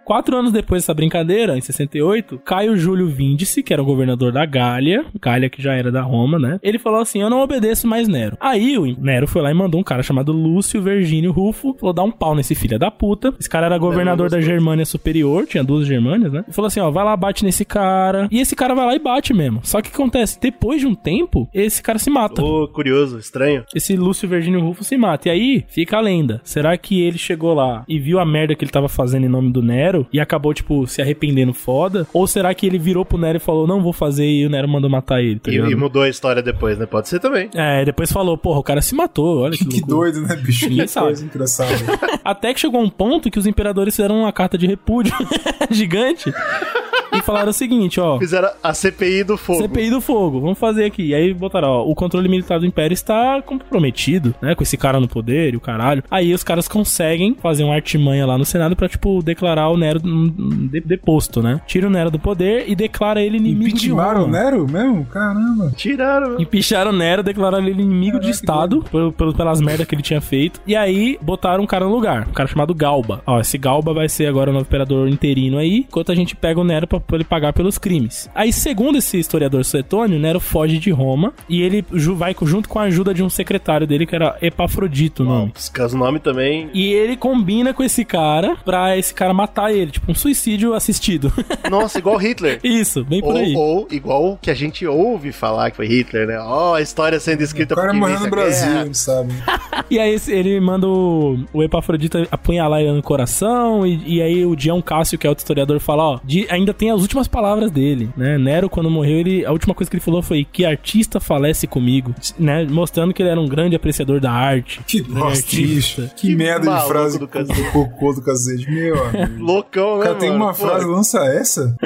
Quatro anos depois dessa brincadeira, em 68, Caio Júlio Víndice, que era o governador da Gália, Gália que já era da Roma, né? Ele falou assim: Eu não obedeço mais Nero. Aí o Nero foi lá e mandou um cara chamado Lúcio Virgínio Rufo, falou: dá um pau nesse filho da puta. Esse cara era governador da Germânia Superior, tinha duas Germânias, né? E falou assim: Ó, vai lá, bate nesse cara. E esse cara vai lá e bate mesmo. Só que o que acontece? Depois de um tempo, esse cara se mata. Ô, curioso, estranho. Esse Lúcio Virgínio Rufo se mata. E aí fica a lenda. Será que ele chegou lá e viu a merda que ele tava fazendo em nome do Nero e acabou, tipo, se arrependendo foda? Ou será que ele virou pro Nero e falou, não vou fazer e o Nero mandou matar ele, tá E, e mudou a história depois, né? Pode ser também. É, depois falou, porra, o cara se matou, olha que, Que doido, né, bicho? Que coisa engraçada. Até que chegou um ponto que os imperadores fizeram uma carta de repúdio gigante e falaram o seguinte, ó... Fizeram a CPI do fogo. CPI do fogo, vamos fazer aqui. E aí botaram, ó, o controle militar do Império está comprometido, né, com esse cara no poder e o caralho. Aí os caras conseguem fazer uma artimanha lá no Senado pra, tipo, declarar o Nero de- deposto, né? Tira o Nero do poder e declara ele inimigo de Impeachmentaram o Roma. Nero mesmo? Caramba. Tiraram. Empicharam o Nero, declararam ele inimigo de Caraca, que Estado pelo- pelo- pelas merdas que ele tinha feito. E aí botaram um cara no lugar, um cara chamado Galba. Ó, esse Galba vai ser agora o novo imperador interino aí, enquanto a gente pega o Nero pra, pra ele pagar pelos crimes. Aí, segundo esse historiador Suetônio, Nero foge de Roma e ele vai junto com a ajuda de um secretário dele que era Epafrodito o nome. Os casos nome também. E ele combina com esse cara pra esse cara matar ele, tipo um suicídio assistido. Nossa, igual Hitler. Isso, bem por Ou, aí. ou igual o que a gente ouve falar que foi Hitler, né? Ó, a história sendo escrita O cara por morreu no a Brasil, guerra. sabe. E aí ele manda o, o Epafrodita apunhalar ele no coração, e, e aí o Dião Cássio, que é outro historiador, fala, ó, de- ainda tem as últimas palavras dele, né? Nero, quando morreu, ele, a última coisa que ele falou foi que artista falece comigo, né? Mostrando que ele era um grande apreciador da arte. Que grande bosta, artista. Que, Que merda de frase do cocô do cacete. Meu amigo. Loucão, né, cara tem mano? uma Pô, frase, lança essa?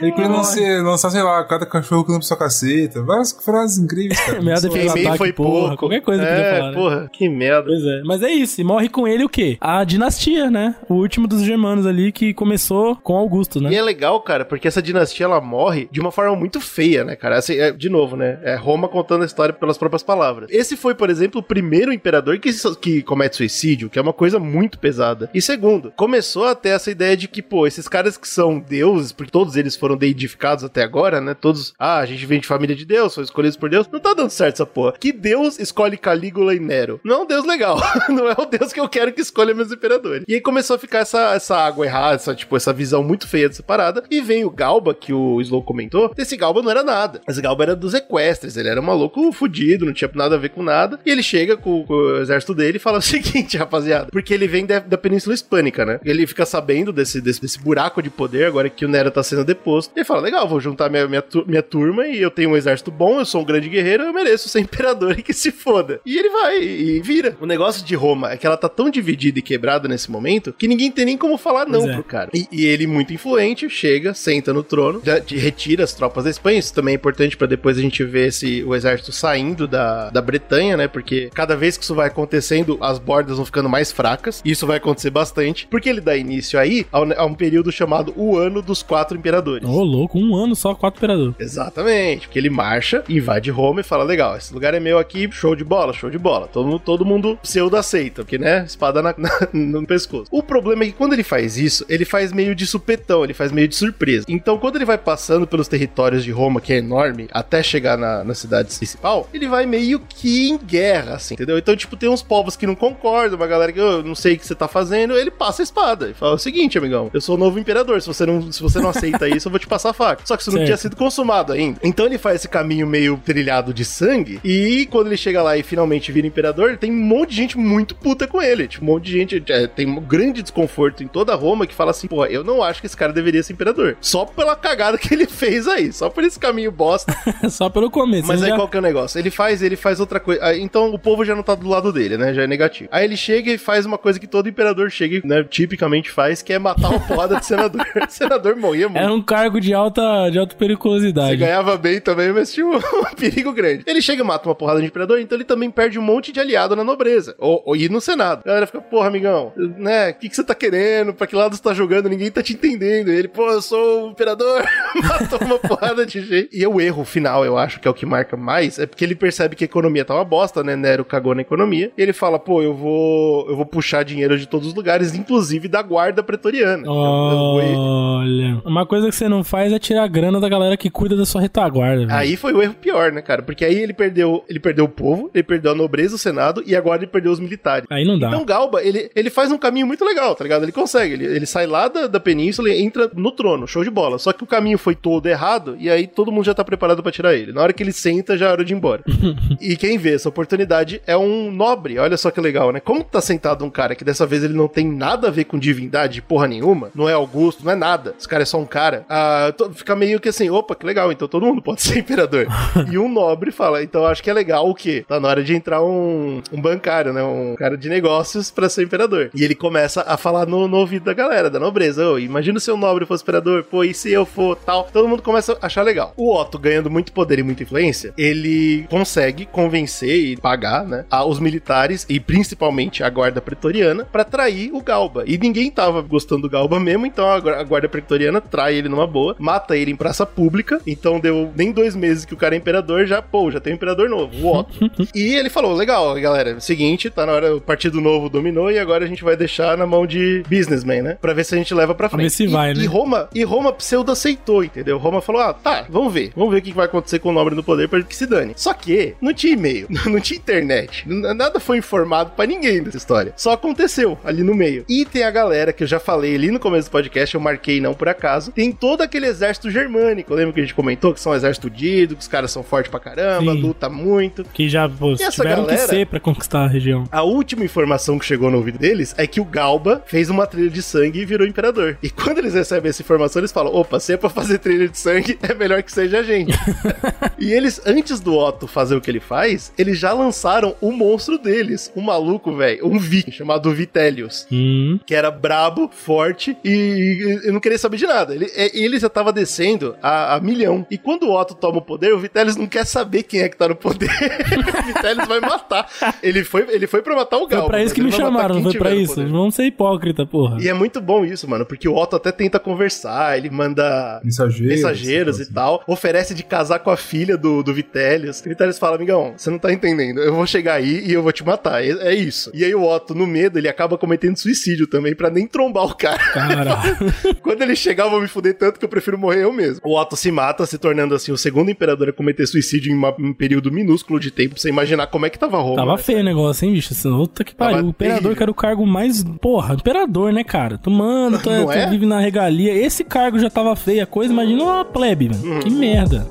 Ele queria lançar, lançar, sei lá, cada cachorro que lampa sua caceta. Várias frases incríveis, cara. Defesa Queimei ataque, foi porra, pouco. qualquer coisa que é, podia falar, né? porra, que merda. Pois é, mas é isso, e morre com ele o quê? A dinastia, né? O último dos germanos ali que começou com Augusto, né? E é legal, cara, porque essa dinastia ela morre de uma forma muito feia, né, cara? Assim, é, de novo, né? É Roma contando a história pelas próprias palavras. Esse foi, por exemplo, o primeiro imperador que, que comete suicídio, que é uma coisa muito pesada. E segundo, começou a ter essa ideia de que, pô, esses caras que são deuses, porque todos eles foram deidificados até agora, né? Todos, ah, a gente vem de família de Deus, foram escolhidos por Deus. Não tá dando certo essa porra. Que Deus escolhe Calígula e Nero? Não é um Deus legal. não é o Deus que eu quero que escolha meus imperadores. E aí começou a ficar essa, essa água errada, essa, tipo, essa visão muito feia dessa parada. E vem o Galba, que o Slow comentou. Esse Galba não era nada. Esse Galba era dos equestres. Ele era um maluco fudido, não tinha nada a ver com nada. E ele chega com, com o exército dele e fala o seguinte, rapaziada. Porque ele vem da, da Península Hispânica, né? Ele fica sabendo desse, desse, desse buraco de poder, agora que o Nero tá sendo deposto. Ele fala: legal, vou juntar minha, minha, minha turma e eu tenho um exército bom, eu sou um grande guerreiro, eu mereço ser imperador e que se foda. E ele vai e vira. O negócio de Roma é que ela tá tão dividida e quebrada nesse momento que ninguém tem nem como falar não é. pro cara. E, e ele, muito influente, chega, senta no trono, retira as tropas da Espanha. Isso também é importante pra depois a gente ver esse, o exército saindo da, da Bretanha, né? Porque cada vez que isso vai acontecendo, as bordas vão ficando mais fracas. E isso vai acontecer bastante. Porque ele dá início aí a um, a um período chamado o Ano dos Quatro Imperadores. Ô, louco, um ano só, quatro imperadores. Exatamente, porque ele marcha, invade Roma e fala: legal, esse lugar é meu aqui, show de bola, show de bola. Todo, mundo- todo mundo pseudo aceita, porque, né? Espada na- na- no pescoço. O problema é que quando ele faz isso, ele faz meio de supetão, ele faz meio de surpresa. Então, quando ele vai passando pelos territórios de Roma, que é enorme, até chegar na, na cidade principal, ele vai meio que em guerra, assim, entendeu? Então, tipo, tem uns povos que não concordam, uma galera que eu não sei o que você tá fazendo, ele passa a espada e fala o seguinte, amigão, eu sou o novo imperador, se você não, se você não aceita isso, isso, eu vou te passar a faca. Só que isso não Certo. tinha sido consumado ainda. Então ele faz esse caminho meio trilhado de sangue. E quando ele chega lá e finalmente vira imperador, tem um monte de gente muito puta com ele. Tipo, um monte de gente. é, tem um grande desconforto em toda Roma que fala assim: pô, eu não acho que esse cara deveria ser imperador. Só pela cagada que ele fez aí. Só por esse caminho bosta. Só pelo começo. Mas aí já- qual que é o negócio? Ele faz, ele faz outra coisa. Então o povo já não tá do lado dele, né? Já é negativo. Aí ele chega e faz uma coisa que todo imperador chega, e, né, tipicamente faz, que é matar uma porrada de senador. o senador morria muito. Era um cargo de alta, de alta Você periculosidade. ganhava bem também, mas tinha um, um perigo grande. Ele chega e mata uma porrada de imperador, então ele também perde um monte de aliado na nobreza. Ou, ou e no Senado. A galera fica, porra, amigão, né? O que, que você tá querendo? Pra que lado você tá jogando? Ninguém tá te entendendo. E ele, pô, eu sou o imperador. Matou uma porrada de gente. E o erro final, eu acho que é o que marca mais, é porque ele percebe que a economia tá uma bosta, né? Nero cagou na economia. E ele fala, pô, eu vou, eu vou puxar dinheiro de todos os lugares, inclusive da guarda pretoriana. Olha, uma coisa que você não faz é tirar a grana da galera que cuida da sua retaguarda. velho. Aí foi o erro pior, né, cara? Porque aí ele perdeu, ele perdeu o povo, ele perdeu a nobreza, o senado e agora ele perdeu os militares. Aí não dá. Então Galba, ele, ele faz um caminho muito legal, tá ligado? Ele consegue, ele, ele sai lá da, da península e entra no trono, show de bola. Só que o caminho foi todo errado e aí todo mundo já tá preparado pra tirar ele. Na hora que ele senta, já é hora de ir embora. e quem vê essa oportunidade é um nobre, olha só que legal, né? Como tá sentado um cara que dessa vez ele não tem nada a ver com divindade, porra nenhuma, não é Augusto, não é nada. Esse cara é só um cara. Ah, to- fica meio que assim, opa, que legal, então todo mundo pode ser imperador. e um nobre fala, então acho que é legal o quê? Tá na hora de entrar um, um bancário, né? Um cara de negócios pra ser imperador. E ele começa a falar no, no ouvido da galera, da nobreza. Ô, imagina se o nobre fosse imperador, pô, e se eu for tal? Todo mundo começa a achar legal. O Otto, ganhando muito poder e muita influência, ele consegue convencer e pagar, né? a- os militares e principalmente a guarda pretoriana pra trair o Galba. E ninguém tava gostando do Galba mesmo, então a gu- a guarda pretoriana trai ele numa boa, mata ele em praça pública. Então deu nem dois meses que o cara é imperador, já, pô, já tem um imperador novo, o Otto. e ele falou: legal, galera, é seguinte, tá na hora, o Partido Novo dominou e agora a gente vai deixar na mão de businessman, né? Pra ver se a gente leva pra Pra frente. ver se E- vai, né? E Roma, e Roma pseudo aceitou, entendeu? Roma falou: ah, tá, vamos ver. Vamos ver o que vai acontecer com o nobre no poder pra que se dane. Só que não tinha e-mail, não tinha internet, nada foi informado pra ninguém dessa história. Só aconteceu ali no meio. E tem a galera que eu já falei ali no começo do podcast, eu marquei não por acaso. Tem todo aquele exército germânico. Lembra que a gente comentou que são um exército que os caras são fortes pra caramba, Sim. luta muito. Que já pô, E essa tiveram que galera? ser pra conquistar a região. A última informação que chegou no ouvido deles é que o Galba fez uma trilha de sangue e virou imperador. E quando eles recebem essa informação, eles falam: opa, se é pra fazer trilha de sangue, é melhor que seja a gente. e eles, antes do Otto fazer o que ele faz, eles já lançaram o monstro deles, um maluco, velho, um viking chamado Vitellius. Hum. Que era brabo, forte e, e- e não queria saber de nada. Ele, é- ele já tava descendo a, a milhão. E quando o Otto toma o poder, o Vitellius não quer saber quem é que tá no poder. o Vitellius vai matar. Ele foi, ele foi pra matar o Foi Galba. pra isso que me chamaram, foi pra isso. Vamos ser hipócrita, porra. E é muito bom isso, mano, porque o Otto até tenta conversar, ele manda Mensageiros. mensageiros e tal, oferece de casar com a filha do, do Vitellius. O Vitellius fala, amigão, você não tá entendendo, eu vou chegar aí e eu vou te matar, é, é isso. E aí o Otto, no medo, ele acaba cometendo suicídio também, pra nem trombar o cara. Caralho. Quando ele chegar, eu vou me fuder tanto que eu prefiro morrer eu mesmo. O Otto se mata, se tornando assim o segundo imperador a cometer suicídio em uma- um período minúsculo de tempo, pra você imaginar como é que tava Roma. Tava né? feio o negócio, hein, bicho? Assim, Puta que pariu. Tava O imperador terrível. que era o cargo mais. Porra, imperador, né, cara? Tu manda, tu, Não tu é? vive na regalia. Esse cargo já tava feio a coisa, imagina uma plebe, velho. Uhum. Que merda.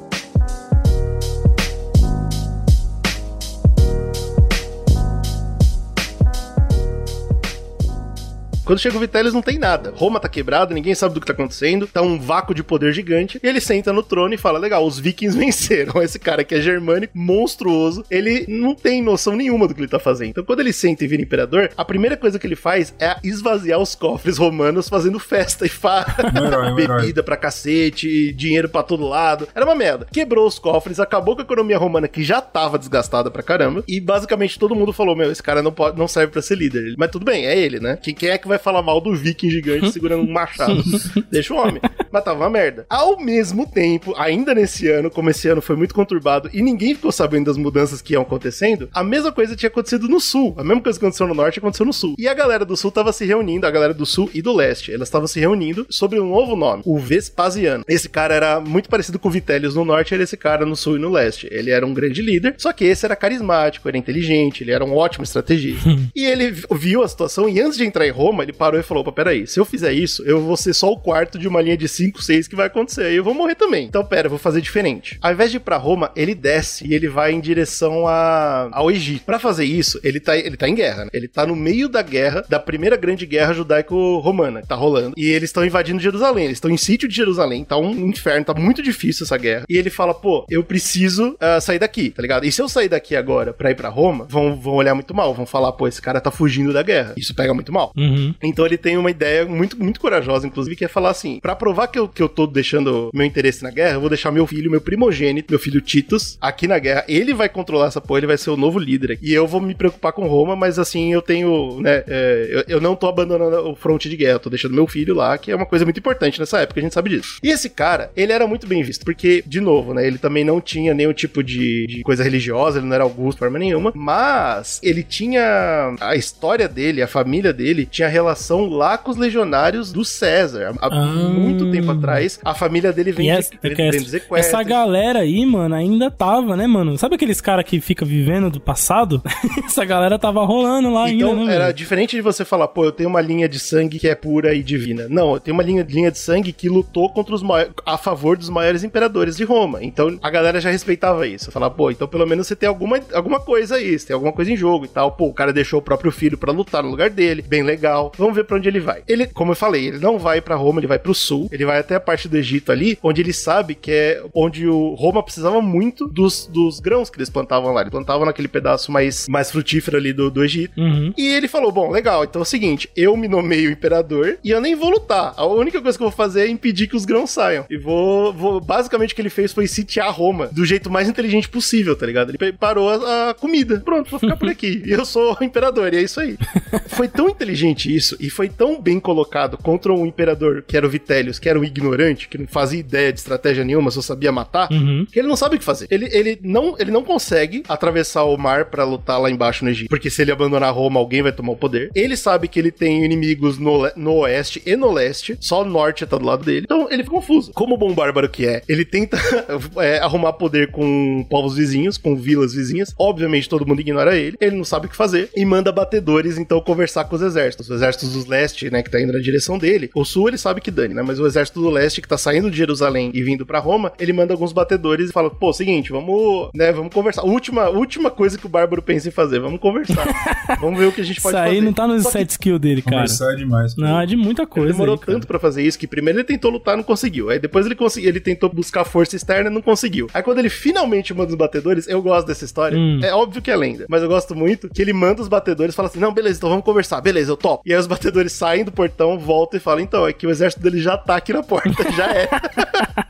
Quando chega o Vitellius, não tem nada. Roma tá quebrada, ninguém sabe do que tá acontecendo, tá um vácuo de poder gigante. E ele senta no trono e fala: Legal, os vikings venceram. Esse cara que é germânico, monstruoso, ele não tem noção nenhuma do que ele tá fazendo. Então, quando ele senta e vira imperador, a primeira coisa que ele faz é esvaziar os cofres romanos fazendo festa e farra. Bebida pra cacete, dinheiro pra todo lado. Era uma merda. Quebrou os cofres, acabou com a economia romana que já tava desgastada pra caramba. E basicamente todo mundo falou: Meu, esse cara não, pode, não serve pra ser líder. Mas tudo bem, é ele, né? Quem, quem é que vai falar mal do viking gigante segurando um machado? Deixa o homem. Mas tava uma merda. Ao mesmo tempo, ainda nesse ano, como esse ano foi muito conturbado e ninguém ficou sabendo das mudanças que iam acontecendo, a mesma coisa tinha acontecido no sul. A mesma coisa que aconteceu no norte aconteceu no sul. E a galera do sul tava se reunindo, a galera do sul e do leste. Elas estavam se reunindo sobre um novo nome, o Vespasiano. Esse cara era muito parecido com o Vitellius no norte, era esse cara no sul e no leste. Ele era um grande líder, só que esse era carismático, era inteligente, ele era um ótimo estrategista. e ele vi- viu a situação e antes de entrar em Roma, ele parou e falou: peraí, se eu fizer isso, eu vou ser só o quarto de uma linha de cinco 5, 6 que vai acontecer. Aí eu vou morrer também. Então, pera, eu vou fazer diferente. Ao invés de ir pra Roma, ele desce e ele vai em direção a, ao Egito. Pra fazer isso, ele tá, ele tá em guerra, né? Ele tá no meio da guerra, da primeira grande guerra judaico-romana que tá rolando. E eles estão invadindo Jerusalém. Eles estão em sítio de Jerusalém. Tá um inferno, tá muito difícil essa guerra. E ele fala, pô, eu preciso ah, sair daqui, tá ligado? E se eu sair daqui agora pra ir pra Roma, vão, vão olhar muito mal. Vão falar, pô, esse cara tá fugindo da guerra. Isso pega muito mal. Uhum. Então ele tem uma ideia muito, muito corajosa, inclusive, que é falar assim: pra provar que eu, que eu tô deixando meu interesse na guerra, eu vou deixar meu filho, meu primogênito, meu filho Titus, aqui na guerra. Ele vai controlar essa porra, ele vai ser o novo líder. aqui. E eu vou me preocupar com Roma, mas assim, eu tenho, né, é, eu, eu não tô abandonando o fronte de guerra, eu tô deixando meu filho lá, que é uma coisa muito importante nessa época, a gente sabe disso. E esse cara, ele era muito bem visto, porque, de novo, né, ele também não tinha nenhum tipo de, de coisa religiosa, ele não era augusto de forma nenhuma, mas ele tinha a história dele, a família dele, tinha relação lá com os legionários do César. Há Ah. muito tempo atrás, a família dele vem, E de, essa, vem, essa- sequestro. essa galera aí, mano, ainda tava, né, mano? Sabe aqueles caras que fica vivendo do passado? essa galera tava rolando lá Então, ainda, né, era velho? diferente de você falar, pô, eu tenho uma linha de sangue que é pura e divina. Não, eu tenho uma linha, linha de sangue que lutou contra os mai- a favor dos maiores imperadores de Roma. Então, a galera já respeitava isso. Falar, pô, então pelo menos você tem alguma, alguma coisa aí, você tem alguma coisa em jogo e tal. Pô, o cara deixou o próprio filho pra lutar no lugar dele, bem legal. Vamos ver pra onde ele vai. Ele, como eu falei, ele não vai pra Roma, ele vai pro sul, ele vai até a parte do Egito ali, onde ele sabe que é onde o Roma precisava muito dos, dos grãos que eles plantavam lá. Eles plantavam naquele pedaço mais, mais frutífero ali do, do Egito. Uhum. E ele falou: Bom, legal, então é o seguinte, eu me nomeio imperador e eu nem vou lutar. A única coisa que eu vou fazer é impedir que os grãos saiam. E vou. vou basicamente o que ele fez foi sitiar Roma do jeito mais inteligente possível, tá ligado? Ele preparou a, a comida. Pronto, vou ficar por aqui. e eu sou o imperador, e é isso aí. foi tão inteligente isso e foi tão bem colocado contra um imperador que era o Vitellius, que era um ignorante, que não fazia ideia de estratégia nenhuma, só sabia matar, Uhum. que ele não sabe o que fazer. Ele, ele, não, ele não consegue atravessar o mar pra lutar lá embaixo no Egito, porque se ele abandonar Roma, alguém vai tomar o poder. Ele sabe que ele tem inimigos no, no oeste e no leste, só o norte tá do lado dele. Então ele fica confuso. Como bom bárbaro que é, ele tenta é, arrumar poder com povos vizinhos, com vilas vizinhas. Obviamente todo mundo ignora ele, ele não sabe o que fazer e manda batedores então conversar com os exércitos. Os exércitos do leste, né, que tá indo na direção dele. O sul ele sabe que dane, né, mas o exército do leste que tá saindo de Jerusalém e vindo pra Roma, ele manda alguns batedores e fala: "Pô, seguinte, vamos, né, vamos conversar. Última última coisa que o bárbaro pensa em fazer, vamos conversar. vamos ver o que a gente Isso pode aí fazer." não tá nos set skill dele, cara. Conversar é demais. Não, é de muita ele coisa. demorou aí, tanto pra fazer isso que primeiro ele tentou lutar, não conseguiu. Aí depois ele conseguiu, ele tentou buscar força externa, não conseguiu. Aí quando ele finalmente manda os batedores, eu gosto dessa história. Hum. É óbvio que é lenda, mas eu gosto muito que ele manda os batedores e fala assim: "Não, beleza, então vamos conversar. Beleza, eu topo". E aí os batedores saem do portão, voltam e falam: "Então, é que o exército dele já tá aqui na porta, já é".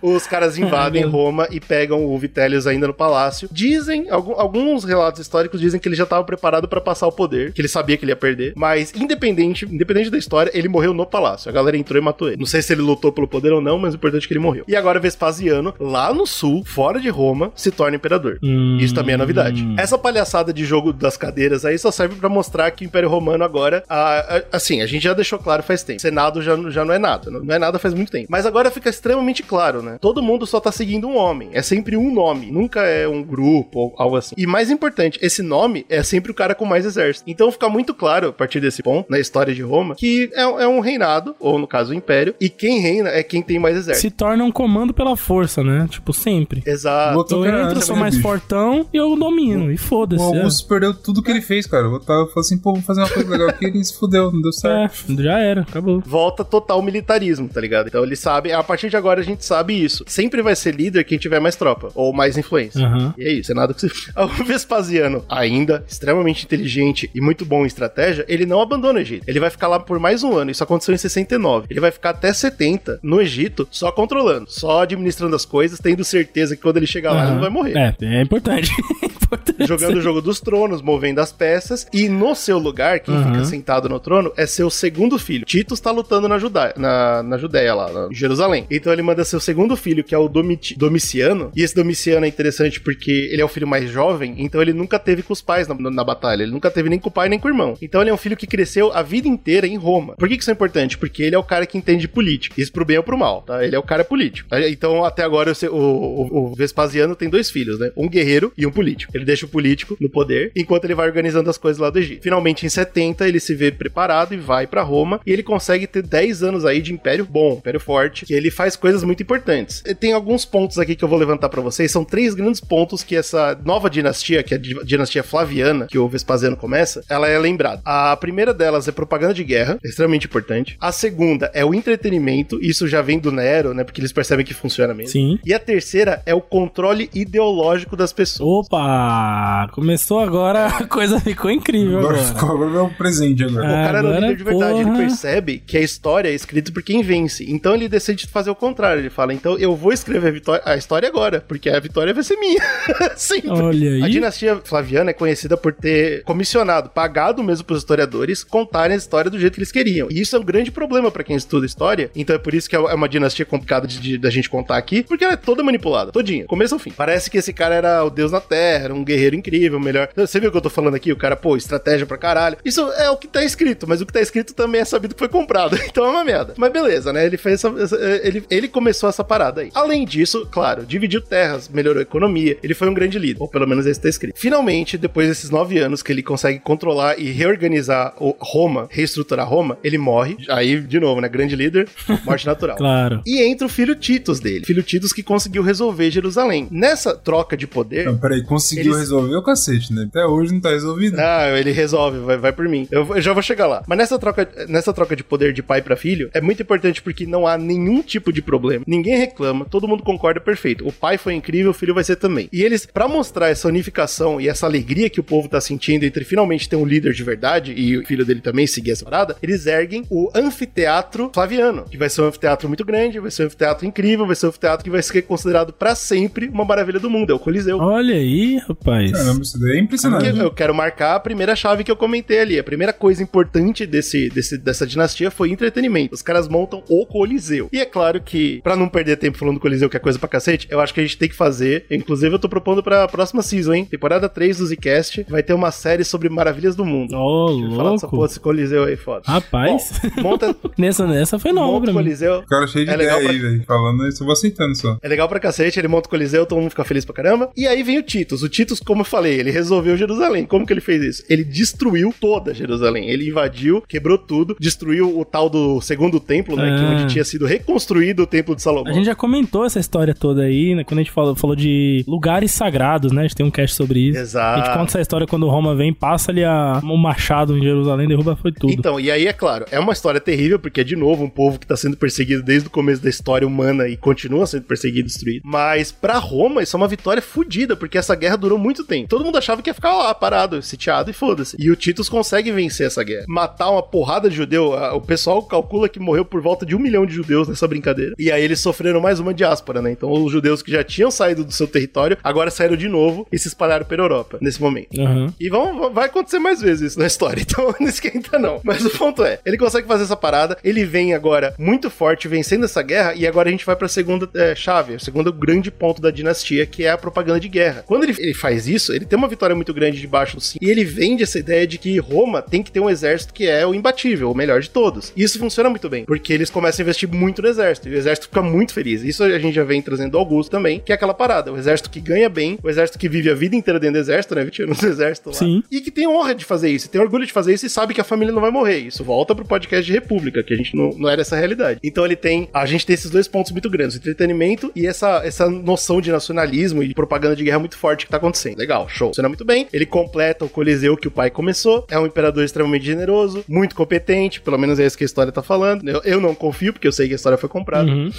os caras invadem Roma e pegam o Vitellius ainda no palácio. Dizem, alguns relatos históricos dizem que ele já tava preparado pra passar o poder, que ele sabia que ele ia perder, mas independente, independente da história, ele morreu no palácio. A galera entrou e matou ele. Não sei se ele lutou pelo poder ou não, mas o importante é que ele morreu. E agora Vespasiano, lá no sul, fora de Roma, se torna imperador. Hum. Isso também é novidade. Essa palhaçada de jogo das cadeiras aí só serve pra mostrar que o Império Romano agora, ah, ah, assim, a gente já deixou claro faz tempo. Senado já, já não é nada, não não é nada faz muito tempo. Mas agora fica extremamente claro, né? Todo mundo só tá seguindo um homem. É sempre um nome, nunca é um grupo ou algo assim. E mais importante, esse nome é sempre o cara com mais exército. Então fica muito claro, a partir desse ponto, na história de Roma, que é, é um reinado, ou no caso o império, e quem reina é quem tem mais exército. Se torna um comando pela força, né? Tipo, sempre. Exato. Eu entro, sou mais bicho? fortão e eu domino. E O foda-se. é. Augusto perdeu tudo que ele fez, cara. O Otávio falou assim, pô, vamos fazer uma coisa legal aqui, ele se fudeu, não deu certo. É, já era, acabou. volta total militarismo, tá ligado? Então eles sabem, a partir de agora a gente sabe isso. Sempre vai ser líder quem tiver mais tropa ou mais influência. Aham. E é isso, é nada que se. O Vespasiano, ainda extremamente inteligente e muito bom em estratégia, ele não abandona o Egito. Ele vai ficar lá por mais um ano. Isso aconteceu em 69. Ele vai ficar até 70 no Egito, só controlando, só administrando as coisas, tendo certeza que quando ele chegar lá, ele não vai morrer É, é importante. É importante. jogando o jogo dos tronos, movendo as peças, e no seu lugar, quem Uhum. fica sentado no trono é seu segundo filho. Titus tá lutando na Judéia, na, na Judéia lá, Jerusalém. Então ele manda seu segundo filho, que é o Domiti- Domiciano, e esse Domiciano é interessante porque ele é o filho mais jovem, então ele nunca teve com os pais na, na batalha, ele nunca teve nem com o pai nem com o irmão. Então ele é um filho que cresceu a vida inteira em Roma. Por que isso é importante? Porque ele é o cara que entende política. Isso pro bem ou pro mal, tá? Ele é o cara político. Então até agora o, o- o- Vespasiano tem dois filhos, né? Um guerreiro e um político. Ele deixa o político no poder, enquanto ele vai organizando as coisas lá do Egito. Finalmente, em 70, ele se vê preparado e vai pra Roma, e ele consegue ter 10 anos aí de império bom, império forte, que ele faz coisas muito importantes. E Tem alguns pontos aqui que eu vou levantar pra vocês, são três grandes pontos que essa nova dinastia, que é a di- dinastia Flaviana, que o Vespasiano começa, ela é lembrada. A primeira delas é propaganda de guerra, extremamente importante. A segunda é o entretenimento, isso já vem do Nero, né, porque eles percebem que funciona mesmo. Sim. E a terceira é o controle ideológico das pessoas. Opa! Começou agora, a coisa ficou incrível Agora, agora. ficou, agora é um presente agora. O cara era um Agora, líder de verdade, ele porra. percebe que a história é escrita por quem vence. Então ele decide fazer o contrário. Ele fala: então eu vou escrever a, vitó- a história agora, porque a vitória vai ser minha. Sempre. Olha aí. A dinastia Flaviana é conhecida por ter comissionado, pagado mesmo pros historiadores contarem a história do jeito que eles queriam. E isso é um grande problema pra quem estuda história. Então é por isso que é uma dinastia complicada de, de- da gente contar aqui, porque ela é toda manipulada, todinha, começo ao fim. Parece que esse cara era o deus na terra, era um guerreiro incrível, melhor. Você viu o que eu tô falando aqui? O cara, pô, estratégia pra caralho. Isso é o que tá escrito, mas o que tá escrito também é sabido que foi comprado. Então é uma merda. Mas beleza, né? Ele fez essa, essa- ele, ele começou essa parada aí. Além disso, claro, dividiu terras, melhorou a economia. Ele foi um grande líder, ou pelo menos esse tá escrito. Finalmente, depois desses nove anos que ele consegue controlar e reorganizar o Roma, reestruturar Roma, ele morre. Aí, de novo, né? Grande líder, morte natural. Claro. E entra o filho Titus dele. Filho Titus que conseguiu resolver Jerusalém. Nessa troca de poder. Não, peraí, conseguiu Eles- resolver o cacete, né? Até hoje não tá resolvido. Ah, ele resolve, vai, vai por mim. Eu, eu já vou chegar lá. Mas nessa troca, nessa troca de poder de pai pra filho, é muito importante porque não há nenhum tipo de problema. Ninguém reclama, todo mundo concorda perfeito. O pai foi incrível, o filho vai ser também. E eles, pra mostrar essa unificação e essa alegria que o povo tá sentindo entre finalmente ter um líder de verdade e o filho dele também seguir essa parada, eles erguem o anfiteatro flaviano, que vai ser um anfiteatro muito grande, vai ser um anfiteatro incrível, vai ser um anfiteatro que vai ser considerado pra sempre uma maravilha do mundo, é o Coliseu. Olha aí, rapaz. Caramba, isso daí é impressionante. Porque eu quero marcar a primeira chave que eu comentei ali. A primeira coisa importante desse, desse- dessa dinastia foi entretenimento. Os caras montam o Coliseu. E é claro que, pra não perder tempo falando do Coliseu, que é coisa pra cacete, eu acho que a gente tem que fazer. Inclusive, eu tô propondo pra próxima season, hein? Temporada 3 do Zcast. Vai ter uma série sobre maravilhas do mundo. Deixa eu falar dessa porra louco. desse Coliseu aí, foda. Rapaz, Bom, monta, nessa, nessa foi nova monta pra o mim. Coliseu. O cara cheio de É legal ideia pra- aí, velho. Falando isso, eu vou aceitando só. É legal pra cacete, ele monta o Coliseu, todo mundo fica feliz pra caramba. E aí vem o Titus. O Titus, como eu falei, ele resolveu Jerusalém. Como que ele fez isso? Ele destruiu toda Jerusalém. Ele invadiu, quebrou tudo, destruiu o tal do segundo templo, né? Que Ah. onde tinha sido reconstruído o templo de Salomão. A gente já comentou essa história toda aí, né? Quando a gente falou, falou de lugares sagrados, né? A gente tem um cast sobre isso. Exato. A gente conta essa história quando Roma vem, passa ali a, um machado em Jerusalém, derruba foi tudo. Então, e aí é claro, é uma história terrível, porque é de novo um povo que tá sendo perseguido desde o começo da história humana e continua sendo perseguido e destruído. Mas pra Roma, isso é uma vitória fodida, porque essa guerra durou muito tempo. Todo mundo achava que ia ficar lá, parado, sitiado e foda-se. E o Titus consegue vencer essa guerra. Matar uma porrada de judeu, o pessoal calcula que morreu por volta de um milhão de judeus nessa brincadeira. E aí eles sofreram mais uma diáspora, né? Então os judeus que já tinham saído do seu território, agora saíram de novo e se espalharam pela Europa, nesse momento. Aham. E vão, vão- vai acontecer mais vezes isso na história, então não esquenta não. Mas o ponto é, ele consegue fazer essa parada, ele vem agora muito forte vencendo essa guerra, e agora a gente vai pra segunda é, chave, o segundo grande ponto da dinastia, que é a propaganda de guerra. Quando ele, ele faz isso, ele tem uma vitória muito grande debaixo do sim, e ele vende essa ideia de que Roma tem que ter um exército que é o imbatível, o melhor de todos. E isso funciona muito bem, porque eles começam a investir muito no exército, e o exército fica muito feliz. Isso a gente já vem trazendo do Augusto também, que é aquela parada, o exército que ganha bem, o exército que vive a vida inteira dentro do exército, né, 20 anos no exército lá. Sim. E que tem honra de fazer isso, tem orgulho de fazer isso e sabe que a família não vai morrer. Isso volta pro podcast de República, que a gente não, não era essa realidade. Então ele tem. A gente tem esses dois pontos muito grandes: entretenimento e essa, essa noção de nacionalismo e propaganda de guerra muito forte que tá acontecendo. Legal, show. Funciona muito bem. Ele completa o Coliseu que o pai começou. É um imperador extremamente generoso, muito competente, pelo menos é isso que a história tá falando. Eu, eu não confio, porque eu sei que a história foi comprada. Uhum.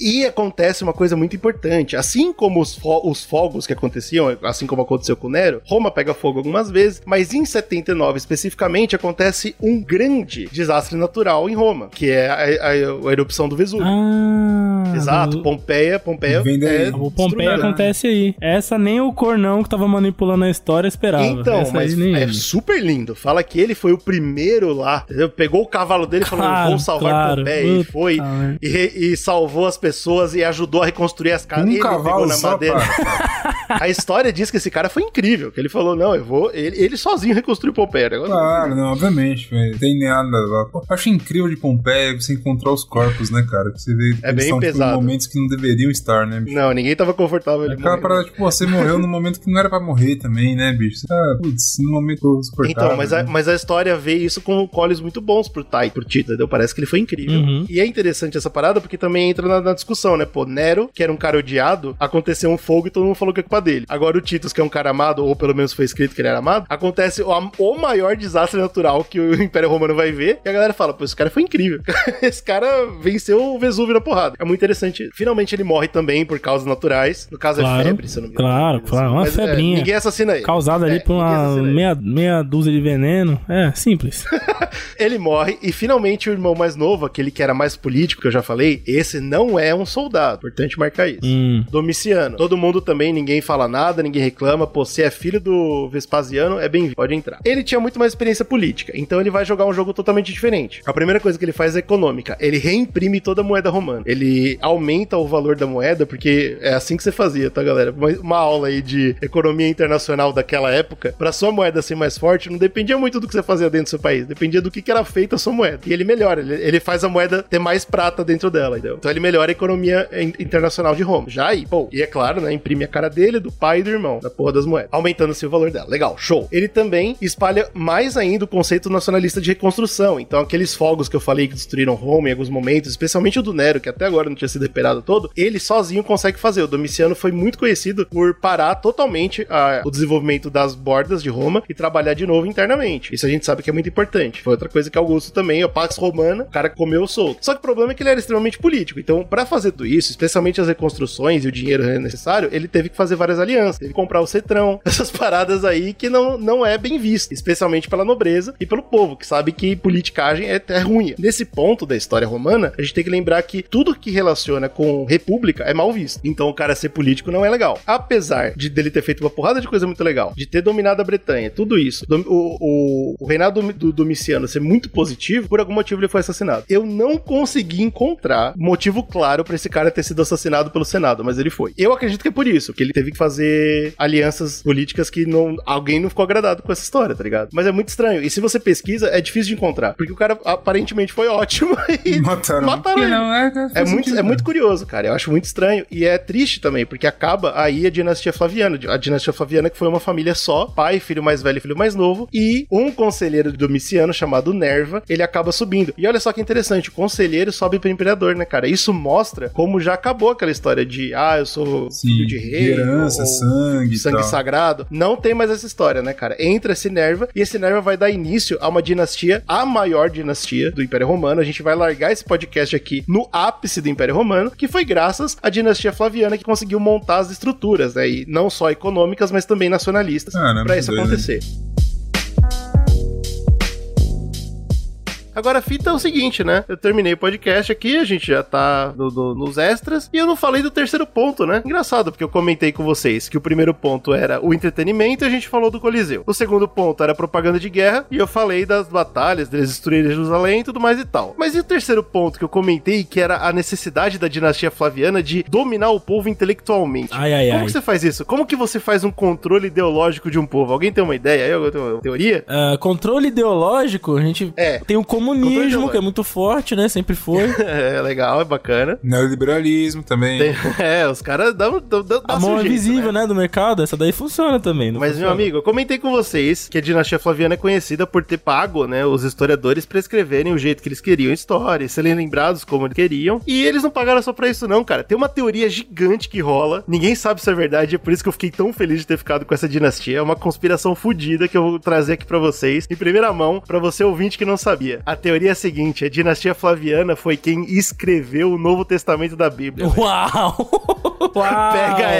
E acontece uma coisa muito importante. Assim como os, fo- os fogos que aconteciam, assim como aconteceu com Nero, Roma pega fogo algumas vezes, mas em 79 especificamente acontece um grande desastre natural em Roma, que é a, a- a erupção do Vesúvio. Ah. Exato, Pompeia, Pompeia Vem daí. é O Pompeia acontece aí. Essa nem o Cornão que tava manipulando a história esperava. Então, Essa mas nem é ele. super lindo. Fala que ele foi o primeiro lá, entendeu? Pegou o cavalo dele e falou: Claro, vou salvar claro. Pompeia. E foi e, e salvou as pessoas e ajudou a reconstruir as casas. Um ele cavalo pegou na madeira. A história diz que esse cara foi incrível. Que ele falou: Não, eu vou. Ele, ele sozinho reconstruiu Pompeia. Claro, não, obviamente, velho. Tem nada lá. Pô, acho incrível de Pompeia você encontrar os corpos, né, cara? Que você vê. É eles bem tão, tipo, pesado, Pesado. momentos que não deveriam estar, né, bicho? Não, ninguém tava confortável ele Aquela parada, tipo, você morreu no momento que não era pra morrer também, né, bicho? Você tá, putz, no momento suportável. Então, mas a, né? mas a história vê isso com colhos muito bons pro Tai, pro Tito, entendeu? Parece que ele foi incrível. Uhum. E é interessante essa parada porque também entra na, na discussão, né? Pô, Nero, que era um cara odiado, aconteceu um fogo e todo mundo falou que é culpa dele. Agora o Titus, que é um cara amado, ou pelo menos foi escrito que ele era amado, acontece o, o maior desastre natural que o Império Romano vai ver. E a galera fala, pô, esse cara foi incrível. esse cara venceu o Vesúvio na porrada. É muito interessante. Finalmente ele morre também por causas naturais. No caso Claro. é febre, se eu não me engano. Claro, claro, uma Mas, é, febrinha. ninguém assassina ele. Causada ali É, por ninguém uma meia, meia dúzia de veneno. É, simples. Ele morre e finalmente o irmão mais novo, aquele que era mais político, que eu já falei, esse não é um soldado. Importante marcar isso. Hum. Domiciano. Todo mundo também, ninguém fala nada, ninguém reclama. Pô, se é filho do Vespasiano, é bem-vindo, pode entrar. Ele tinha muito mais experiência política, então ele vai jogar um jogo totalmente diferente. A primeira coisa que ele faz é econômica. Ele reimprime toda a moeda romana. Ele aumenta o valor da moeda, porque é assim que você fazia, tá, galera? Uma, uma aula aí de economia internacional daquela época, pra sua moeda ser mais forte, não dependia muito do que você fazia dentro do seu país, dependia do que, que era feita a sua moeda. E ele melhora, ele, ele faz a moeda ter mais prata dentro dela, entendeu? Então ele melhora a economia in- internacional de Roma. Já aí, pô, e é claro, né, imprime a cara dele, do pai e do irmão, da porra das moedas, aumentando-se o valor dela. Legal, show. Ele também espalha mais ainda o conceito nacionalista de reconstrução. Então aqueles fogos que eu falei que destruíram Roma em alguns momentos, especialmente o do Nero, que até agora não tinha sido reparado todo, ele sozinho consegue fazer. O Domiciano foi muito conhecido por parar totalmente a- o desenvolvimento das bordas de Roma e trabalhar de novo internamente. Isso a gente sabe que é muito importante. Foi outra coisa que Augusto também, a Pax Romana, o cara comeu solto. Só que o problema é que ele era extremamente político. Então, pra fazer tudo isso, especialmente as reconstruções e o dinheiro necessário, ele teve que fazer várias alianças. Teve que comprar o cetrão, essas paradas aí que não, não é bem vista, especialmente pela nobreza e pelo povo, que sabe que politicagem é, é ruim. Nesse ponto da história romana, a gente tem que lembrar que tudo que relaciona com república é mal visto. Então, o cara ser político não é legal. Apesar de dele ter feito uma porrada de coisa muito legal, de ter dominado a Bretanha, tudo isso, o, o, o reinado do, do Domiciano ser muito positivo, por algum motivo ele foi assassinado. Eu não consegui encontrar motivo claro pra esse cara ter sido assassinado pelo Senado, mas ele foi. Eu acredito que é por isso, que ele teve que fazer alianças políticas que não, alguém não ficou agradado com essa história, tá ligado? Mas é muito estranho. E se você pesquisa, é difícil de encontrar, porque o cara aparentemente foi ótimo e Mataram. mataram ele. não, é, faz É muito, é muito curioso, cara. Eu acho muito estranho. E é triste também, porque acaba aí a dinastia Flaviana. A dinastia Flaviana, que foi uma família só: pai, filho mais velho e filho mais novo. E um conselheiro de Domiciano chamado Nerva, ele acaba subindo. E olha só que interessante: o conselheiro sobe para imperador, né, cara? Isso mostra como já acabou aquela história de, ah, eu sou Sim, filho de rei. herança, ou sangue sangue tal. sagrado. Não tem mais essa história, né, cara? Entra esse Nerva e esse Nerva vai dar início a uma dinastia, a maior dinastia do Império Romano. A gente vai largar esse podcast aqui no ápice do Império Romano, que foi graças à dinastia Flaviana que conseguiu montar as estruturas, né? E não só econômicas, mas também nacionalistas, Caramba, pra isso que doido, acontecer. Agora a fita é o seguinte, né? Eu terminei o podcast aqui, a gente já tá no- no- nos extras, e eu não falei do terceiro ponto, né? Engraçado, porque eu comentei com vocês que o primeiro ponto era o entretenimento e a gente falou do Coliseu. O segundo ponto era a propaganda de guerra, e eu falei das batalhas, deles destruírem Jerusalém e tudo mais e tal. Mas e o terceiro ponto que eu comentei, que era a necessidade da dinastia Flaviana de dominar o povo intelectualmente? Ai, ai, Como ai. que você faz isso? Como que você faz um controle ideológico de um povo? Alguém tem uma ideia? Eu tenho uma teoria? Ah, controle ideológico, a gente É. tem Controle comunismo, que é muito forte, né? Sempre foi. É legal, é bacana. Neoliberalismo também. Tem- é, os caras dão, dão, dão A mão seu jeito, invisível, né? né? do mercado, essa daí funciona também. Mas, funciona? meu amigo, eu comentei com vocês que a dinastia Flaviana é conhecida por ter pago, né, os historiadores pra escreverem o jeito que eles queriam a história, serem lembrados como eles queriam. E eles não pagaram só pra isso, não, cara. Tem uma teoria gigante que rola. Ninguém sabe se é verdade, é por isso que eu fiquei tão feliz de ter ficado com essa dinastia. É uma conspiração fodida que eu vou trazer aqui pra vocês, em primeira mão, pra você ouvinte que não sabia. A teoria é a seguinte: a dinastia Flaviana foi quem escreveu o Novo Testamento da Bíblia. Uau! Uau! Pega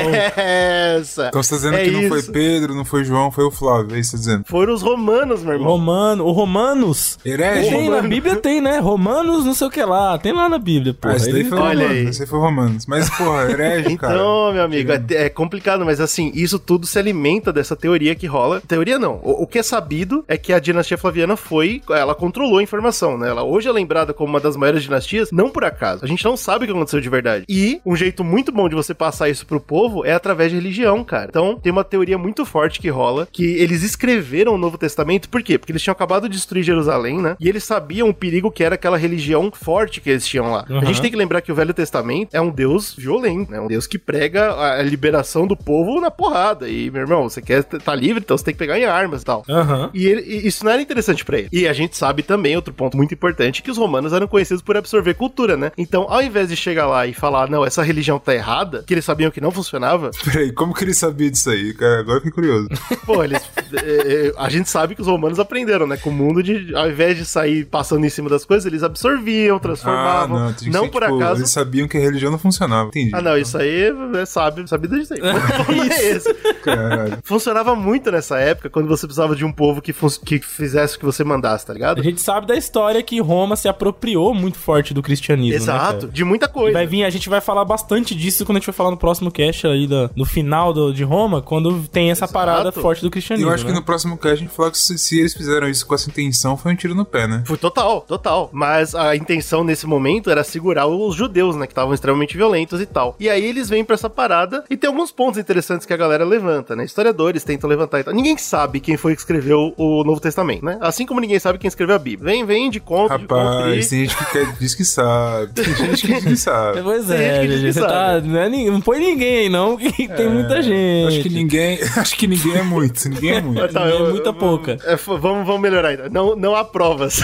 essa! Então você tá dizendo É que não foi. Pedro, não foi João, foi o Flávio, é isso que você tá dizendo. Foram os romanos, meu irmão. Romano, o Romanos. Herege? Tem, na Romano. Bíblia tem, né? Romanos, não sei o que lá. Tem lá na Bíblia, pô. Ah, esse daí foi Olha Romanos, aí. esse foi Romanos. Mas, porra, herege, cara. Então, meu amigo, é, é complicado, mas assim, isso tudo se alimenta dessa teoria que rola. Teoria não. O, o que é sabido é que a dinastia Flaviana foi. Ela controlou a informação, né? Ela hoje é lembrada como uma das maiores dinastias, não por acaso. A gente não sabe o que aconteceu de verdade. E um jeito muito bom de você passar isso pro povo é através de religião, cara. Então, tem uma teoria muito forte que rola, que eles escreveram o Novo Testamento, por quê? Porque eles tinham acabado de destruir Jerusalém, né? E eles sabiam o perigo que era aquela religião forte que eles tinham lá. Uhum. A gente tem que lembrar que o Velho Testamento é um Deus violento, né? Um Deus que prega a liberação do povo na porrada. E, meu irmão, você quer estar tá livre, então você tem que pegar em armas e tal. Aham. E, ele- e isso não era interessante pra ele. E a gente sabe também, outro ponto muito importante, que os romanos eram conhecidos por absorver cultura, né? Então, ao invés de chegar lá e falar, não, essa religião tá errada, que eles sabiam que não funcionava, Peraí, como que ele sabia disso aí, cara? Agora eu fiquei curioso. pô, eles. é, é, a gente sabe que os romanos aprenderam, né? Com o mundo de. Ao invés de sair passando em cima das coisas, eles absorviam, transformavam. Ah, não tinha que ser, por tipo, acaso. Eles sabiam que a religião não funcionava. Entendi. Ah, não, isso aí é sábio, sabido disso aí. Não é esse. Caralho. Funcionava muito nessa época, quando você precisava de um povo que, que fizesse o que você mandasse, tá ligado? A gente sabe da história que Roma se apropriou muito forte do cristianismo. né, Exato, cara? de muita E coisa. Vai vir, a gente vai falar bastante disso quando a gente vai falar no próximo cast aí do, no final do- de Roma, quando tem essa parada forte do cristianismo. eu acho que né? no próximo cast a gente falar que se, se eles fizeram isso com essa intenção, foi um tiro no pé, né? Foi total, total. Mas a intenção nesse momento era segurar os judeus, né? Que estavam extremamente violentos e tal. E aí eles vêm pra essa parada e tem alguns pontos interessantes que a galera levanta, né? Historiadores tentam levantar e tal. Ninguém sabe quem foi que escreveu o Novo Testamento, né? Assim como ninguém sabe quem escreveu a Bíblia. Vem, vem de conta, de conta. Rapaz, tem gente que quer, diz que sabe. Tem gente que diz que sabe. Pois Tem gente é, que diz GG, que você sabe. tá. Não, é, não põe ninguém aí, não, que tem muita gente. Acho que ninguém. Acho que ninguém é muito. Ninguém é muito. Tá, é eu- muita eu- pouca. É, vamos, vamos melhorar ainda. Não, não há provas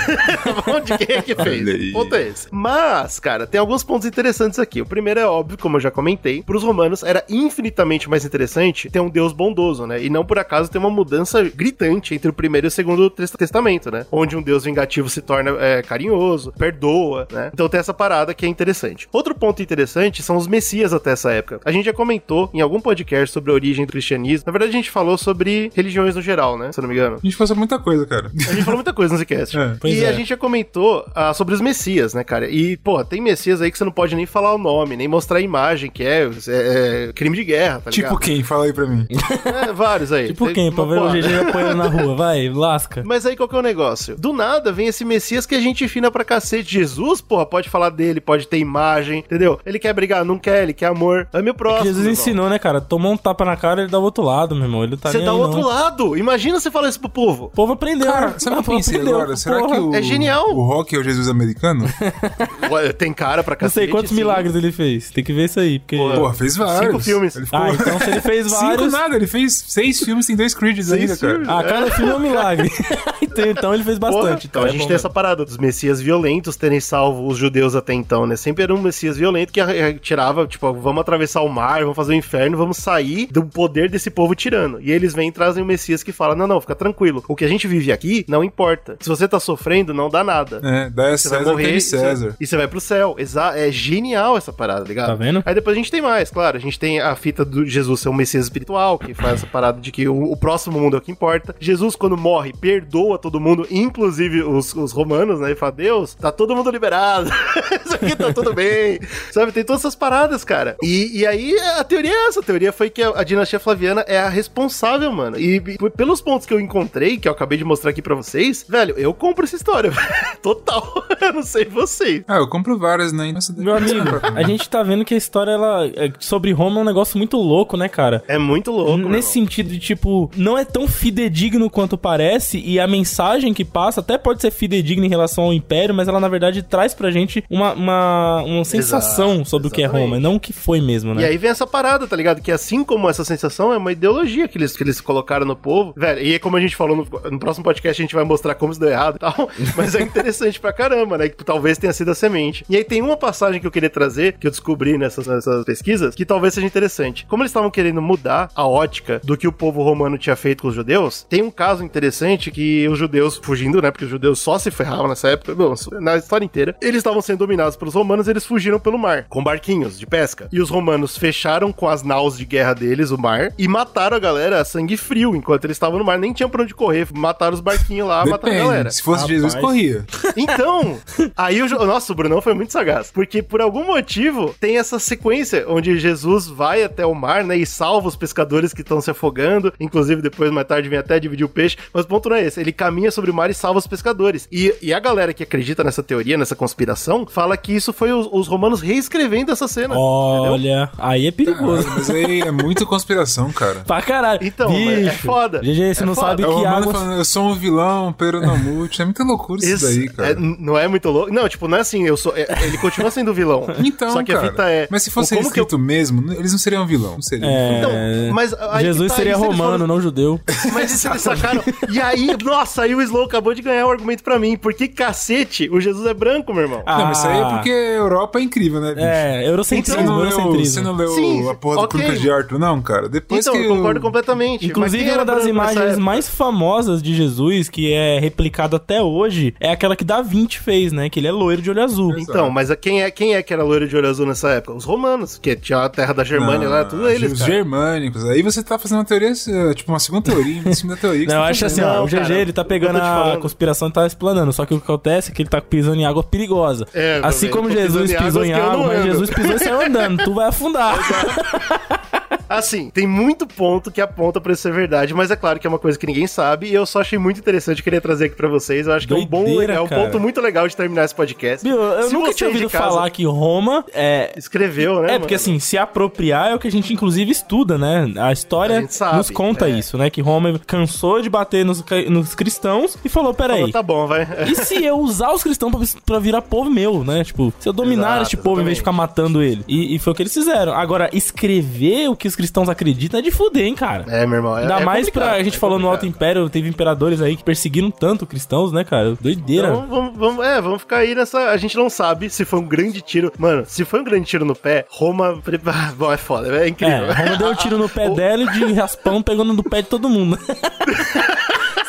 de quem é que fez. Ponto é esse. Mas, cara, tem alguns pontos interessantes aqui. O primeiro é óbvio, como eu já comentei, pros romanos era infinitamente mais interessante ter um deus bondoso, né? E não por acaso ter uma mudança gritante entre o primeiro e o segundo tes- testamento, né? Onde um deus vingativo se torna é, carinhoso, perdoa, né? Então tem essa parada que é interessante. Outro ponto interessante são os messias até essa época. A gente já comentou em algum podcast sobre a origem do cristianismo. Na verdade, a gente falou sobre religiões no geral, né? Se eu não me engano. A gente faz muita coisa, cara. A gente falou muita coisa no Zcast. É, e é. a gente já comentou ah, sobre os Messias, né, cara? E, pô, tem Messias aí que você não pode nem falar o nome, nem mostrar a imagem, que é, é- é crime de guerra, tá Tipo ligado? quem? Fala aí pra mim. É, vários aí. Tipo Tem quem? Pra ver o. GG apoiando na rua, vai, lasca. Mas aí qual que é o negócio? Do nada vem esse Messias que a gente fina pra cacete. Jesus, porra, pode falar dele, pode ter imagem, entendeu? Ele quer brigar, não quer, ele quer amor. É meu próximo. Jesus meu irmão. ensinou, né, cara? Tomou um tapa na cara e ele dá o outro lado, meu irmão. Ele tá Você dá o outro não. lado. Imagina você falar isso pro povo. O povo aprendeu. Cara, né? o O eu pensei aprendeu, agora? Será porra. que o. É genial. O Rock é o Jesus americano? Ué, Tem cara pra Não cacete. sei quantos sim. milagres ele fez. Tem que ver isso aí. Porque... Pô, fez vários. Cinco filmes. Ele ficou... Ah, então se ele fez Cinco vários. nada, ele fez seis filmes, tem dois Creeds ainda, cara. Ah, cada filme é um milagre. então, então ele fez Porra, bastante. então a é gente bom tem essa parada dos messias violentos terem salvo os judeus até então, né? Sempre era um messias violento que tirava, tipo, vamos atravessar o mar, vamos fazer o inferno, vamos sair do poder desse povo tirano. E eles vêm e trazem o messias que fala: não, não, fica tranquilo. O que a gente vive aqui não importa. Se você tá sofrendo, não dá nada. É, dá Você vai César é morrer e César. e você vai pro céu. Exa é genial essa parada, ligado? Tá vendo? Aí depois a gente tem mais, claro. A gente tem a fita do Jesus ser um Messias espiritual, que faz essa parada de que o, o próximo mundo é o que importa. Jesus, quando morre, perdoa todo mundo, inclusive os, os romanos, né? E fala, Deus, tá todo mundo liberado. Isso aqui tá tudo bem. Sabe, tem todas essas paradas, cara. E, e aí a teoria é essa. A teoria foi que a, a dinastia Flaviana é a responsável, mano. E, e pelos pontos que eu encontrei, que eu acabei de mostrar aqui pra vocês, velho, eu compro essa história. Total. eu não sei vocês. Ah, eu compro várias, né? Nossa, Meu amigo, a gente tá vendo que a história ela, é, sobre Roma é um negócio muito louco, né, cara? É muito louco. Nesse sentido de, tipo, não é tão fidedigno quanto parece, e a mensagem que passa até pode ser fidedigna em relação ao Império, mas ela, na verdade, traz pra gente uma, uma, uma sensação Exato, sobre o que é exatamente. Roma, e não o que foi mesmo, né? E aí vem essa parada, tá ligado? Que assim como essa sensação é uma ideologia que eles, que eles colocaram no povo. Velho, e é como a gente falou no, no próximo podcast, a gente vai mostrar como isso deu errado e tal. Mas é interessante pra caramba, né? Que talvez tenha sido a semente. E aí tem uma passagem que eu queria trazer, que eu descobri nessas, nessas pesquisas, que talvez seja interessante. Como eles estavam querendo mudar a ótica do que o povo romano tinha feito com os judeus, tem um caso interessante que os judeus, fugindo, né? Porque os judeus só se ferravam nessa época, bom, na história inteira, eles estavam sendo dominados pelos romanos, eles fugiram pelo mar, com barquinhos de pesca. E os romanos fecharam com as naus de guerra deles o mar e mataram a galera a sangue frio enquanto eles estavam no mar. Nem tinham pra onde correr, mataram os barquinhos lá, mataram a galera. Depende. Se fosse Rapaz. Jesus, corria. Então, aí o. Nossa, o Brunão foi muito sagaz. Porque por algum motivo tem essa sequência onde Jesus vai até o mar, né? E salva os pescadores que estão se afogando. Inclusive, depois, mais tarde, vem até dividir o peixe. Mas o ponto não é esse. Ele caminha sobre o mar e salva os pescadores. E, e a galera que acredita nessa teoria, nessa conspiração, fala que isso foi os, os romanos reescrevendo essa cena. entendeu? Olha Olha, aí é perigoso. Ah, mas aí é muita conspiração, cara. Pra caralho. Então, Bicho, é foda. GG, você É não foda. sabe É o que Romano água... falando, eu sou um vilão, pero não mute. É muita loucura isso, daí, cara. é, não é muito louco. Não, tipo, não é assim, eu sou. é- ele continua sendo vilão. Então, Só que cara, a fita é. Mas se fosse como que eu- escrito mesmo, eles não seriam vilão. Não seriam. É, Então, mas aí Jesus tá, seria isso romano, falam- não judeu. Mas isso eles sacaram. E aí, nossa, aí o Slow acabou de ganhar o argumento pra mim. Porque cacete, o Jesus é branco, meu irmão. Não, mas isso aí é Ah. porque a Europa é incrível, né, bicho? É, eurocentrismo, não, leu, eurocentrismo. você não leu Sim, a porra do ok. Crônica de Arthur, não, cara? Depois então, que eu concordo o- completamente. Inclusive, uma das imagens mais famosas de Jesus, que é replicada até hoje, é aquela que Da Vinci fez, né? Que ele é loiro de olho azul. Então, mas quem é, quem é que era loiro de olho azul nessa época? Os romanos, que tinha a terra da Germânia Não, lá, tudo eles, Os cara. germânicos. Aí você tá fazendo uma teoria, tipo, uma segunda teoria em cima da teoria. que Não, eu você acho tá assim, ó, Não, o GG cara, ele tá eu pegando a conspiração e tá explanando. Só que o que acontece é que ele tá pisando em água perigosa. É, assim como Jesus pisou em água, mas. Jesus pisou e saiu andando. Tu vai afundar. Assim, tem muito ponto que aponta pra isso ser verdade, mas é claro que é uma coisa que ninguém sabe e eu só achei muito interessante querer trazer aqui pra vocês. Eu acho que é um bom, Doideira, é um cara. ponto muito legal de terminar esse podcast. Eu Se nunca tinha ouvido casa falar que Roma é. Escreveu, né? É, porque mano? assim, se apropriar é o que a gente inclusive estuda, né? A história A sabe, nos conta é. isso, né? Que Roma cansou de bater nos, nos cristãos e falou: peraí. Falou, tá bom, vai. E se eu usar os cristãos pra, pra virar povo meu, né? Tipo, se eu dominar Exato, este povo em vez de ficar matando ele. E, e foi o que eles fizeram. Agora, escrever o que os cristãos acreditam é de fuder, hein, cara. É, meu irmão. É, Ainda é mais pra. A gente é falou no Alto. Império, teve imperadores aí que perseguiram tanto cristãos, né, cara? Doideira. Então, vamos, vamos- é, vamos ficar aí nessa. A gente não sabe se foi um grande tiro. Mano, se foi um grande tiro no pé, Roma. Bom, é foda, é incrível. É, Roma deu um tiro no pé dela e de raspão pegando no pé de todo mundo.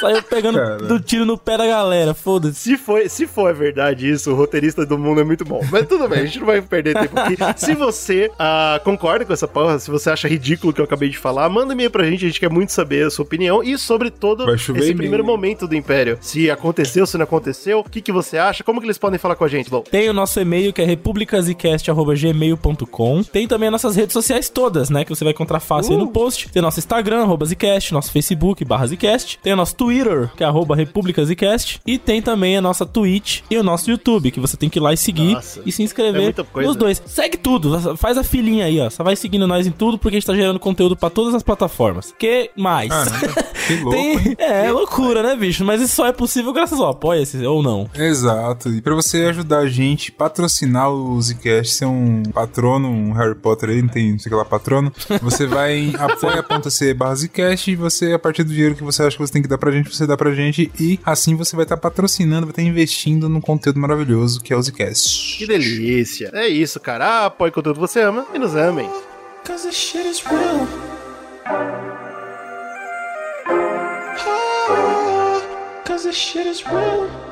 Saiu pegando Cara. do tiro no pé da galera, foda-se. Se, foi, se for verdade isso, o roteirista do mundo é muito bom. Mas tudo bem, a gente não vai perder tempo aqui. Se você ah, concorda com essa porra, se você acha ridículo o que eu acabei de falar, manda e-mail pra gente, a gente quer muito saber a sua opinião e sobre todo esse primeiro momento do Império. Se aconteceu, se não aconteceu, o que, que você acha, como que eles podem falar com a gente, Bom? Tem o nosso e-mail que é republicazicast.gmail.com. Tem também as nossas redes sociais todas, né? Que você vai encontrar fácil aí no post. Tem nosso Instagram, arroba Zcast, nosso Facebook, barra Zcast. Tem o nosso Twitter, que é arroba republicazicast. E tem também a nossa Twitch e o nosso YouTube, que você tem que ir lá e seguir Nossa, e se é inscrever muita coisa. nos dois. Segue tudo, faz a filinha aí, ó. Só vai seguindo nós em tudo, porque a gente tá gerando conteúdo pra todas as plataformas. Que mais? Caramba, que louco, Tem-? É, é loucura, né, bicho? Mas isso só é possível graças ao apoia-se ou não. Exato. E pra você ajudar a gente, patrocinar o Zcast, ser um patrono, um Harry Potter aí, não tem, não sei o que lá, patrono, você vai em apoia.se barra Zcast e você, a partir do dinheiro que você acha que você tem que dar pra gente, você dá pra gente e assim você vai estar patrocinando, vai estar investindo num conteúdo maravilhoso que é o Zcast. Que delícia. É isso, cara. Ah, apoie o conteúdo que você ama e nos amem. Cause this shit is real. This shit is real.